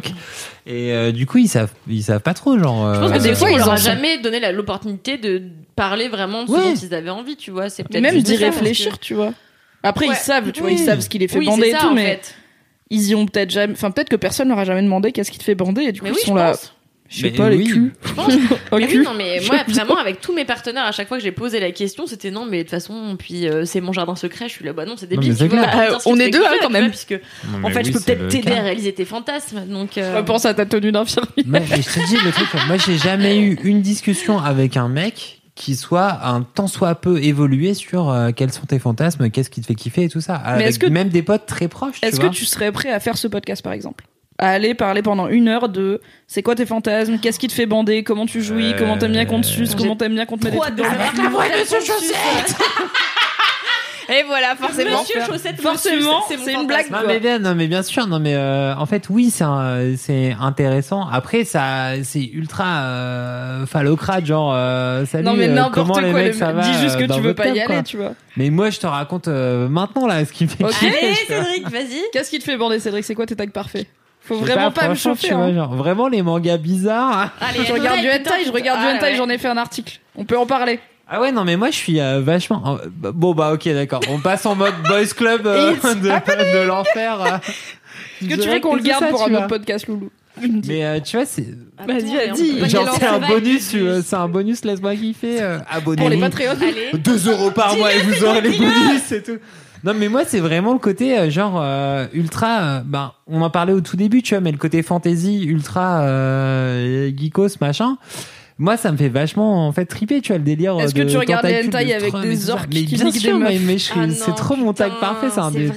Et euh, du coup, ils savent, ils savent pas trop, genre. Je pense euh, que des des fois, ils sont- jamais donné la- l'opportunité de parler vraiment de ce Ouais. dont ils avaient envie, tu vois. C'est peut-être Même d'y réfléchir, que- tu vois. Après, Ouais. ils savent, tu vois, ils savent ce qui les fait Oui, bander et ça, tout, en mais fait. ils y ont peut-être jamais. Enfin, peut-être que personne leur a jamais demandé qu'est-ce qui te fait bander et du coup, Mais ils oui, sont là. pense. Je sais pas, les oui. culs. Je pense. Oh, Mais cul. oui, non, mais moi, vraiment, avec tous mes partenaires, à chaque fois que j'ai posé la question, c'était non, mais de toute façon, puis euh, c'est mon jardin secret. Je suis là, bah non, c'est Non, débile. c'est tu vois, on Euh, est fait deux, hein, quand même. Puisque, non, en fait, oui, je peux peut-être t'aider à réaliser tes fantasmes. Donc, euh, Repense à ta tenue d'infirmière. Mais, mais je te dis le truc, moi, j'ai jamais eu une discussion avec un mec qui soit un tant soit peu évolué sur euh, quels sont tes fantasmes, qu'est-ce qui te fait kiffer et tout ça. Avec que- même des potes très proches. Est-ce tu que tu serais prêt à faire ce podcast, par exemple? À aller parler pendant une heure de c'est quoi tes fantasmes, qu'est-ce qui te fait bander, comment tu jouis, Euh, comment t'aimes bien qu'on te suce, comment t'aimes bien qu'on te mette des trucs de dans le comment elle me suce. Et voilà, forcément. Monsieur Chaussette, me Forcément, c'est une blague. Non mais bien, non mais bien sûr, non mais euh, en fait oui c'est un- c'est intéressant. Après ça c'est ultra euh, phallocrate genre euh, salut Non mais euh, n'importe comment quoi, les le- mecs ça va dis juste euh, que dans tu veux pas y aller, quoi. tu vois. Mais moi je te raconte euh, maintenant là ce qui me fait Ok. Allez, Cédric, vas-y. Qu'est-ce qui te fait bander, Cédric? C'est quoi tes tags parfaits? Faut vraiment pas, me chauffer. tu vois, hein. genre, vraiment les mangas bizarres. Allez, Je regarde du hentai, hentai, je regarde du ah, hentai, j'en ai fait un article. On peut en parler. Ah ouais non mais moi je suis euh, vachement euh, bon bah ok d'accord on passe en mode boys club euh, de, de l'enfer. euh, Est-ce que tu veux qu'on le garde ça, pour un vois. autre podcast, Loulou Mais euh, tu vois c'est Attends, Vas-y, pas genre c'est un bonus euh, c'est un bonus laisse-moi kiffer euh, Pour les abonnez-vous. Patreons. Allez. 2 euros par mois et vous aurez les bonus et tout. Non mais moi c'est vraiment le côté euh, genre euh, ultra euh, ben on en parlait au tout début tu vois mais le côté fantasy ultra euh, geekos machin moi ça me fait vachement en fait triper tu vois le délire Est-ce que de tu regardes les tentacules, hentai de avec des et tout ça. orques mais qui bien niquent sûr des mais, meufs mais je- Ah c'est trop mon tag putain, parfait c'est un c'est des vrai.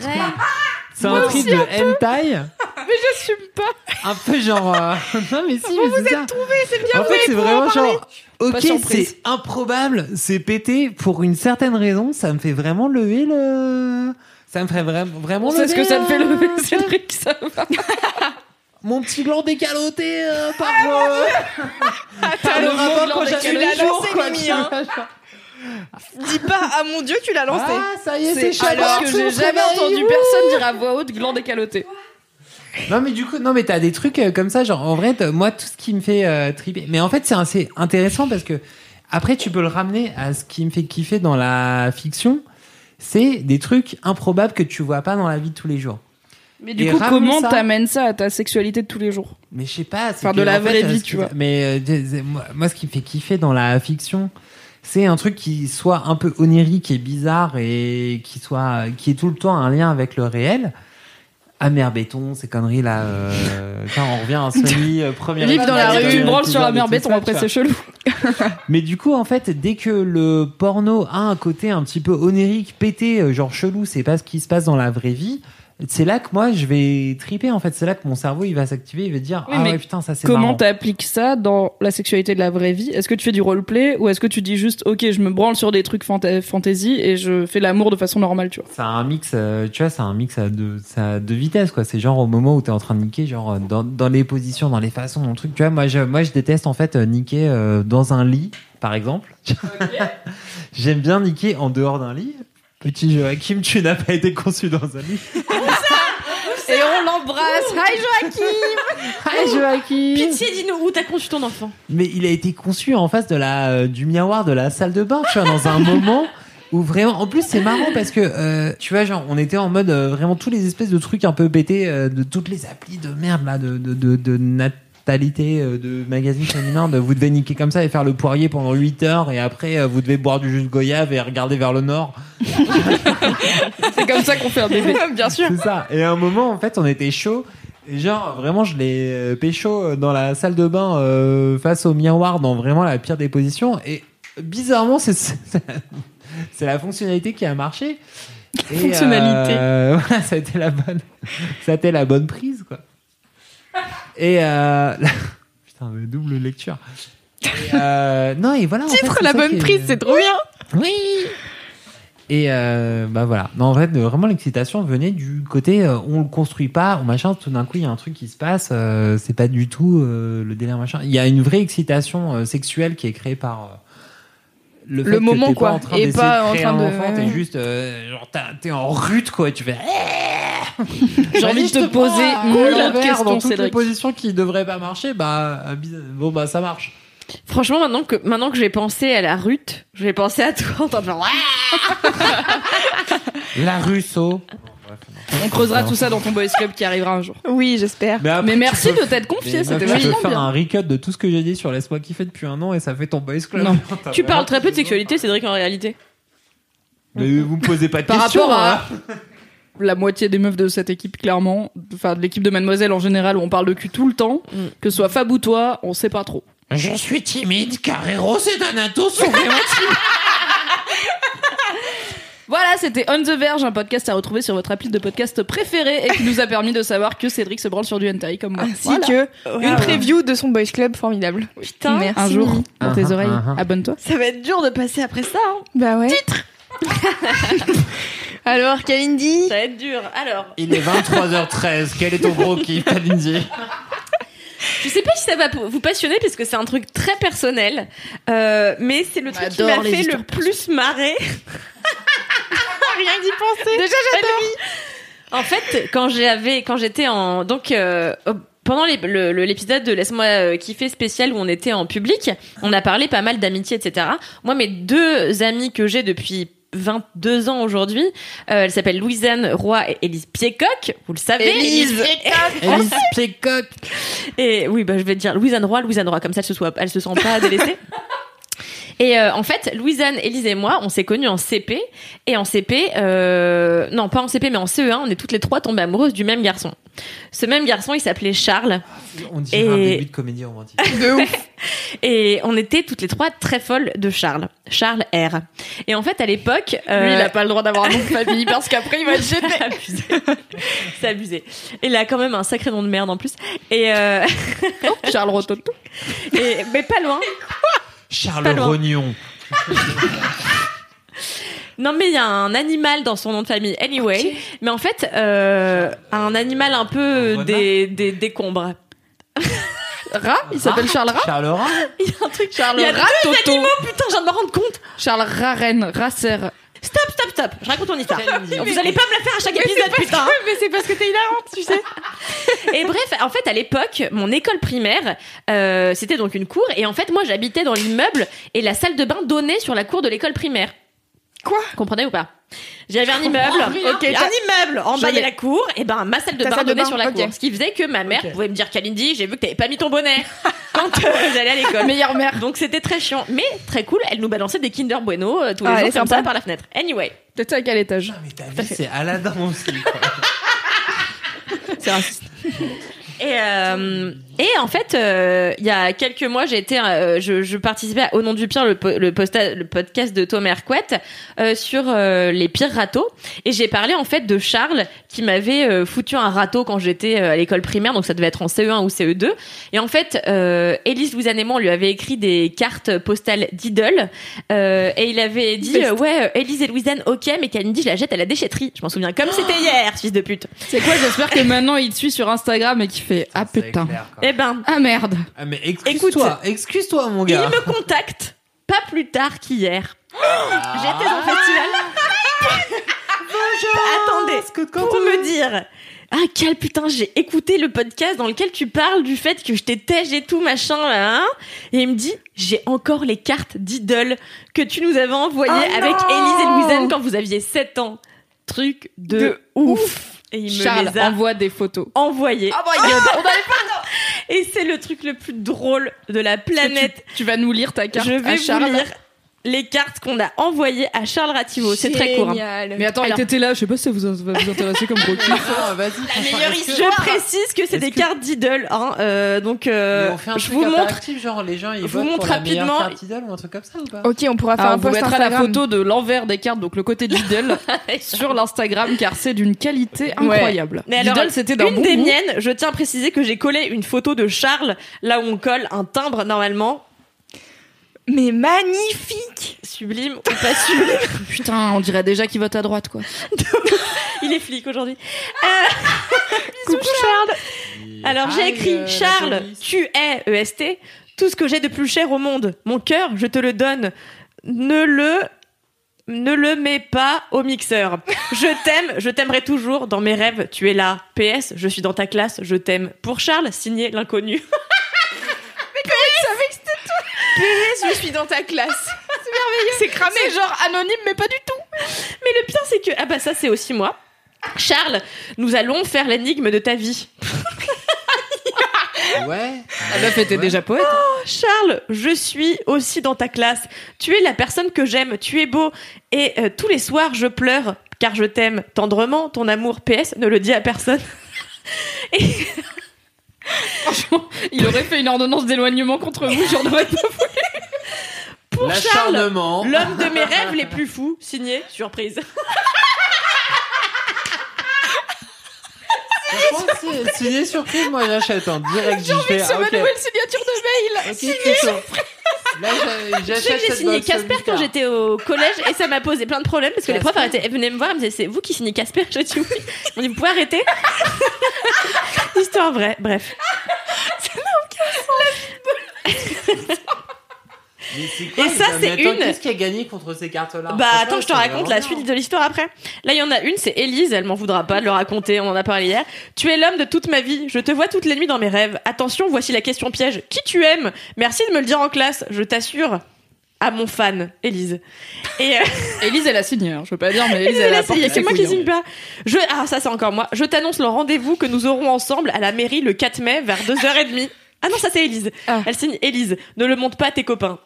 C'est un truc de hentai Mais j'assume pas. un peu genre euh, non mais si mais c'est ça c'est bien en fait c'est vraiment genre ok surprise. c'est improbable c'est pété pour une certaine raison ça me fait vraiment lever le ça me ferait vraiment vraiment On sait ce que lever, ça te fait euh, lever, Cédric, ça va. mon petit gland décaloté euh, par euh, par le le mot rapport gland quand j'avais décaloté. les jours lancé, quoi Mimi, tu hein. vois, genre. Dis pas, ah mon dieu, tu l'as lancé. ah ça y est c'est chaud alors que j'ai jamais entendu personne dire à voix haute gland décaloté. Non mais du coup non mais t'as des trucs euh, comme ça genre en vrai moi tout ce qui me fait euh, triper mais en fait c'est assez intéressant parce que après tu peux le ramener à ce qui me fait kiffer dans la fiction c'est des trucs improbables que tu vois pas dans la vie de tous les jours Mais du Et coup, ramener comment ça- t'amènes ça à ta sexualité de tous les jours? Mais je sais pas c'est Enfin, de la en vraie euh, vie, ce tu vois. mais euh, des- moi, moi, ce qui me fait kiffer dans la fiction c'est un truc qui soit un peu onirique et bizarre et qui soit qui est tout le temps un lien avec le réel Amer béton, ces conneries là. Euh... on revient à Sony, euh, premier Vivre dans la rue, tu euh, branles sur la épisode et mer tout béton, après c'est chelou. Mais du coup, en fait, dès que le porno a un côté un petit peu onirique, pété, euh, genre chelou, c'est pas ce qui se passe dans la vraie vie, c'est là que moi je vais triper en fait. C'est là que mon cerveau il va s'activer, il va dire Oui, ah mais ouais putain ça c'est Comment t'appliques ça dans la sexualité de la vraie vie? Est-ce que tu fais du roleplay ou est-ce que tu dis juste ok je me branle sur des trucs fanta- fantasy et je fais l'amour de façon normale tu vois? C'est un mix, euh, tu vois, c'est un mix à deux, ça a deux vitesses, quoi. C'est genre au moment où t'es en train de niquer, genre euh, dans, dans les positions, dans les façons, dans le truc. Tu vois, moi je, moi, je déteste en fait euh, niquer euh, dans un lit, par exemple. J'aime bien niquer en dehors d'un lit. Petit Joachim, tu n'as pas été conçu dans un lit. L'embrasse. Hi Joachim. Hi Joachim Pitié, dis-nous où t'as conçu ton enfant. Mais il a été conçu en face de la, euh, du miroir de la salle de bain, tu vois, dans un moment où vraiment. En plus, c'est marrant parce que, euh, tu vois, genre, on était en mode euh, vraiment tous les espèces de trucs un peu pétés, euh, de toutes les applis de merde, là, de, de, de, de natalité, euh, de magazines féminins, de vous devez niquer comme ça et faire le poirier pendant 8 heures et après, euh, vous devez boire du jus de goyave et regarder vers le nord. C'est comme ça qu'on fait un bébé. Bien sûr. C'est ça. Et à un moment, en fait, on était chaud. Et genre, vraiment, je l'ai euh, pécho dans la salle de bain euh, face au miroir dans vraiment la pire des positions. Et bizarrement, c'est c'est c'est la fonctionnalité qui a marché. Et, Fonctionnalité. euh, voilà, ça a été la bonne, ça a été la bonne prise, quoi. Et euh, putain, mais double lecture. Et, euh, non, et voilà. en fait, Titre la bonne est- prise, c'est trop bien. oui. Et euh, bah voilà. Non, en fait, vraiment l'excitation venait du côté euh, on le construit pas, on machin. Tout d'un coup, il y a un truc qui se passe. euh, c'est pas du tout euh, le délire machin. Il y a une vraie excitation euh, sexuelle qui est créée par euh, le, Le fait que moment, t'es quoi, Pas en train et pas de en train de- enfant, t'es juste euh, genre t'es en rute quoi. Tu fais. J'ai envie de te poser une mille dans questions toutes les Cédric. positions qui devraient pas marcher. Bah bon bah ça marche. Franchement, maintenant que, maintenant que j'ai pensé à la Ruth, je vais penser à toi en faire La Russo. On creusera tout ça dans ton boys club qui arrivera un jour. Oui, j'espère. Mais, après, Mais tu merci peux- de t'être confié, c'était tu peux vachement faire bien. un recap de tout ce que j'ai dit sur Laisse-moi kiffer depuis un an et ça fait ton boys club. Non. Tu vraiment- parles très peu de sexualité, Cédric, en réalité. Mais vous me posez pas de Par questions. rapport à hein. La moitié des meufs de cette équipe, clairement, enfin de l'équipe de Mademoiselle en général, où on parle de cul tout le temps, Mm. que ce soit Fab ou toi, on sait pas trop. Je suis timide car Eros et Thanatos sont vraiment timides. Voilà, c'était On the Verge, un podcast à retrouver sur votre appli de podcast préféré et qui nous a permis de savoir que Cédric se branle sur du hentai comme moi. Ainsi Voilà. que une preview de son boys club formidable. Putain. Merci. Un jour, dans tes Uh-huh, oreilles, uh-huh. abonne-toi. Ça va être dur de passer après ça. hein. Bah ouais. Alors, Kalindi Ça va être dur. Alors, Il est 23h13. Quel est ton gros kiff, Kalindi? Je sais pas si ça va vous passionner parce que c'est un truc très personnel, euh, mais c'est le truc qui m'a fait le plus marrer. Rien d'y penser. Déjà, j'adore. En fait, quand j'avais, quand j'étais en, donc, euh, pendant les- le- le- l'épisode de Laisse-moi euh, kiffer spécial où on était en public, on a parlé pas mal d'amitié, etc. Moi, mes deux amies que j'ai depuis 22 ans aujourd'hui, euh, elles s'appellent Louisanne Roy et Élise Piécock. Vous le savez. Élise Élise Plécoq. Et oui, bah, je vais te dire Louisanne Roy, Louisanne Roy, comme ça elle se, soit, elle se sent pas délaissée. Et euh, en fait, Louisanne, Élise et moi, on s'est connus en CP. Et en CP, euh, non pas en CP, mais en CE1, on est toutes les trois tombées amoureuses du même garçon. Ce même garçon, il s'appelait Charles. On dirait un Et- début de comédie romantique. Et on était toutes les trois très folles de Charles. Charles R. Et en fait, à l'époque... euh, Lui, il a pas le droit d'avoir un nom de famille parce qu'après il va C'est gêné. abusé. C'est abusé. Il a quand même un sacré nom de merde en plus. Et, euh, Charles Rototo. et mais pas loin. Charles. Rognon. Non, mais il y a un animal dans son nom de famille. Anyway. Mais en fait, euh, un animal un peu des, des décombres. Rat Il s'appelle Charles Rat Charles Rat Il y a un truc. Charles il y a Rat deux Toto. animaux, putain, je viens de me rendre compte. Charles Raren, Racer. Stop, stop, stop. Je raconte mon histoire. Vous allez pas me la faire à chaque épisode, putain. Mais c'est parce que t'es hilarante, tu sais. Et bref, en fait, à l'époque, mon école primaire, euh, c'était donc une cour. Et en fait, moi, j'habitais dans l'immeuble et la salle de bain donnait sur la cour de l'école primaire. Quoi Comprenez ou pas J'avais un immeuble. Ok, t'as- un immeuble. En bas, Jamais. la cour. Et ben, ma salle de bain de donnait sur la cour. Ce qui faisait que ma mère pouvait me dire Kalindi, j'ai vu que t'avais pas mis ton bonnet quand euh, j'allais à l'école. Meilleure mère. Donc c'était très chiant, mais très cool. Elle nous balançait des Kinder Bueno euh, tous les Ah, elle jours comme sympa. ça par la fenêtre. Anyway, T'étais à quel étage Mais ta vie, c'est Aladdin aussi. quoi. C'est raciste. Et, euh, Et en fait, euh, il y a quelques mois, j'ai été, euh, je, je participais à Au nom du pire, le, po- le, posta- le podcast de Thomas Hercouet euh, sur euh, les pires râteaux. Et j'ai parlé en fait de Charles qui m'avait euh, foutu un râteau quand j'étais euh, à l'école primaire, donc ça devait être en CE1 ou CE2. Et en fait, euh, Élise Louisanne et moi, on lui avait écrit des cartes postales d'idoles. Euh, et il avait dit, euh, ouais, euh, Élise et Louisanne, ok, mais Kalindi, je la jette à la déchetterie. Je m'en souviens comme c'était hier, fils de pute. C'est quoi J'espère que maintenant il te suit sur Instagram et qu'il fait Ah putain. clair. Eh ben, Ah merde. Ah, mais excuse-toi, excuse-toi, mon il gars. me contacte pas plus tard qu'hier. J'étais dans le festival. Attendez, pour me dire. Ah quel putain j'ai écouté le podcast dans lequel tu parles du fait que je t'ai tège et tout machin là hein et il me dit j'ai encore les cartes d'idole que tu nous avais envoyées Oh avec Élise et Louisanne quand vous aviez 7 ans truc de, De ouf. et il me Charles les a envoie des photos. envoyées Oh my god, on avait et c'est le truc le plus drôle de la planète. Tu vas nous lire ta carte je à vais vous lire les cartes qu'on a envoyées à Charles Rativo. C'est très court. hein. Génial. Mais attends, Alors- il était là, je sais pas si ça vous, va vous intéresser comme. Ah, vas-y, Je précise que c'est Est-ce des que- cartes d'idole. Hein, euh, donc, euh, Mais on fait un je truc vous montre. interactif, genre les gens ils je vous votent montre pour la meilleure rapidement. carte idole ou un truc comme ça ou pas Ok, on pourra faire Alors, un on vous post mettra la Instagram. photo de l'envers des cartes, donc le côté d'Idol, sur l'Instagram, car c'est d'une qualité incroyable. Mais alors, Lidl, c'était d'un une bon des goût. miennes, je tiens à préciser que j'ai collé une photo de Charles là où on colle un timbre normalement. Mais magnifique Sublime ou pas sublime. Putain, on dirait déjà qu'il vote à droite, quoi. Il est flic aujourd'hui. Euh, Coucou Charles. Alors j'ai écrit euh, Charles, tu es EST, tout ce que j'ai de plus cher au monde. Mon cœur, je te le donne. Ne le ne le mets pas au mixeur. Je t'aime, je t'aimerai toujours dans mes rêves. Tu es là. PS, je suis dans ta classe, je t'aime. Pour Charles, signé l'inconnu. PS, je suis dans ta classe. C'est merveilleux. C'est cramé. C'est genre anonyme, mais pas du tout. Mais le pire, c'est que ah bah ça, c'est aussi moi. Charles, nous allons faire l'énigme de ta vie. Ouais. La meuf était Ouais. déjà poète. Charles, je suis aussi dans ta classe. Tu es la personne que j'aime, tu es beau. Et euh, tous les soirs, je pleure car je t'aime tendrement. Ton amour, PS, ne le dis à personne. Et Franchement, il aurait fait une ordonnance d'éloignement contre vous, j'en aurais pas pour Charles, L'acharnement. l'homme de mes rêves les plus fous, signé surprise. Franchement, c'est- Signé surprise, moi j'achète en direct. J'ai envie C'est ma nouvelle signature de mail. Ok, c'est chaud. Là, Je j'achète que j'ai cette signé Casper quand j'étais au collège et ça m'a posé plein de problèmes parce que les profs arrêtaient, venaient me voir et me disaient c'est vous qui signez Casper J'ai dit oui. M'ont dit vous pouvez arrêter Histoire vraie, bref. Mais c'est quoi, Et ça, c'est une- Qu'est-ce qui a gagné contre ces cartes-là Bah attends, je te raconte la suite de l'histoire après. Là, il y en a une, c'est Élise, elle m'en voudra pas de le raconter, on en a parlé hier. Tu es l'homme de toute ma vie, je te vois toutes les nuits dans mes rêves. Attention, voici la question piège. Qui tu aimes Merci de me le dire en classe, je t'assure. À mon fan, Élise. Et euh, Élise, elle a signé, hein, je veux pas dire, mais Élise, elle elle a signé, c'est moi qui couilles, signe pas. Je, ah, ça c'est encore moi. Je t'annonce le rendez-vous que nous aurons ensemble à la mairie le 4 mai vers 2h30. Ah non, ça c'est Élise. Ah. Elle signe Élise. Ne le montre pas à tes copains.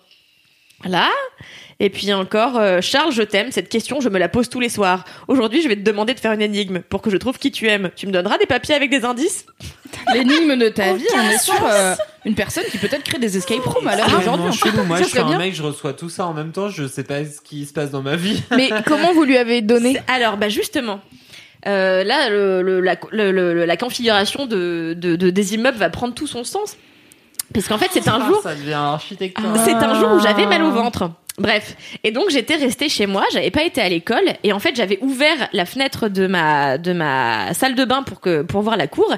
Là. Et puis encore, euh, Charles, je t'aime. Cette question, je me la pose tous les soirs. Aujourd'hui, je vais te demander de faire une énigme pour que je trouve qui tu aimes. Tu me donneras des papiers avec des indices? Hein. L'énigme de ta vie, on est sur euh, une personne qui peut-être crée des escape rooms à l'heure d'aujourd'hui. chelou. Moi, Ça je suis un bien. mec, je reçois tout ça en même temps. Je sais pas ce qui se passe dans ma vie. Mais comment vous lui avez donné? Alors, bah justement. euh, là, le, le- la, le- le- la configuration de, de- de- des immeubles va prendre tout son sens. Parce qu'en fait, c'est un Ah, jour, Ça devient architecture. C'est un jour où j'avais mal au ventre. Bref, et donc j'étais restée chez moi, j'avais pas été à l'école et en fait j'avais ouvert la fenêtre de ma de ma salle de bain pour que pour voir la cour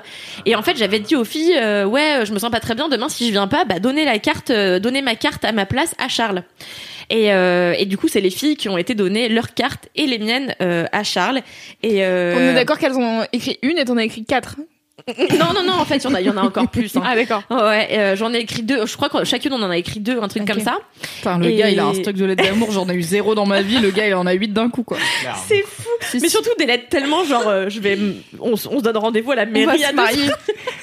et en fait j'avais dit aux filles euh, ouais je me sens pas très bien demain si je viens pas bah donnez la carte euh, donnez ma carte à ma place à Charles et, euh, et du coup c'est les filles qui ont été données leur carte et les miennes euh, à Charles et euh, On est d'accord qu'elles ont écrit une et t'en as écrit quatre. Non non non en fait il y en a il y en a encore plus hein. Ah d'accord. ouais euh, j'en ai écrit deux je crois que chacune on en a écrit deux un truc comme ça Putain, le Et- gars, il a un stock de lettres d'amour, j'en ai eu zéro dans ma vie, le gars, il en a huit d'un coup, quoi. c'est fou Mais surtout des lettres tellement genre euh, je vais on, on se donne rendez-vous à la On mairie va à se marier.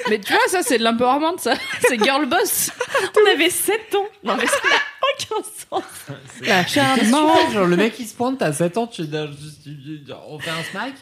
Mais tu vois, ça, c'est de l'empowerment, ça. C'est girl boss. on avait 7 ans non mais aucun sens La fais Genre, le mec il se pointe, t'as 7 ans, tu, genre, on fait un smack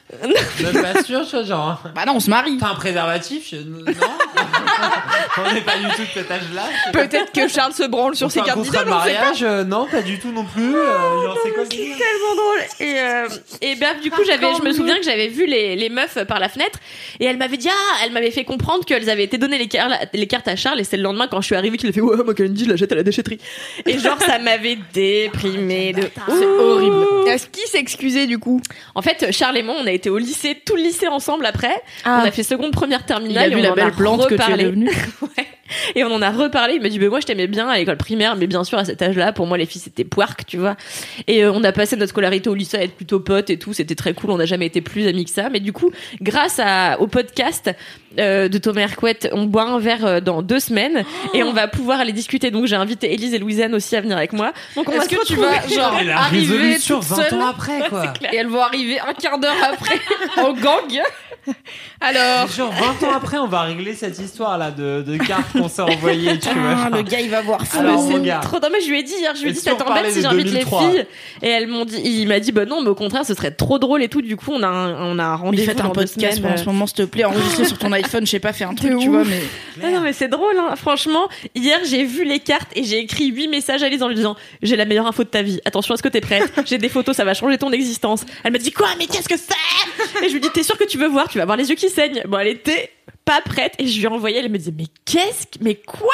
Même pas sûr, tu vois, genre. Bah non, on se marie. T'as un préservatif je- Non On n'est pas du tout de cet âge-là. Peut-être que Charles se branle sur On ses cartes d'idole, mariage, euh, non, pas du tout non plus. euh, genre, c'est quoi tellement drôle. Et, euh, et ben, du coup, j'avais, je me souviens que j'avais vu les, les meufs par la fenêtre et elle m'avait dit, ah, elle m'avait fait comprendre qu'elles avaient été données les, car- les cartes à Charles et c'est le lendemain quand je suis arrivée qu'il a fait, ouais, moi, Kalindi, je la jette à la déchetterie. Et genre, ça m'avait déprimé de C'est horrible. Est-ce qu'il s'est excusé du coup? En fait, Charles et moi, on a été au lycée, tout le lycée ensemble après. Ah. On a fait seconde, première Il terminale. a et vu on la belle a plante que tu es reparlé. devenue. Ouais. Et on en a reparlé. Il m'a dit, bah, moi, je t'aimais bien à l'école primaire, mais bien sûr, à cet âge-là, pour moi, les filles, c'était poirque, tu vois. Et euh, on a passé notre scolarité au lycée à être plutôt potes et tout. C'était très cool. On n'a jamais été plus amis que ça. Mais du coup, grâce à, au podcast euh, de Thomas Hercouet, on boit un verre euh, dans deux semaines et on va pouvoir aller discuter. Donc, j'ai invité Élise et Louisanne aussi à venir avec moi. Donc, on va Est-ce se que tu retrouver. vas, genre, Mais arriver toute 20 seule ans après, quoi. et elles vont arriver un quart d'heure après en gang Alors, Genre 20 ans après, on va régler cette histoire-là de, de cartes qu'on s'est envoyées, tu vois. Ah, genre. le gars il va voir fou Alors, C'est trop dommage. Je lui ai dit hier, je lui ai dit, ça t'embête si j'invite les 2003? filles? Et elle m'ont dit, il m'a dit, bah non, mais au contraire, ce serait trop drôle et tout. Du coup, on a un, on a rendez-vous faites un podcast semaines. en ce moment s'il te plaît enregistré sur ton iPhone je sais pas fais un truc tu ouf. vois mais Ah non mais c'est drôle hein. franchement hier j'ai vu les cartes et j'ai écrit huit messages à Lise en lui disant j'ai la meilleure info de ta vie attention est-ce que t'es prête? J'ai des photos ça va changer ton existence elle m'a dit quoi? Mais qu'est-ce que c'est? Et je lui dis t'es sûre que tu veux voir tu vas avoir les yeux qui saignent. Bon elle était pas prête et je lui ai envoyé elle me disait mais qu'est-ce que mais quoi?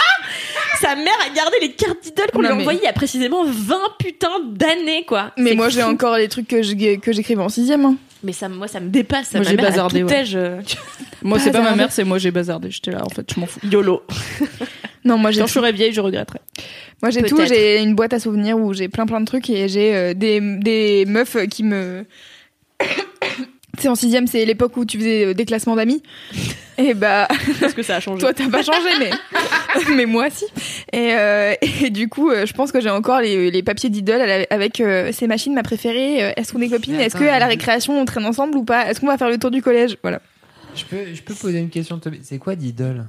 Sa mère a gardé les cartes d'idole qu'on lui a mais- envoyées il y a précisément 20 putains d'années quoi. Mais moi j'ai encore les trucs que je- que j'écrivais en sixième. hein. mais ça moi ça me dépasse Moi, ma j'ai bazardé, ouais. âge, euh, moi c'est pas ma mère c'est moi j'ai bazardé. J'étais là en fait je m'en fous. YOLO. Non, moi j'ai quand je serai vieille je regretterai. Moi j'ai tout, j'ai une boîte à souvenirs où j'ai plein plein de trucs et j'ai euh, des, des meufs qui me... C'est en sixième, c'est l'époque où tu faisais euh, des classements d'amis. Et bah, parce que ça a changé toi t'as pas changé, mais mais moi si. Et, euh, et du coup, euh, je pense que j'ai encore les, les papiers d'idole avec- euh, ces machines, ma préférée. Est-ce qu'on est copines? Est-ce attends, que à la récréation on traîne ensemble ou pas? Est-ce qu'on va faire le tour du collège? Voilà. Je peux, je peux poser une question, C'est quoi d'idole?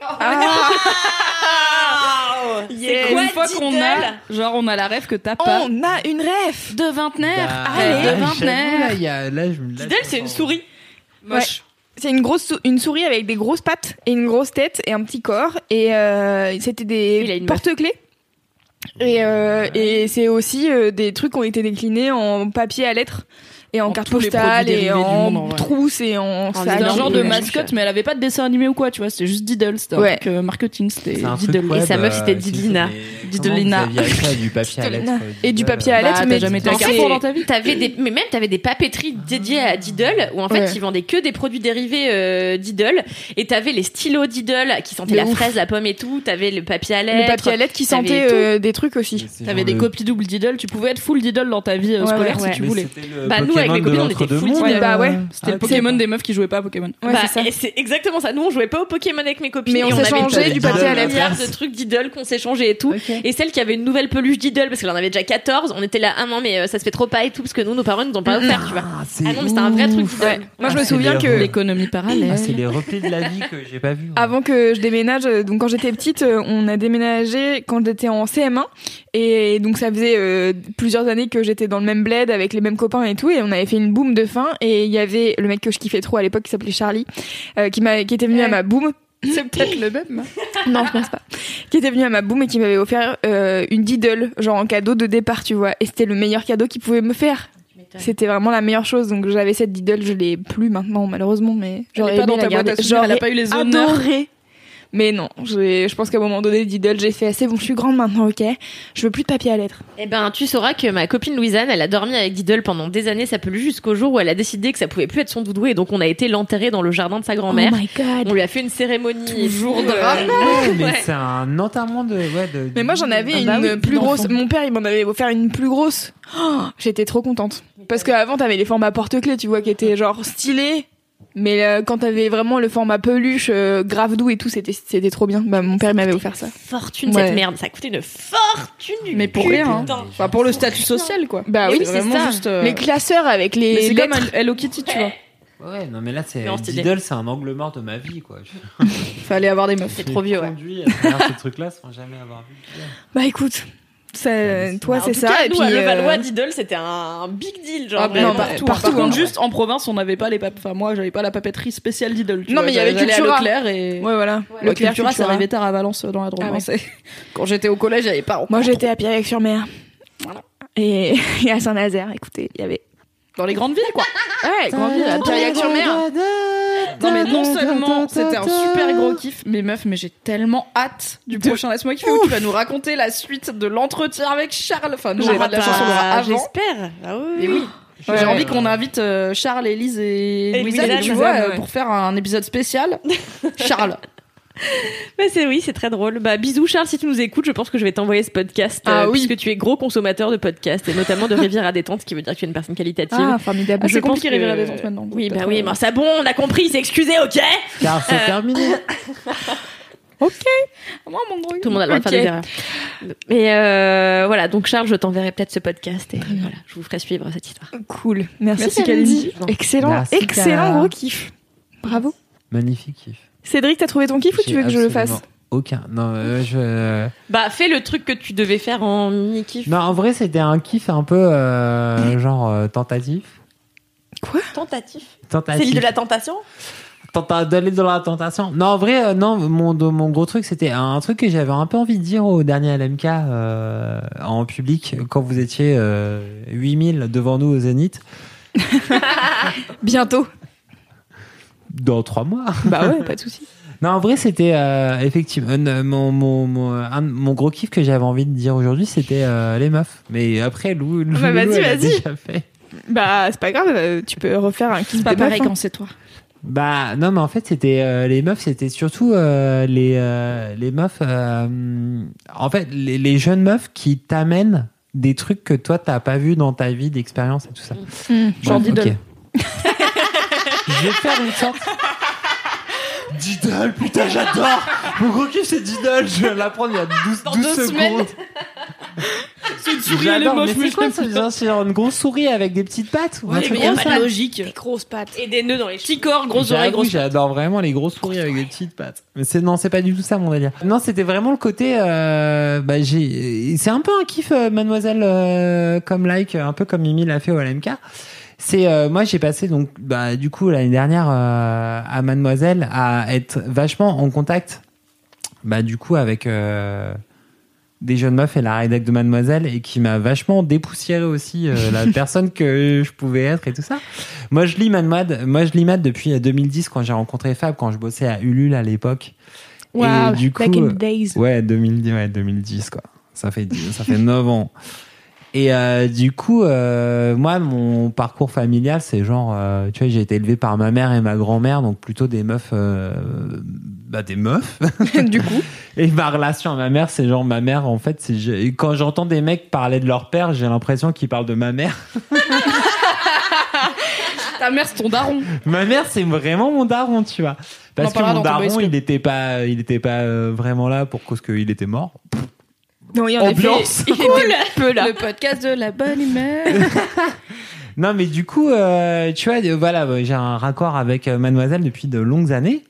c'est quoi une fois qu'on Diddle a genre on a la rêve que t'as pas. On a une ref de vingtenaire. Bah, rêve là, de vingtenaire. Là, il y a- là, je me- là, Diddle c'est une souris. Moche. C'est une grosse sou- une souris avec des grosses pattes et une grosse tête et un petit corps et euh, c'était des porte-clés. Et, euh, et c'est aussi euh, des trucs qui ont été déclinés en papier à lettres et en, En carte postale et en monde, trousse et en sac. c'était un genre de mascotte mais elle avait pas de dessin animé ou quoi tu vois c'était juste Diddle c'était un Ouais. truc euh, marketing c'était un Diddle web, Et sa meuf, euh, c'était Didlina. Didlina. du papier à lettres Et du papier à Bah, lettres, t'as mais jamais été dans ta vie T'avais des, mais même t'avais des papeteries dédiées à Diddle où en fait ils vendaient que des produits dérivés euh, Diddle et t'avais les stylos Diddle qui sentaient la fraise, la pomme et tout. T'avais le papier à lettres. le papier à lettres qui sentait des trucs aussi. T'avais des copies double Diddle, tu pouvais être full Diddle dans ta vie scolaire si tu voulais. Bah, nous, avec mes copines, on était full Diddle. Bah ouais. euh, C'était le ah, Pokémon des meufs qui jouaient pas à Pokémon. Ouais, Bah, c'est ça. et c'est exactement ça. Nous, on jouait pas au Pokémon avec mes copines. Mais on s'échangeait des du papier à lettres. milliards de trucs Diddle qu'on s'échangeait et tout. Et celle qui avait une nouvelle peluche Diddle, parce qu'elle en avait déjà 14, on était là, ah non, mais euh, ça se fait trop pas et tout, parce que nous, nos parents nous ont pas offert, tu vois. Ah, c'est Ah non, mais c'était un vrai truc. Ouais. Moi je Ah, me c'est souviens que. L'économie parallèle. Ah, c'est les replis de la vie que j'ai pas vu. Avant que je déménage, euh, donc quand j'étais petite, on a déménagé quand j'étais en CM1 et donc ça faisait plusieurs années que j'étais dans le même bled avec les mêmes copains et tout et on avait fait une boum de fin et il y avait le mec que je kiffais trop à l'époque qui s'appelait Charlie euh, qui m'a qui était venu à ma boum. C'est peut-être le même. Non, je pense pas. Qui était venu à ma boum et qui m'avait offert euh, une Diddle genre en cadeau de départ, tu vois. Et c'était le meilleur cadeau qu'il pouvait me faire. C'était vraiment la meilleure chose. Donc j'avais cette Diddle, je l'ai plus maintenant malheureusement, mais j'aurais aimé la garder. souvenirs, elle a J'aurais pas eu les honneurs. adoré. Mais non, j'ai- je pense qu'à un moment donné, Diddle, j'ai fait assez bon, je suis grande maintenant, ok. Je veux plus de papier à lettres. Eh ben, tu sauras que ma copine Louisanne, elle a dormi avec Diddle pendant des années, ça peluche, jusqu'au jour où elle a décidé que ça pouvait plus être son doudou, et donc on a été l'enterrer dans le jardin de sa grand-mère. Oh my god. on lui a fait une cérémonie. Toujours euh, rappel. Ouais, mais Ouais. c'est un enterrement de. Ouais, de Mais moi j'en avais Ah une bah oui, plus grosse. Mon père il m'en avait offert une plus grosse. Oh, J'étais trop contente. Parce qu'avant t'avais les formats porte-clés, tu vois, qui étaient genre stylés. Mais euh, quand t'avais vraiment le format peluche, euh, grave doux et tout, c'était c'était trop bien. Bah mon père il m'avait offert ça. Fortune Ouais. cette merde, ça a coûté une fortune du Mais pour cul, rien. hein. Enfin, pour le statut social, quoi. Bah Mais oui, c'est ça. juste. euh, Les classeurs avec les Mais c'est comme. Hello Kitty, tu vois. Ouais, non, mais là, c'est. Diddle, c'est un angle mort de ma vie, quoi. Fallait avoir des meufs. C'est trop vieux, ouais. ces trucs-là sans jamais avoir vu. Bah écoute, Ça, toi, Bah, c'est ça. cas, et nous, puis, à Levallois, euh, Diddle, c'était un big deal. Genre, Ah, mais vraiment. partout, partout, Par contre, hein. juste en province, on n'avait pas les pap... Enfin, moi, j'avais pas la papeterie spéciale tu Non, vois, mais il y avait Cultura. Leclerc et. Ouais, voilà. Le Leclerc, Cultura, c'est arrivé tard à Valence dans la Drôme. Ah ouais. Quand j'étais au collège, j'avais pas. Moi, j'étais à Pierre-Sur-Mer. Voilà. Et, et à Saint-Nazaire, écoutez, il y avait. Dans les grandes villes, quoi. Ouais, grandi à Pierre-sur-Mer. Non, mais non seulement c'était un super gros kiff, mais meuf, mais j'ai tellement hâte du prochain Laisse-moi kiffer où tu vas nous raconter la suite de l'entretien avec Charles. Enfin, nous, on aura de la chance, on l'aura avant. J'espère. Ah oui. Mais oui. J'ai ouais. envie qu'on invite euh, Charles, Élise et Et Louisa, tu vois, euh, ouais. pour faire un épisode spécial. Charles. Mais c'est oui, c'est très drôle. Bah bisous Charles, si tu nous écoutes, je pense que je vais t'envoyer ce podcast Ah euh, oui. puisque tu es gros consommateur de podcasts et notamment de Rivière à détente, ce qui veut dire que tu es une personne qualitative. Ah, formidable. Ah, Je c'est pense compliqué que- Rivière à détente maintenant. Oui, bah Peut-être, oui, euh, mais ça bon, on a compris, c'est excusé, ok Car c'est terminé. Moi, mon gros. Tout le monde a le droit de Ok. faire des erreurs. Mais euh, voilà, donc Charles, je t'enverrai peut-être ce podcast et voilà, je vous ferai suivre cette histoire. Cool. Merci, Merci, Kalindi. Excellent, Merci, excellent gros kiff. Bravo. Magnifique kiff. Cédric, t'as trouvé ton kiff ou tu veux que je le fasse Aucun. Non, euh, je. Bah fais le truc que tu devais faire en mini kiff. Non, en vrai, c'était un kiff un peu euh, genre euh, tentatif. Tentatif. Tentatif. C'est l'île de la tentation? Tenta- d'aller dans la tentation. Non, en vrai, euh, non, mon, de- mon gros truc, c'était un truc que j'avais un peu envie de dire au dernier LMK euh, en public quand vous étiez euh, 8000 devant nous au Zénith Bientôt. Dans trois mois. Bah ouais, pas de souci. Non, en vrai, c'était euh, effectivement euh, mon, mon, mon, un mon gros kiff que j'avais envie de dire aujourd'hui, c'était euh, les meufs. Mais après, Lou, Lou, bah, Lou, vas-y, a vas-y. déjà fait. Bah, c'est pas grave, euh, tu peux refaire un kiff C'est pas des meufs, pareil hein. quand c'est toi. Bah non mais en fait c'était euh, les meufs c'était surtout euh, les euh, les meufs euh, en fait les, les jeunes meufs qui t'amènent des trucs que toi t'as pas vu dans ta vie d'expérience et tout ça. Genre Bon, Diddle. ok. Je vais faire une sorte. Diddle, putain, j'adore! Mon gros kiff, c'est Diddle. Je viens de l'apprendre il y a 12, 12 deux secondes. semaines. C'est une souris, elle est moche, mais mais c'est quoi ça? genre une grosse souris avec des petites pattes? ou un Ouais, truc mais y a comme pas ça de logique. Grosses pattes. et des nœuds dans les Petit corps, grosse oreille, J'avoue, grosse J'adore vraiment les grosses souris avec des petites pattes. Mais c'est non, c'est pas du tout ça mon délire. Non, c'était vraiment le côté. Euh, bah, j'ai. C'est un peu un kiff, euh, Mademoiselle euh, comme like, un peu comme Mimi l'a fait au LMK. C'est euh, moi j'ai passé donc bah du coup l'année dernière euh, à Mademoiselle à être vachement en contact bah du coup avec euh, des jeunes meufs et la rédac de Mademoiselle et qui m'a vachement dépoussiéré aussi la personne que je pouvais être et tout ça. Moi je lis Mad, moi je lis Mad depuis 2010 quand j'ai rencontré Fab quand je bossais à Ulule à l'époque. Wow, et du coup back in the days. Ouais, 2010, ouais, 2010 quoi. Ça fait ça fait 9 ans. Et euh, du coup, euh, moi, mon parcours familial, c'est genre, euh, tu vois, j'ai été élevé par ma mère et ma grand-mère, donc plutôt des meufs, euh, bah des meufs. du coup. Et ma relation à ma mère, c'est genre ma mère, en fait, c'est quand j'entends des mecs parler de leur père, j'ai l'impression qu'ils parlent de ma mère. Ta mère, c'est ton daron. ma mère, c'est vraiment mon daron, tu vois. Parce que mon daron, il était pas, il était pas euh, vraiment là pour cause qu'il était mort. Non, il y en Ambiance. il était peu là. Le podcast de la bonne humeur. Non, mais du coup, euh, tu vois, voilà, euh, j'ai un raccord avec euh, Mademoiselle depuis de longues années.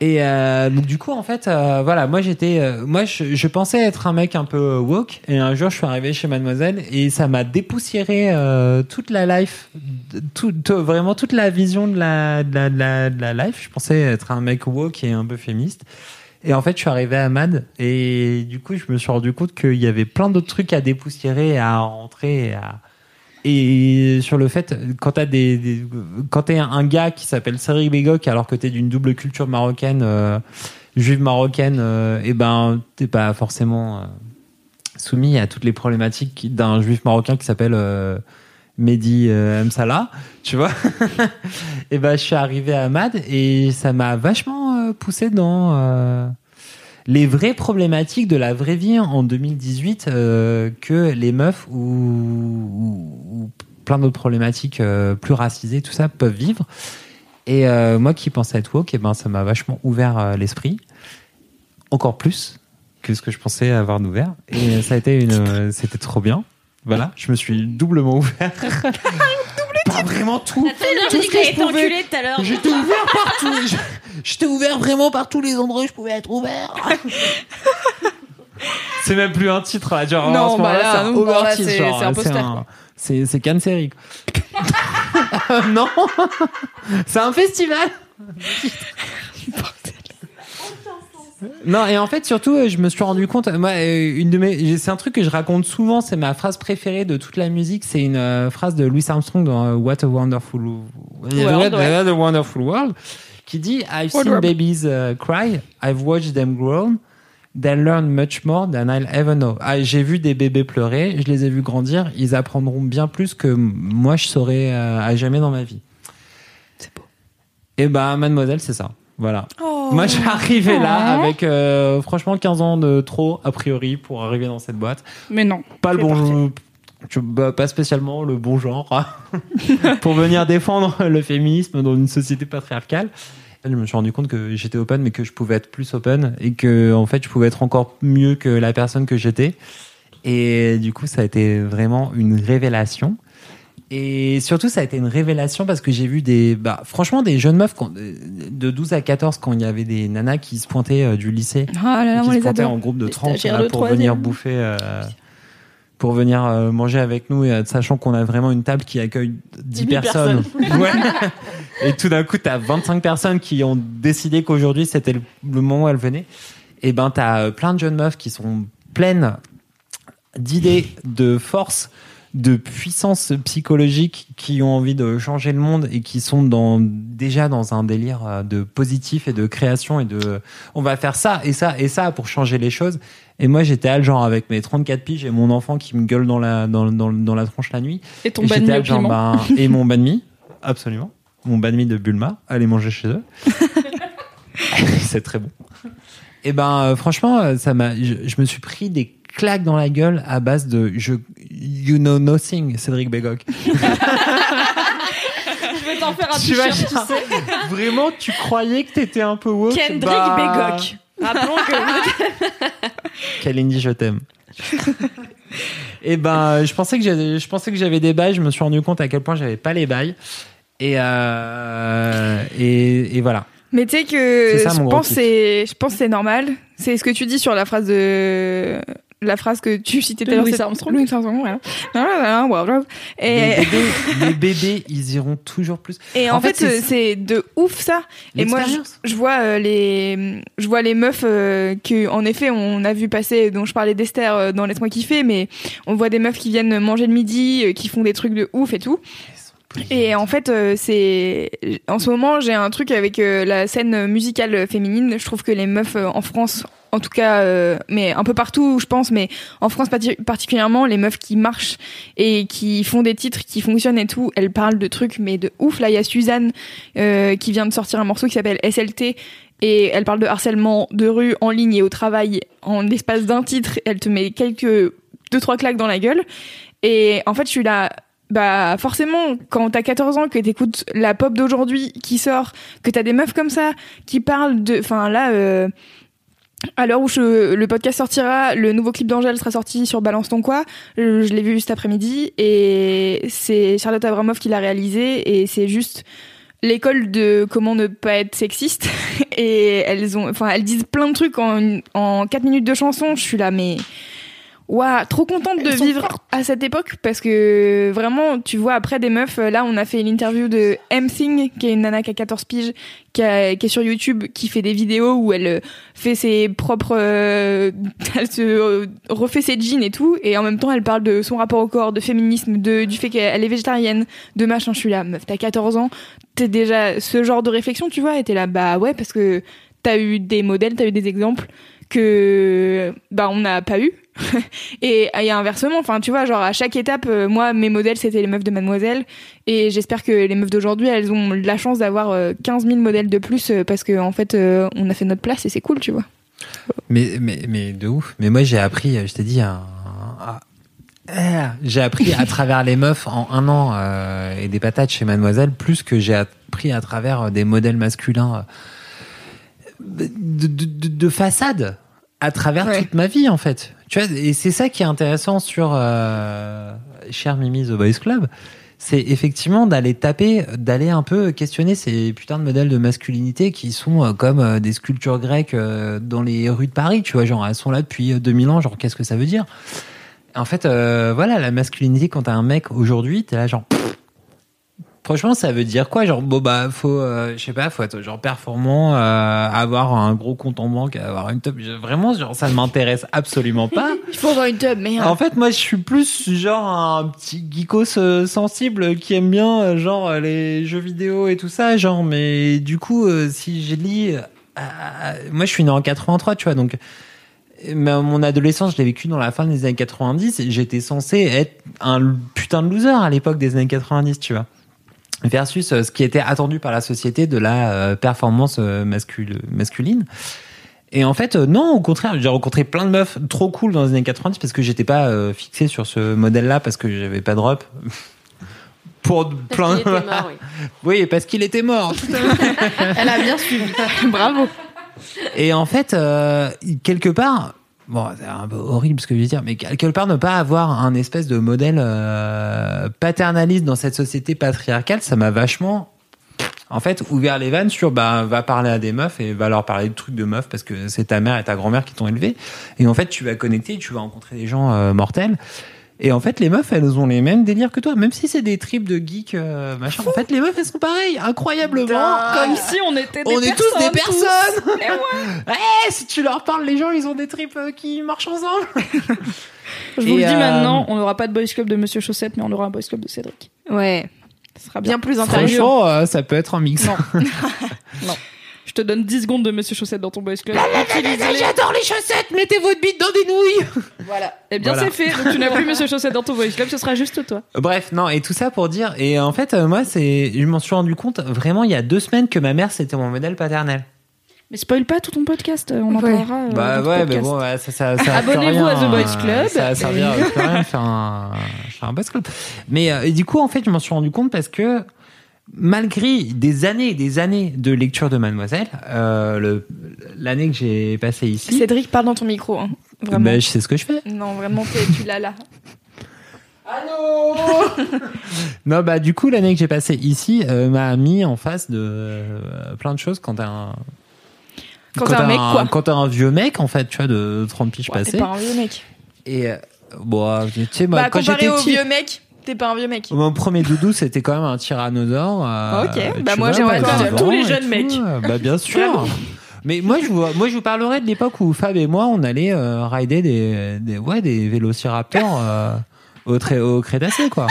Et euh, donc du coup, en fait, euh, voilà, moi j'étais, euh, moi je, je pensais être un mec un peu woke, et un jour je suis arrivé chez Mademoiselle et ça m'a dépoussiéré euh, toute la life, tout, tout- vraiment toute la vision de la, de la, de la, de la life. Je pensais être un mec woke et un peu féministe. Et en fait, je suis arrivé à Mad et du coup, je me suis rendu compte qu'il y avait plein d'autres trucs à dépoussiérer, à rentrer, à et sur le fait, quand t'as des, quand t'es un gars qui s'appelle Cédric Bégoc alors que t'es d'une double culture marocaine, euh, juive marocaine, euh, et ben t'es pas forcément euh, soumis à toutes les problématiques d'un juif marocain qui s'appelle euh, Mehdi euh, tu vois. et ben je suis arrivé à Mad et ça m'a vachement euh, poussé dans euh, les vraies problématiques de la vraie vie en 2018 euh, que les meufs ou, plein d'autres problématiques euh, plus racisées, tout ça, peuvent vivre. Et moi qui pensais être woke, eh ben, ça m'a vachement ouvert l'esprit. Encore plus que ce que je pensais avoir d'ouvert. Et ça a été une, c'était trop bien. Voilà, je me suis doublement ouvert. Pas vraiment tout. J'ai dit que que je pouvais. tout à l'heure. J'étais ouvert partout. Je- J'étais ouvert vraiment par tous les endroits où je pouvais être ouvert. C'est même plus un titre là, genre Non, en ce bah là, c'est un non, over bah là, titre, c'est- genre, c'est un poster, quoi. C'est c'est Cannes série. quoi. non, c'est un festival. Non, et en fait, surtout, euh, je me suis rendu compte, moi, euh, une de mes, c'est un truc que je raconte souvent, c'est ma phrase préférée de toute la musique, c'est une euh, phrase de Louis Armstrong dans euh, What a Wonderful What ouais. a Wonderful World, qui dit I've seen babies uh, cry, I've watched them grow, they learn much more than I'll ever know. Ah, j'ai vu des bébés pleurer, je les ai vus grandir, ils apprendront bien plus que moi je saurais euh, à jamais dans ma vie. C'est beau. Et ben, mademoiselle, c'est ça. Voilà. Oh. Moi, j'ai arrivé là avec euh, franchement 15 ans de trop, a priori, pour arriver dans cette boîte. Mais non. Pas le bon je- bah, pas spécialement le bon genre pour venir défendre le féminisme dans une société patriarcale. Je me suis rendu compte que j'étais open, mais que je pouvais être plus open et que en fait, je pouvais être encore mieux que la personne que j'étais. Et du coup, ça a été vraiment une révélation. Et surtout, ça a été une révélation parce que j'ai vu des, bah, franchement, des jeunes meufs quand- de 12 à 14 quand il y avait des nanas qui se pointaient euh, du lycée Ah là là, qui on se les pointaient adore. en groupe de Les 30 stagiaires là, de pour venir bouffer, euh, pour venir euh, manger avec nous, et, euh, sachant qu'on a vraiment une table qui accueille 10 10 personnes. Ouais. et tout d'un coup, t'as 25 personnes qui ont décidé qu'aujourd'hui c'était le, le moment où elles venaient. Et ben, t'as euh, plein de jeunes meufs qui sont pleines d'idées, de force, de puissance psychologique, qui ont envie de changer le monde et qui sont dans, déjà dans un délire euh, de positif et de création et de on va faire ça et ça et ça pour changer les choses. Et moi, j'étais à genre avec mes 34 piges et mon enfant qui me gueule dans la, dans, dans, dans la tronche la nuit. Et ton Et genre, ben, et mon banh mi, absolument. Mon banh mi de Bulma, allez manger chez eux. C'est très bon. Et ben euh, franchement, euh, ça m'a, je, je me suis pris des claques dans la gueule à base de je, you know nothing, Cédric Bégoc. Je vais t'en faire un Tu t-shirt, tu sais. Vraiment, tu croyais que t'étais un peu woke? Kendrick bah, Bégoc. Rappelons que Kalindi, je t'aime. Et ben, je pensais que j'avais, je pensais que j'avais des bails. Je me suis rendu compte à quel point j'avais pas les bails. Et euh, et, et voilà. Mais tu sais que ça, je pense je pense que c'est normal. C'est ce que tu dis sur la phrase de la phrase que tu citais tout à l'heure. C'est- Armstrong. Louis Armstrong, voilà. Voilà, voilà, Les Et, bébés, les bébés, ils iront toujours plus. et en, En fait, fait, c'est- de ouf ça. Et moi, je, vois euh, les, je vois les meufs euh, que, en effet, on a vu passer, dont je parlais d'Esther euh, dans Laisse-moi kiffer, mais on voit des meufs qui viennent manger le midi, euh, qui font des trucs de ouf et tout. Et en fait, euh, c'est en ce moment, j'ai un truc avec euh, la scène musicale féminine. Je trouve que les meufs euh, en France, en tout cas, euh, mais un peu partout, je pense, mais en France parti- particulièrement, les meufs qui marchent et qui font des titres qui fonctionnent et tout, elles parlent de trucs mais de ouf. Là, il y a Suzanne euh, qui vient de sortir un morceau qui s'appelle SLT. Et elle parle de harcèlement de rue en ligne et au travail en l'espace d'un titre. Elle te met quelques deux trois claques dans la gueule. Et en fait, je suis là. Bah forcément, quand t'as 14 ans, que t'écoutes la pop d'aujourd'hui qui sort, que t'as des meufs comme ça qui parlent de, enfin là, euh, à l'heure où le podcast sortira, le nouveau clip d'Angèle sera sorti sur Balance ton quoi. Je, l'ai vu cet après-midi et c'est Charlotte Abramov qui l'a réalisé et c'est juste l'école de comment ne pas être sexiste et elles ont, enfin elles disent plein de trucs en en 4 minutes de chanson. Je suis là mais Waouh, trop contente de vivre à cette époque parce que vraiment, tu vois, après des meufs, là, on a fait l'interview de M-Thing, qui est une nana qui a 14 piges, qui, a- qui est sur YouTube, qui fait des vidéos où elle euh, fait ses propres, euh, elle se euh, refait ses jeans et tout, et en même temps, elle parle de son rapport au corps, de féminisme, de, du fait qu'elle est végétarienne, de machin. Je suis là, meuf, t'as 14 ans, t'es déjà ce genre de réflexion, tu vois, et t'es là, bah ouais, parce que t'as eu des modèles, t'as eu des exemples que bah on n'a pas eu et, et inversement enfin tu vois genre à chaque étape euh, moi mes modèles c'était les meufs de mademoiselle et j'espère que les meufs d'aujourd'hui elles ont la chance d'avoir euh, 15 000 modèles de plus euh, parce que en fait euh, on a fait notre place et c'est cool tu vois Mais, mais, mais de ouf. Mais moi, j'ai appris, je t'ai dit, un, un- ah, j'ai appris à travers les meufs en un an euh, et des patates chez Mademoiselle, plus que j'ai appris à travers des modèles masculins de, de, de, de façade à travers Ouais. toute ma vie, en fait. Tu vois, et c'est ça qui est intéressant sur euh, Cher Mimi The Boys Club, c'est effectivement d'aller taper, d'aller un peu questionner ces putains de modèles de masculinité qui sont euh, comme euh, des sculptures grecques euh, dans les rues de Paris, tu vois, genre elles sont là depuis euh, 2000 ans, genre qu'est-ce que ça veut dire? En fait, euh, voilà, la masculinité quand t'as un mec aujourd'hui, t'es là genre. Franchement, ça veut dire quoi? Genre, bon, bah, faut, euh, je sais pas, faut être genre performant, euh, avoir un gros compte en banque, avoir une top. Vraiment, genre, ça ne m'intéresse absolument pas. Il faut avoir une tub, merde. En fait, moi, je suis plus genre un petit geekos euh, sensible qui aime bien genre les jeux vidéo et tout ça, genre. Mais du coup, si je lis, moi, je suis né en 83, tu vois, donc. Mon adolescence, je l'ai vécu dans la fin des années 90 et j'étais censé être un putain de loser à l'époque des années 90, tu vois. Versus euh, ce qui était attendu par la société de la euh, performance euh, mascul- masculine. Et en fait, non, au contraire, j'ai rencontré plein de meufs trop cool dans les années 90 parce que j'étais pas euh, fixé sur ce modèle-là parce que j'avais pas de robe. Pour plein mort, oui. Oui, parce qu'il était mort. Elle a bien suivi. Bravo. Et en fait, euh, quelque part, bon, c'est un peu horrible ce que je vais dire, mais quelque part, ne pas avoir un espèce de modèle euh, paternaliste dans cette société patriarcale, ça m'a vachement, en fait, ouvert les vannes sur, bah, va parler à des meufs et va leur parler de trucs de meufs parce que c'est ta mère et ta grand-mère qui t'ont élevé. Et en fait, tu vas connecter, tu vas rencontrer des gens euh, mortels. Et en fait, les meufs, elles ont les mêmes délires que toi, même si c'est des tripes de geeks, euh, machin. En fait, les meufs, elles sont pareilles, incroyablement. Comme si on était des On est tous des personnes, personnes. tous. Eh ouais. Eh, si tu leur parles, les gens, ils ont des tripes euh, qui marchent ensemble. Je vous Et, le dis euh, maintenant, on n'aura pas de boys club de Monsieur Chaussette, mais on aura un boys club de Cédric. Ouais. Ce sera bien. Bien plus intéressant. Franchement, euh, ça peut être un mix. Non. non. Je te donne 10 secondes de Monsieur Chaussette dans ton boys club. J'adore les chaussettes, mettez votre bite dans des nouilles. Voilà. Eh bien, Voilà. c'est fait. Donc, tu n'as plus Monsieur Chaussette dans ton boys club, ce sera juste toi. Bref, non, et tout ça pour dire, et en fait, euh, moi, c'est, je m'en suis rendu compte vraiment il y a deux semaines que ma mère c'était mon modèle paternel. Mais spoil pas tout ton podcast, on en Ouais. parlera. euh, bah dans ton ouais, mais podcast. bon, ouais, ça, ça, ça Abonnez-vous à The Boys Club. Ça va servir à plus rien de faire un, faire un Boys Club. Mais euh, et du coup, en fait, je m'en suis rendu compte parce que malgré des années et des années de lecture de Mademoiselle, euh, l'année que j'ai passée ici, Cédric, parle dans ton micro. hein. Vraiment. bah, je sais ce que je fais. Non, vraiment, tu l'as là. Non, bah du coup, l'année que j'ai passée ici euh, m'a mis en face de euh, plein de choses quand t'es un. Quand t'es un mec, quoi. Quand t'es un vieux mec, en fait, tu vois, de 30 piges Ouais, T'es passées. pas un vieux mec. Et, euh, bon, tu sais, moi, bah, quand j'étais au petit, vieux mec, t'es pas un vieux mec. mon premier doudou, c'était quand même un tyrannosaure. euh, Ok, bah, moi, j'ai encore tous les jeunes mecs. euh, Bah, bien sûr. Mais moi, je vous, moi, je vous parlerai de l'époque où Fab et moi, on allait euh, rider des, des, ouais, des vélociraptors euh, au, au Crétacé, quoi.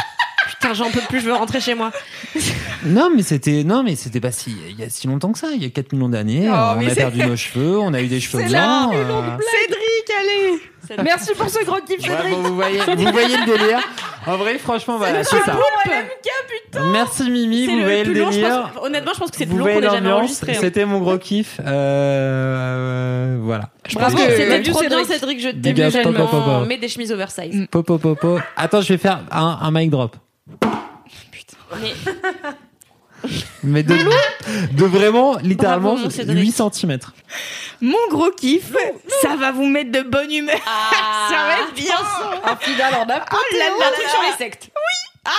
Putain, j'en peux plus, je veux rentrer chez moi. Non, mais c'était non, mais c'était pas si il y a si longtemps que ça. Il y a 4 millions d'années, Oh, euh, on a c'est- perdu nos cheveux, on a eu des cheveux blancs. euh, Cédric, allez Merci pour ce gros kiff, ouais, Cédric. bon, vous voyez, vous voyez le délire. En vrai, franchement, voilà, c'est ça. Merci Mimi, vous le voyez le je délire. pense- honnêtement, je pense que c'est le plus long qu'on ait jamais enregistré. hein. C'était mon gros kiff. Euh, euh, voilà. Bravo, que- C'était Cédric. trop bien, Cédric. Cédric. Je t'aime. Mets des chemises oversize. Popo popo. Attends, je vais faire un, un mic drop. Mais Mais de, de vraiment, littéralement, mon Cédric. 8 cm. Mon gros kiff, ça va vous mettre de bonne humeur. ça va être bien. Un final en a là là un truc sur les sectes.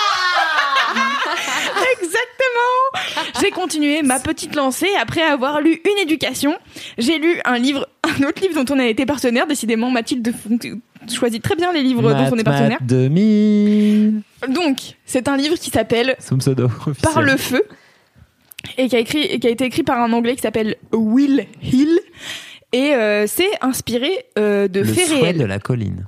Exactement. J'ai continué ma petite lancée après avoir lu une éducation. J'ai lu un livre, un autre livre dont on a été partenaire. Décidément, Mathilde choisit très bien les livres dont on est partenaire. 2000. Donc, c'est un livre qui s'appelle. Par le feu et qui a, écrit, et qui a été écrit par un anglais qui s'appelle Will Hill. Et euh, c'est inspiré euh, de Le faits souhait réels. de la colline.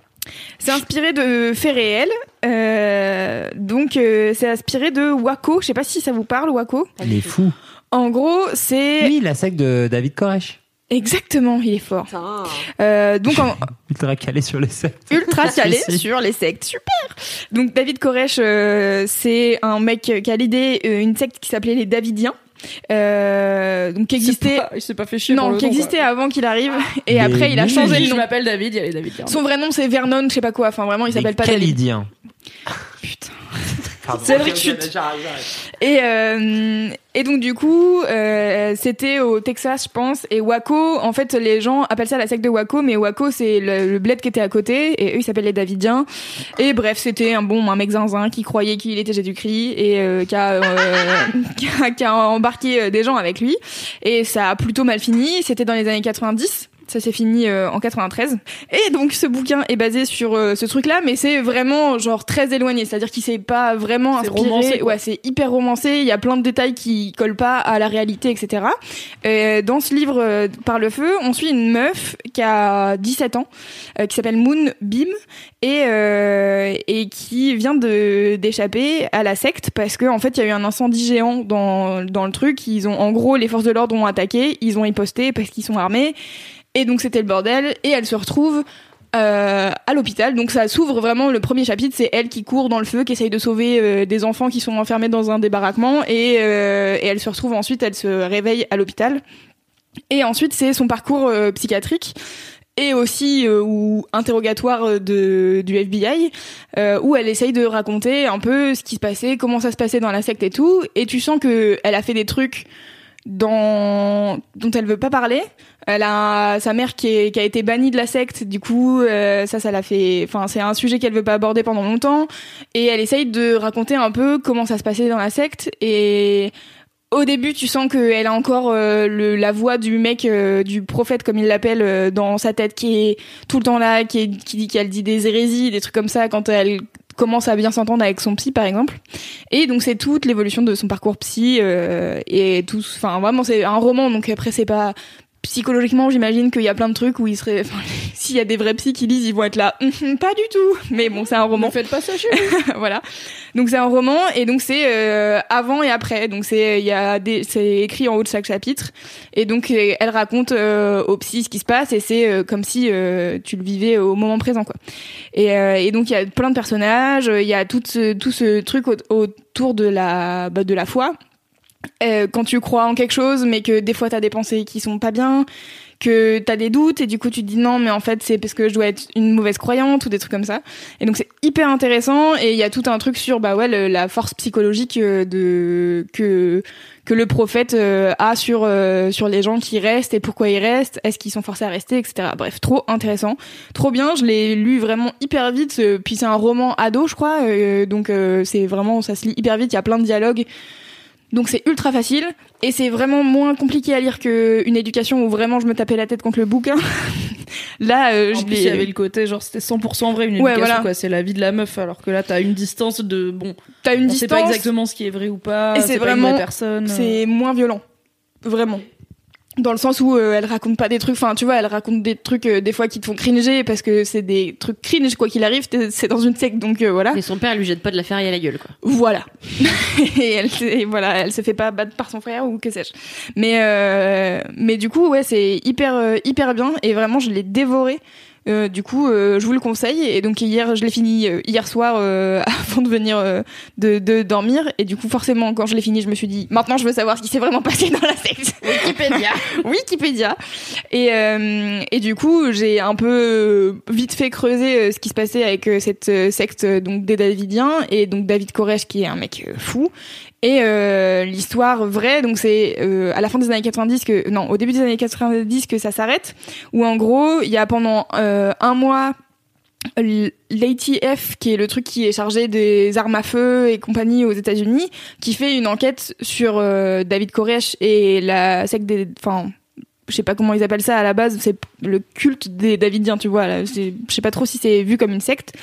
C'est inspiré de faits réels. Euh, donc, euh, c'est inspiré de Waco. Je sais pas si ça vous parle, Waco. Il est fou. En gros, c'est Oui, la secte de David Koresh. exactement, il est fort. Euh, donc, en, Ultra calé sur les sectes. ultra calé sur les sectes. Super. Donc David Koresh, euh, c'est un mec qui a l'idée euh, une secte qui s'appelait les Davidiens. Euh, donc qui existait Il s'est pas fait chier. pour non le qui nom, existait quoi. avant qu'il arrive et après il a changé Je le nom. m'appelle David, il y avait David. Son vrai nom c'est Vernon, je sais pas quoi. Enfin vraiment il s'appelle pas David. Calidiens. Putain. C'est le chute. Et, euh, et donc du coup, euh, c'était au Texas, je pense, et Waco. En fait, les gens appellent ça la secte de Waco, mais Waco c'est le, le bled qui était à côté, et eux ils s'appellent les Davidiens. Et bref, c'était un bon un mec zinzin qui croyait qu'il était Jésus-Christ et euh, qui, a, euh, qui, a, qui a embarqué euh, des gens avec lui. Et ça a plutôt mal fini. C'était dans les années 90. Ça s'est fini euh, en 93. Et donc ce bouquin est basé sur euh, ce truc-là, mais c'est vraiment genre très éloigné. C'est-à-dire qu'il s'est pas vraiment inspiré. romancé, ouais, c'est hyper romancé. Il y a plein de détails qui collent pas à la réalité, etc. Dans ce livre euh, Par le feu, on suit une meuf qui a 17 ans, qui s'appelle Moon Beam et et qui vient de d'échapper à la secte parce que en fait il y a eu un incendie géant dans dans le truc. Ils ont en gros les forces de l'ordre ont attaqué, ils ont riposté parce qu'ils sont armés et donc c'était le bordel et elle se retrouve euh, à l'hôpital. Donc ça s'ouvre vraiment le premier chapitre, c'est elle qui court dans le feu, qui essaye de sauver euh, des enfants qui sont enfermés dans un débarquement et, euh, et elle se retrouve ensuite, elle se réveille à l'hôpital. Et ensuite c'est son parcours psychiatrique et aussi ou interrogatoire de du FBI où elle essaye de raconter un peu ce qui se passait, comment ça se passait dans la secte et tout et tu sens que elle a fait des trucs dans dont elle veut pas parler. Elle a sa mère qui, est, qui a été bannie de la secte, du coup euh, ça ça l'a fait. Enfin c'est un sujet qu'elle veut pas aborder pendant longtemps et elle essaye de raconter un peu comment ça se passait dans la secte et au début, tu sens qu'elle a encore euh, le, la voix du mec, euh, du prophète comme il l'appelle, euh, dans sa tête, qui est tout le temps là, qui, qui dit qu'elle dit des hérésies, des trucs comme ça, quand elle commence à bien s'entendre avec son psy, par exemple. Et donc c'est toute l'évolution de son parcours psy euh, et tout. Enfin vraiment, c'est un roman, donc après c'est pas psychologiquement, j'imagine qu'il y a plein de trucs où il serait. Enfin, s'il y a des vrais psys qui lisent, ils vont être là. Hum, pas du tout. Mais bon, c'est un roman. Ne faites pas ça chez vous. voilà. Donc c'est un roman et donc c'est euh, avant et après. Donc c'est il y a des c'est écrit en haut de chaque chapitre et donc euh, elle raconte euh, au psy ce qui se passe et c'est euh, comme si euh, tu le vivais au moment présent quoi. Et, et donc il y a plein de personnages, il y a tout ce tout ce truc au- autour de la bah, de la foi. Euh, quand tu crois en quelque chose mais que des fois t'as des pensées qui sont pas bien que t'as des doutes et du coup tu te dis non mais en fait c'est parce que je dois être une mauvaise croyante ou des trucs comme ça. Et donc c'est hyper intéressant et il y a tout un truc sur bah ouais la force psychologique euh, de que que le prophète euh, a sur euh, sur les gens qui restent et pourquoi ils restent est-ce qu'ils sont forcés à rester etc bref trop intéressant. Trop bien je l'ai lu vraiment hyper vite puis c'est un roman ado je crois euh, donc c'est vraiment ça se lit hyper vite il y a plein de dialogues donc c'est ultra facile et c'est vraiment moins compliqué à lire qu'une éducation où vraiment je me tapais la tête contre le bouquin. Là, euh, En je plus, il y avait le côté genre c'était 100% vrai une Ouais, éducation voilà. quoi, c'est la vie de la meuf alors que là t'as une distance de bon, T'as une on sait pas distance exactement ce qui est vrai ou pas, et c'est c'est pas une vraiment vraie personne. c'est moins violent, vraiment. Dans le sens où euh, elle raconte pas des trucs, enfin tu vois, elle raconte des trucs euh, des fois qui te font cringer parce que c'est des trucs cringe quoi qu'il arrive, c'est dans une secte donc euh, voilà. Et son père lui jette pas de la ferraille à la gueule, quoi. Voilà. et elle, et voilà, elle se fait pas battre par son frère ou que sais-je. Mais euh, mais du coup, ouais, c'est hyper euh, hyper bien et vraiment je l'ai dévoré. Euh, du coup, euh, je vous le conseille. Et donc hier, je l'ai fini euh, hier soir euh, avant de venir euh, de, de dormir. Et du coup, forcément, quand je l'ai fini, je me suis dit, maintenant, je veux savoir ce qui s'est vraiment passé dans la secte. Wikipédia. Wikipédia. Et, euh, et du coup, j'ai un peu vite fait creuser ce qui se passait avec cette secte donc des Davidiens et donc David Koresh qui est un mec fou. Et euh, l'histoire vraie, donc c'est euh, à la fin des années 90 que non, au début des années 90 que ça s'arrête, où en gros il y a pendant euh, un mois l'ATF, qui est le truc qui est chargé des armes à feu et compagnie aux États-Unis, qui fait une enquête sur euh, David Koresh et la secte des, enfin, je sais pas comment ils appellent ça à la base, c'est le culte des Davidiens, tu vois. Je sais pas trop si c'est vu comme une secte.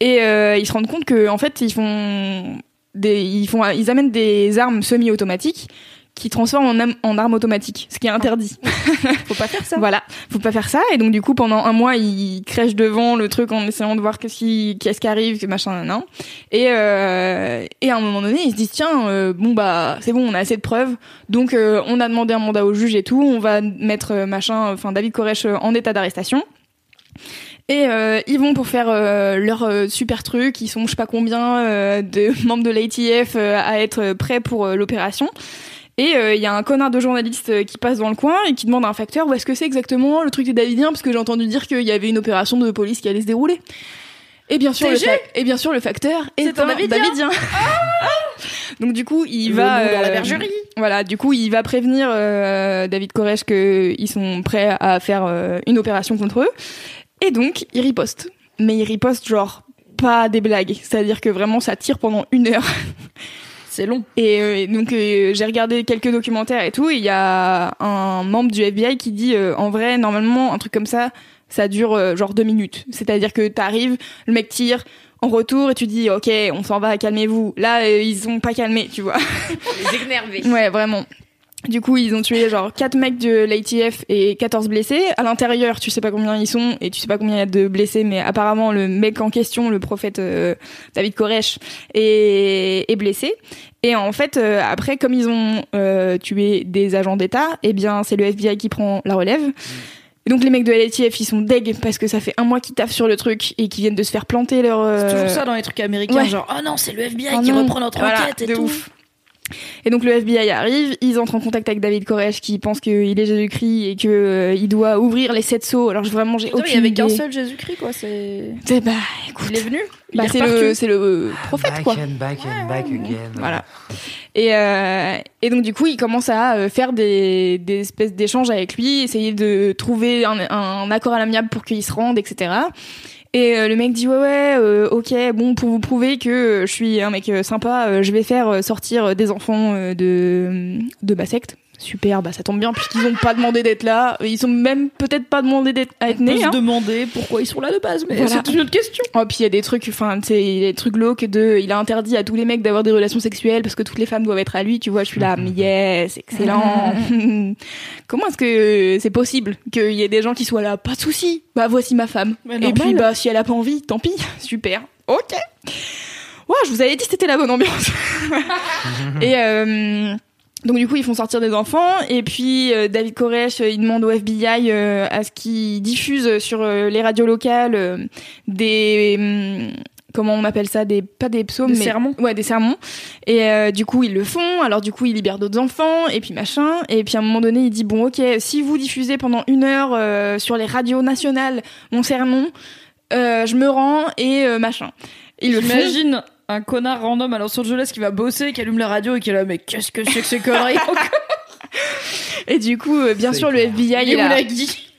Et euh, ils se rendent compte que en fait ils font des, ils font, ils amènent des armes semi-automatiques qui transforment en, am- en armes automatiques, ce qui est interdit. Faut pas faire ça. Voilà, faut pas faire ça. Et donc du coup, pendant un mois, ils crèchent devant le truc en essayant de voir qu'est-ce qui, qu'est-ce qui arrive, machin, nan. Et euh, et à un moment donné, ils se disent tiens, euh, bon bah c'est bon, on a assez de preuves, donc euh, on a demandé un mandat au juge et tout, on va mettre euh, machin, enfin David Koresh en état d'arrestation. Et euh, ils vont pour faire euh, leur euh, super truc. Ils sont je sais pas combien euh, de membres de l'ATF euh, à être prêts pour euh, l'opération. Et euh, il y a un connard de journaliste euh, qui passe dans le coin et qui demande à un facteur où est-ce que c'est exactement le truc des Davidiens? Parce que j'ai entendu dire qu'il y avait une opération de police qui allait se dérouler. Et bien sûr, le, TG? fa- et bien sûr, le facteur est, ton un Davidien. Donc du coup, il Le va dans la euh, bergerie. Voilà, du coup, il va prévenir euh, David Koresh qu'ils sont prêts à faire euh, une opération contre eux. Et donc, il riposte. Mais il riposte genre pas des blagues, c'est-à-dire que vraiment ça tire pendant une heure. C'est long. Et euh, donc euh, j'ai regardé quelques documentaires et tout. et Il y a un membre du FBI qui dit euh, en vrai normalement un truc comme ça ça dure euh, genre deux minutes. C'est-à-dire que t'arrives, le mec tire en retour et tu dis ok on s'en va calmez-vous. Là euh, ils sont pas calmés tu vois. Les énervés. ouais vraiment. Du coup, ils ont tué genre 4 mecs de l'ATF et 14 blessés. À l'intérieur, tu sais pas combien ils sont et tu sais pas combien il y a de blessés, mais apparemment le mec en question, le prophète euh, David Koresh, est, est blessé. Et en fait, euh, après, comme ils ont euh, tué des agents d'État, eh bien, c'est le FBI qui prend la relève. Et donc les mecs de l'ATF, ils sont deg parce que ça fait un mois qu'ils taffent sur le truc et qu'ils viennent de se faire planter leur... C'est euh, toujours ça dans les trucs américains, ouais. genre oh non, c'est le FBI Oh qui non. reprend notre Voilà, enquête et de tout. ouf. Et donc le FBI arrive, ils entrent en contact avec David Koresh qui pense qu'il est Jésus-Christ et que euh, il doit ouvrir les sept sceaux. Alors je- vraiment j'ai aucune il y avait qu'un idée. seul Jésus-Christ quoi, c'est C'est- Bah écoute, il est venu. bah, c'est est le c'est le prophète back quoi. and back and back again. Voilà. Et, euh, et donc du coup, il commence à euh, faire des, des espèces d'échanges avec lui, essayer de trouver un, un accord à l'amiable pour qu'il se rende, etc. Et euh, le mec dit ouais ouais euh, ok bon pour vous prouver que euh, je suis un mec sympa je vais faire sortir des enfants de de ma secte super bah ça tombe bien puisqu'ils ont pas demandé d'être là ils ont même peut-être pas demandé d'être à être On peut nés se hein. demander pourquoi ils sont là de base, mais Voilà. c'est une autre question. Oh, puis il y a des trucs, enfin, c'est des trucs glauques de, il a interdit à tous les mecs d'avoir des relations sexuelles parce que toutes les femmes doivent être à lui, tu vois, je suis là, mais yes, excellent. Comment est-ce que c'est possible qu'il y ait des gens qui soient là, pas de souci, bah voici ma femme. Et puis, bah, si elle a pas envie, tant pis, super. Ok. Ouais, je vous avais dit que c'était la bonne ambiance. et, euh, donc du coup, ils font sortir des enfants. Et puis euh, David Koresh, euh, il demande au FBI euh, à ce qu'il diffuse sur euh, les radios locales euh, des hum, comment on appelle ça des pas des psaumes Des mais sermons. ouais des sermons. Et euh, du coup ils le font. Alors du coup ils libèrent d'autres enfants et puis machin. Et puis à un moment donné il dit bon ok si vous diffusez pendant une heure euh, sur les radios nationales mon sermon euh, je me rends et euh, machin. Ils le J'imagine un connard random à Los Angeles qui va bosser, qui allume la radio et qui est là, mais qu'est-ce que c'est que ces conneries et du coup euh, bien sûr le. FBI Il est là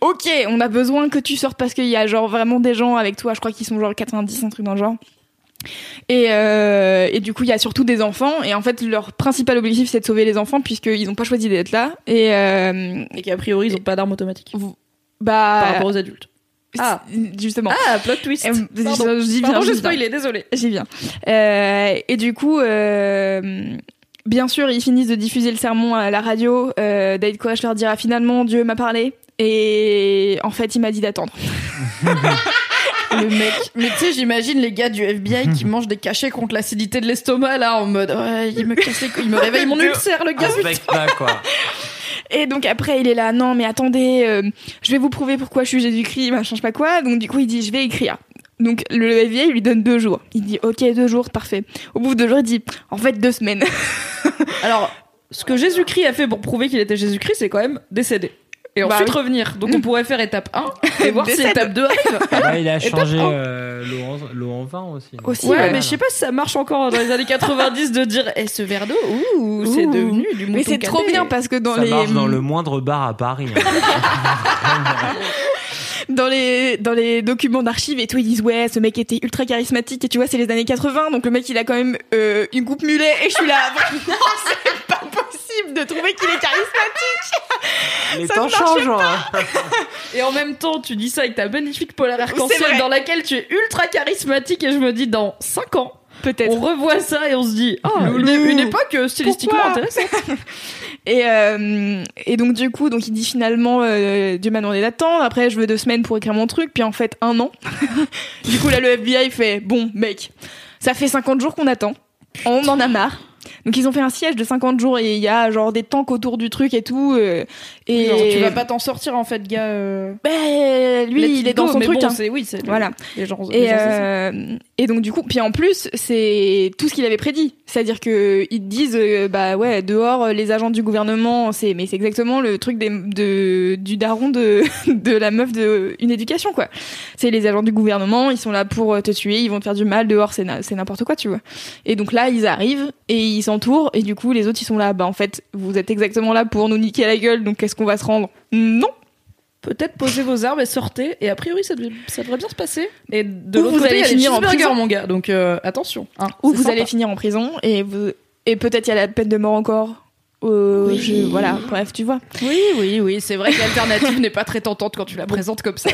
ok, on a besoin que tu sortes parce qu'il y a genre vraiment des gens avec toi, je crois qu'ils sont genre 90, un truc dans le genre. Et, euh, et du coup, il y a surtout des enfants, et en fait, leur principal objectif, c'est de sauver les enfants, puisqu'ils n'ont pas choisi d'être là. Et euh, Et qu'a priori, ils ont pas d'armes automatiques bah, par rapport aux adultes. Ah. justement. Ah, plot twist. Euh, Pardon, je- j'y viens, Pardon, viens. spoilé, désolé. J'y viens. Euh, et du coup, euh, bien sûr, ils finissent de diffuser le sermon à la radio. Euh, David Koresh leur dira finalement Dieu m'a parlé. Et en fait, il m'a dit d'attendre. Le mec. Mais tu sais, j'imagine les gars du FBI qui mangent des cachets contre l'acidité de l'estomac, là, en mode, ouais, il me casse les couilles, il me réveille mon ulcère, le gars. Pas quoi. Et donc après, il est là, non mais attendez, euh, je vais vous prouver pourquoi je suis Jésus-Christ, machin, je sais pas quoi. Donc du coup, il dit, je vais écrire. Donc le FBI lui donne deux jours. Il dit, ok, deux jours, parfait. Au bout de deux jours, il dit, en fait, deux semaines. Alors, ce que Jésus-Christ a fait pour prouver qu'il était Jésus-Christ, c'est quand même décéder. Et Bah ensuite oui. revenir. Donc on pourrait faire étape 1 et voir si étape 2 arrive. Ouais, il a changé euh, l'eau en, vin aussi. Aussi, Ouais, ouais. mais je sais pas si ça marche encore dans les années 90 de dire Eh, ce verre d'eau, ouh, c'est devenu du mouton Mais c'est trop bien parce que dans ça les marche dans le moindre bar à Paris. hein. dans les dans les documents d'archives et tout, ils disent ouais, ce mec était ultra charismatique et tu vois, c'est les années 80, donc le mec il a quand même euh, une coupe mulet et je suis là vraiment c'est pas possible de trouver qu'il est charismatique. Les Ça temps changent. hein. Et en même temps, tu dis ça avec ta magnifique polaire arc-en-ciel dans laquelle tu es ultra charismatique et je me dis dans 5 ans, Peut-être. on revoit ça et on se dit oh, une époque euh, stylistiquement Pourquoi intéressante. Et, euh, et donc du coup, donc il dit finalement, euh, Dieu m'a demandé d'attendre. Après, je veux deux semaines pour écrire mon truc. Puis en fait, un an. du coup, là, le FBI fait, bon, mec, ça fait 50 jours qu'on attend. On en a marre. Donc ils ont fait un siège de 50 jours et il y a genre des tanks autour du truc et tout. euh, Et Genre, tu vas pas t'en sortir en fait, gars. euh, Ben, lui, il est dans son truc. bon, hein. c'est- oui, c'est Voilà. Les gens, les Et, gens, euh, donc du coup, puis en plus, c'est tout ce qu'il avait prédit. C'est-à-dire que ils te disent, euh, bah ouais, dehors, euh, les agents du gouvernement, c'est, mais c'est exactement le truc des, de, du daron de, de la meuf de une éducation, quoi. C'est les agents du gouvernement, ils sont là pour euh, te tuer, ils vont te faire du mal dehors, c'est, na- c'est n'importe quoi, tu vois. Et donc là, ils arrivent et ils s'entourent et du coup, les autres, ils sont là, bah en fait, vous êtes exactement là pour nous niquer la gueule, donc qu'est-ce qu'on va se rendre Non. Peut-être posez vos armes et sortez. Et a priori, ça, devait- ça devrait bien se passer. Et de Ou l'autre vous côté, allez il y a des finir en cheeseburgers, prison. mon gars. Donc euh, attention. hein, Ou c'est vous sympa. allez finir en prison et vous et peut-être il y a la peine de mort encore. Euh, Oui. je- voilà, bref, tu vois. Oui, oui, oui. C'est vrai que l'alternative n'est pas très tentante quand tu la présentes comme ça.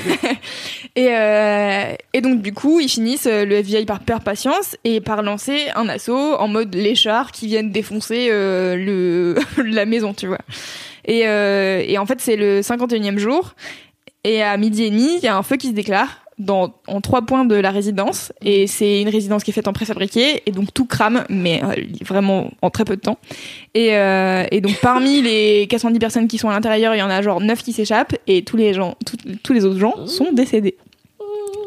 Et, euh, et donc du coup, ils finissent euh, le FBI par perdre patience et par lancer un assaut en mode léchard qui viennent défoncer euh, le la maison, tu vois. Et, euh, et en fait, c'est le 51e jour. Et à midi et demi, il y a un feu qui se déclare dans en trois points de la résidence. Et c'est une résidence qui est faite en préfabriqué. Et donc tout crame mais euh, vraiment en très peu de temps. Et, euh, et donc parmi les 90 personnes qui sont à l'intérieur il y en a genre 9 qui s'échappent. Et tous les gens tout- tous les autres gens sont décédés.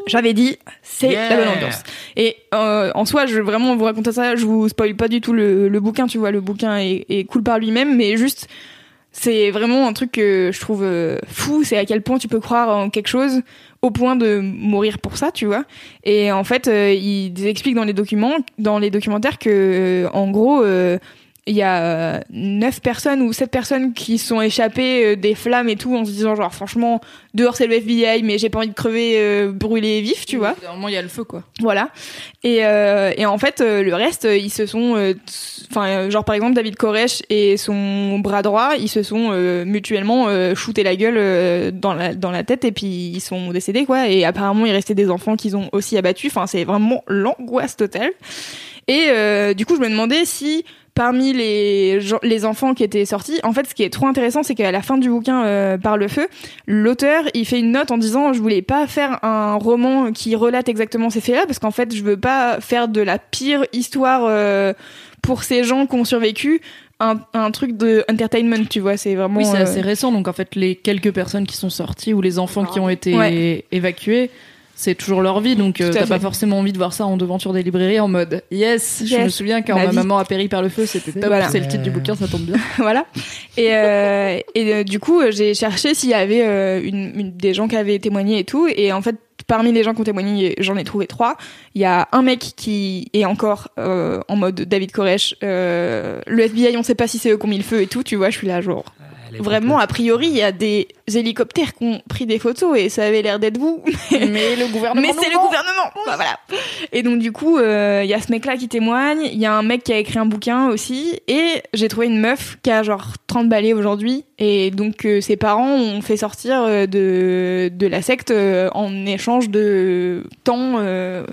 J'avais dit c'est Yeah. la bonne ambiance. Et euh, en soi je vraiment vous raconter ça. Je vous spoil pas du tout le, le bouquin. Tu vois le bouquin est, est cool par lui-même. Mais juste c'est vraiment un truc que je trouve euh, fou, c'est à quel point tu peux croire en quelque chose au point de mourir pour ça, tu vois. Et en fait, euh, ils expliquent dans les documents, dans les documentaires que, euh, en gros, il y a euh, neuf personnes ou sept personnes qui sont échappées euh, des flammes et tout en se disant genre franchement dehors c'est le FBI mais j'ai pas envie de crever euh, brûlé vif tu vois Normalement, il y a le feu, quoi. voilà. Et, euh, et en fait, euh, le reste, ils se sont, enfin, genre par exemple David Koresh et son bras droit, ils se sont euh, mutuellement euh, shooté la gueule euh, dans la dans la tête et puis ils sont décédés quoi. Et apparemment, il restait des enfants qu'ils ont aussi abattus. Enfin, c'est vraiment l'angoisse totale. Et euh, du coup, je me demandais si parmi les gens- les enfants qui étaient sortis, en fait, ce qui est trop intéressant, c'est qu'à la fin du bouquin euh, par le feu, l'auteur il fait une note en disant je voulais pas faire un roman qui relate exactement ces faits-là parce qu'en fait je veux pas faire de la pire histoire euh, pour ces gens qui ont survécu un, un truc de entertainment tu vois c'est vraiment Oui, c'est euh, assez récent. Donc en fait, les quelques personnes qui sont sorties ou les enfants qui ont été Ouais. évacués, c'est toujours leur vie. Donc euh, t'as pas forcément envie de voir ça en devanture des librairies en mode yes. Je me souviens quand ma maman a péri par le feu, c'était top. Voilà. C'est le titre du bouquin, ça tombe bien. voilà. Et, euh, et euh, du coup, j'ai cherché s'il y avait euh, une, une- des gens qui avaient témoigné et tout. Et en fait, parmi les gens qui ont témoigné, j'en ai trouvé trois. Il y a un mec qui est encore euh, en mode David Koresh. Euh, le FBI, on sait pas si c'est eux qui ont mis le feu et tout. Tu vois, je suis là genre. Vraiment, a priori, il y a des hélicoptères qui ont pris des photos et ça avait l'air d'être vous. Mais le gouvernement. Mais c'est le gouvernement. Bah, voilà. Et donc du coup, euh, il y a ce mec-là qui témoigne, il y a un mec qui a écrit un bouquin aussi, et j'ai trouvé une meuf qui a genre 30 balais aujourd'hui, et donc euh, ses parents ont fait sortir euh, de de la secte euh, en échange de temps. euh,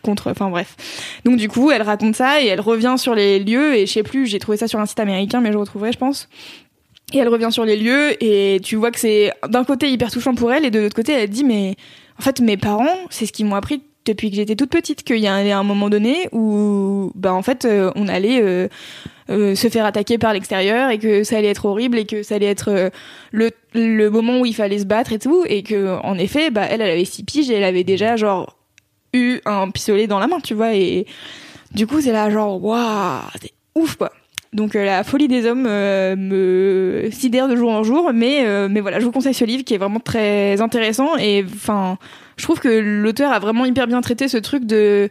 contre enfin bref donc du coup elle raconte ça et elle revient sur les lieux et je sais plus j'ai trouvé ça sur un site américain mais je retrouverai je pense et elle revient sur les lieux et tu vois que c'est d'un côté hyper touchant pour elle et de l'autre côté elle dit mais en fait mes parents c'est ce qu'ils m'ont appris depuis que j'étais toute petite qu'il y a un, moment donné où bah en fait euh, on allait euh, euh, se faire attaquer par l'extérieur et que ça allait être horrible et que ça allait être le, le moment où il fallait se battre et tout. Et que en effet bah elle elle avait six piges et elle avait déjà genre eu un pistolet dans la main tu vois. Et du coup c'est là genre waouh c'est ouf quoi donc euh, la folie des hommes euh, me sidère de jour en jour, mais euh, mais voilà, je vous conseille ce livre qui est vraiment très intéressant et enfin, je trouve que l'auteur a vraiment hyper bien traité ce truc de,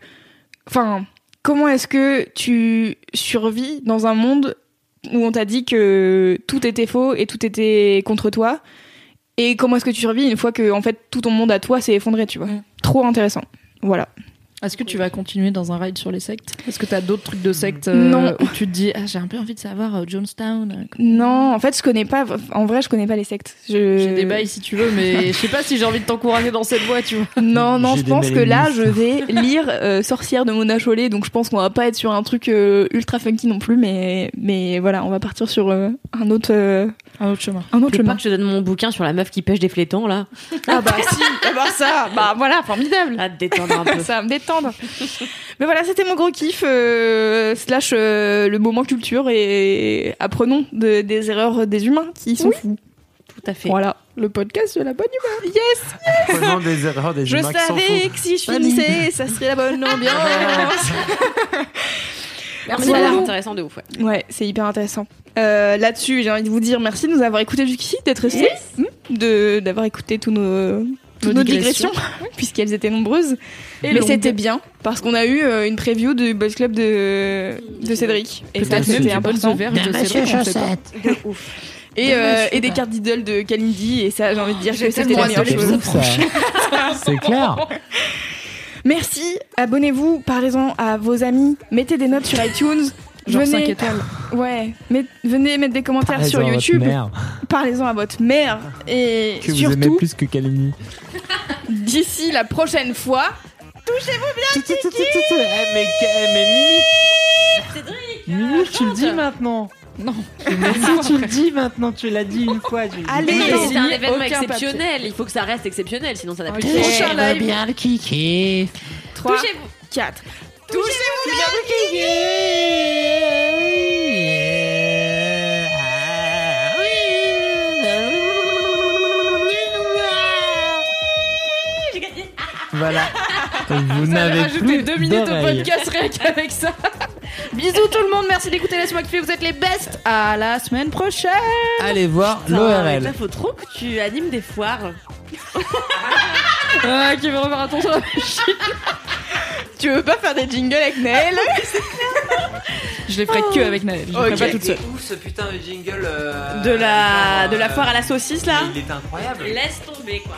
enfin, comment est-ce que tu survis dans un monde où on t'a dit que tout était faux et tout était contre toi et comment est-ce que tu survis une fois que en fait tout ton monde à toi s'est effondré, tu vois. Trop intéressant. Voilà. Est-ce que tu vas continuer dans un ride sur les sectes Est-ce que t'as d'autres trucs de sectes euh, Non. où tu te dis ah j'ai un peu envie de savoir euh, Jonestown euh, Non, en fait, je connais pas. En vrai, je connais pas les sectes. Je... J'ai des bails si tu veux, mais je sais pas si j'ai envie de t'encourager dans cette voie, tu vois. Non, non, je pense que là, je vais lire euh, Sorcière de Mona Chollet, donc je pense qu'on va pas être sur un truc euh, ultra funky non plus, mais mais voilà, on va partir sur euh, un autre euh, Un autre chemin. un autre Je pas que je te donne mon bouquin sur la meuf qui pêche des flétans là. Ah bah si, ah bah ça, bah voilà, formidable. À te détendre un peu. Ça va me détendre. Mais voilà, c'était mon gros kiff, euh, slash euh, le moment culture et apprenons de, des erreurs des humains qui sont fous. Tout à fait. Voilà, le podcast de la bonne humeur. Yes, yes. Faisant des erreurs, des Je humains qui s'en savais que si je finissais, ça serait la bonne ambiance. Merci, ça a l'air intéressant de ouf. Ouais. Ouais, c'est hyper intéressant. Euh, Là-dessus, j'ai envie de vous dire merci de nous avoir écoutés jusqu'ici, d'être restés, Hmm, de d'avoir écouté tous nos, toutes nos digressions, puisqu'elles étaient nombreuses. Et Mais c'était bien parce qu'on a eu euh, une preview du Boys Club de, de Cédric. Et ça, c'était important. Bonne Verge de Cédric, sait pas. Et, euh, et des cartes d'idoles de Kalindi. Et ça, j'ai envie de dire que c'était la meilleure chose. ouf, ça. C'est clair. Merci, abonnez-vous, parlez-en à vos amis, mettez des notes sur iTunes. Genre venez, 5 étoiles. ouais, met- venez mettre des commentaires sur YouTube. mère, Parlez-en à votre mère et que vous aimez surtout plus que Kalini. d'ici la prochaine fois. Eh, mais, eh, mais Mimi, Mimi, tu le dis maintenant. Non. Mais si tu le dis maintenant, tu l'as dit une fois. tu le. Allez, c'est un événement exceptionnel. Il faut que ça reste exceptionnel, sinon ça n'a plus de sens. Prochain live. bien le kiki. 3, Touchez-vous. 4. Voilà. Vous Vous avez n'avez rajouté plus deux minutes au podcast rien qu'avec ça. Bisous tout le monde, merci d'écouter Laisse-moi kiffer, vous êtes les best. À la semaine prochaine. Allez voir l'ORL. Là, faut trop que tu animes des foires. Ah, qui veut refaire attention à la machine. Tu veux pas faire des jingles avec Naël Je les ferai que avec Naël, je les ferai pas toute seule. où ce putain de jingle euh, De la, de la foire à la saucisse là. Il est incroyable. Laisse tomber quoi.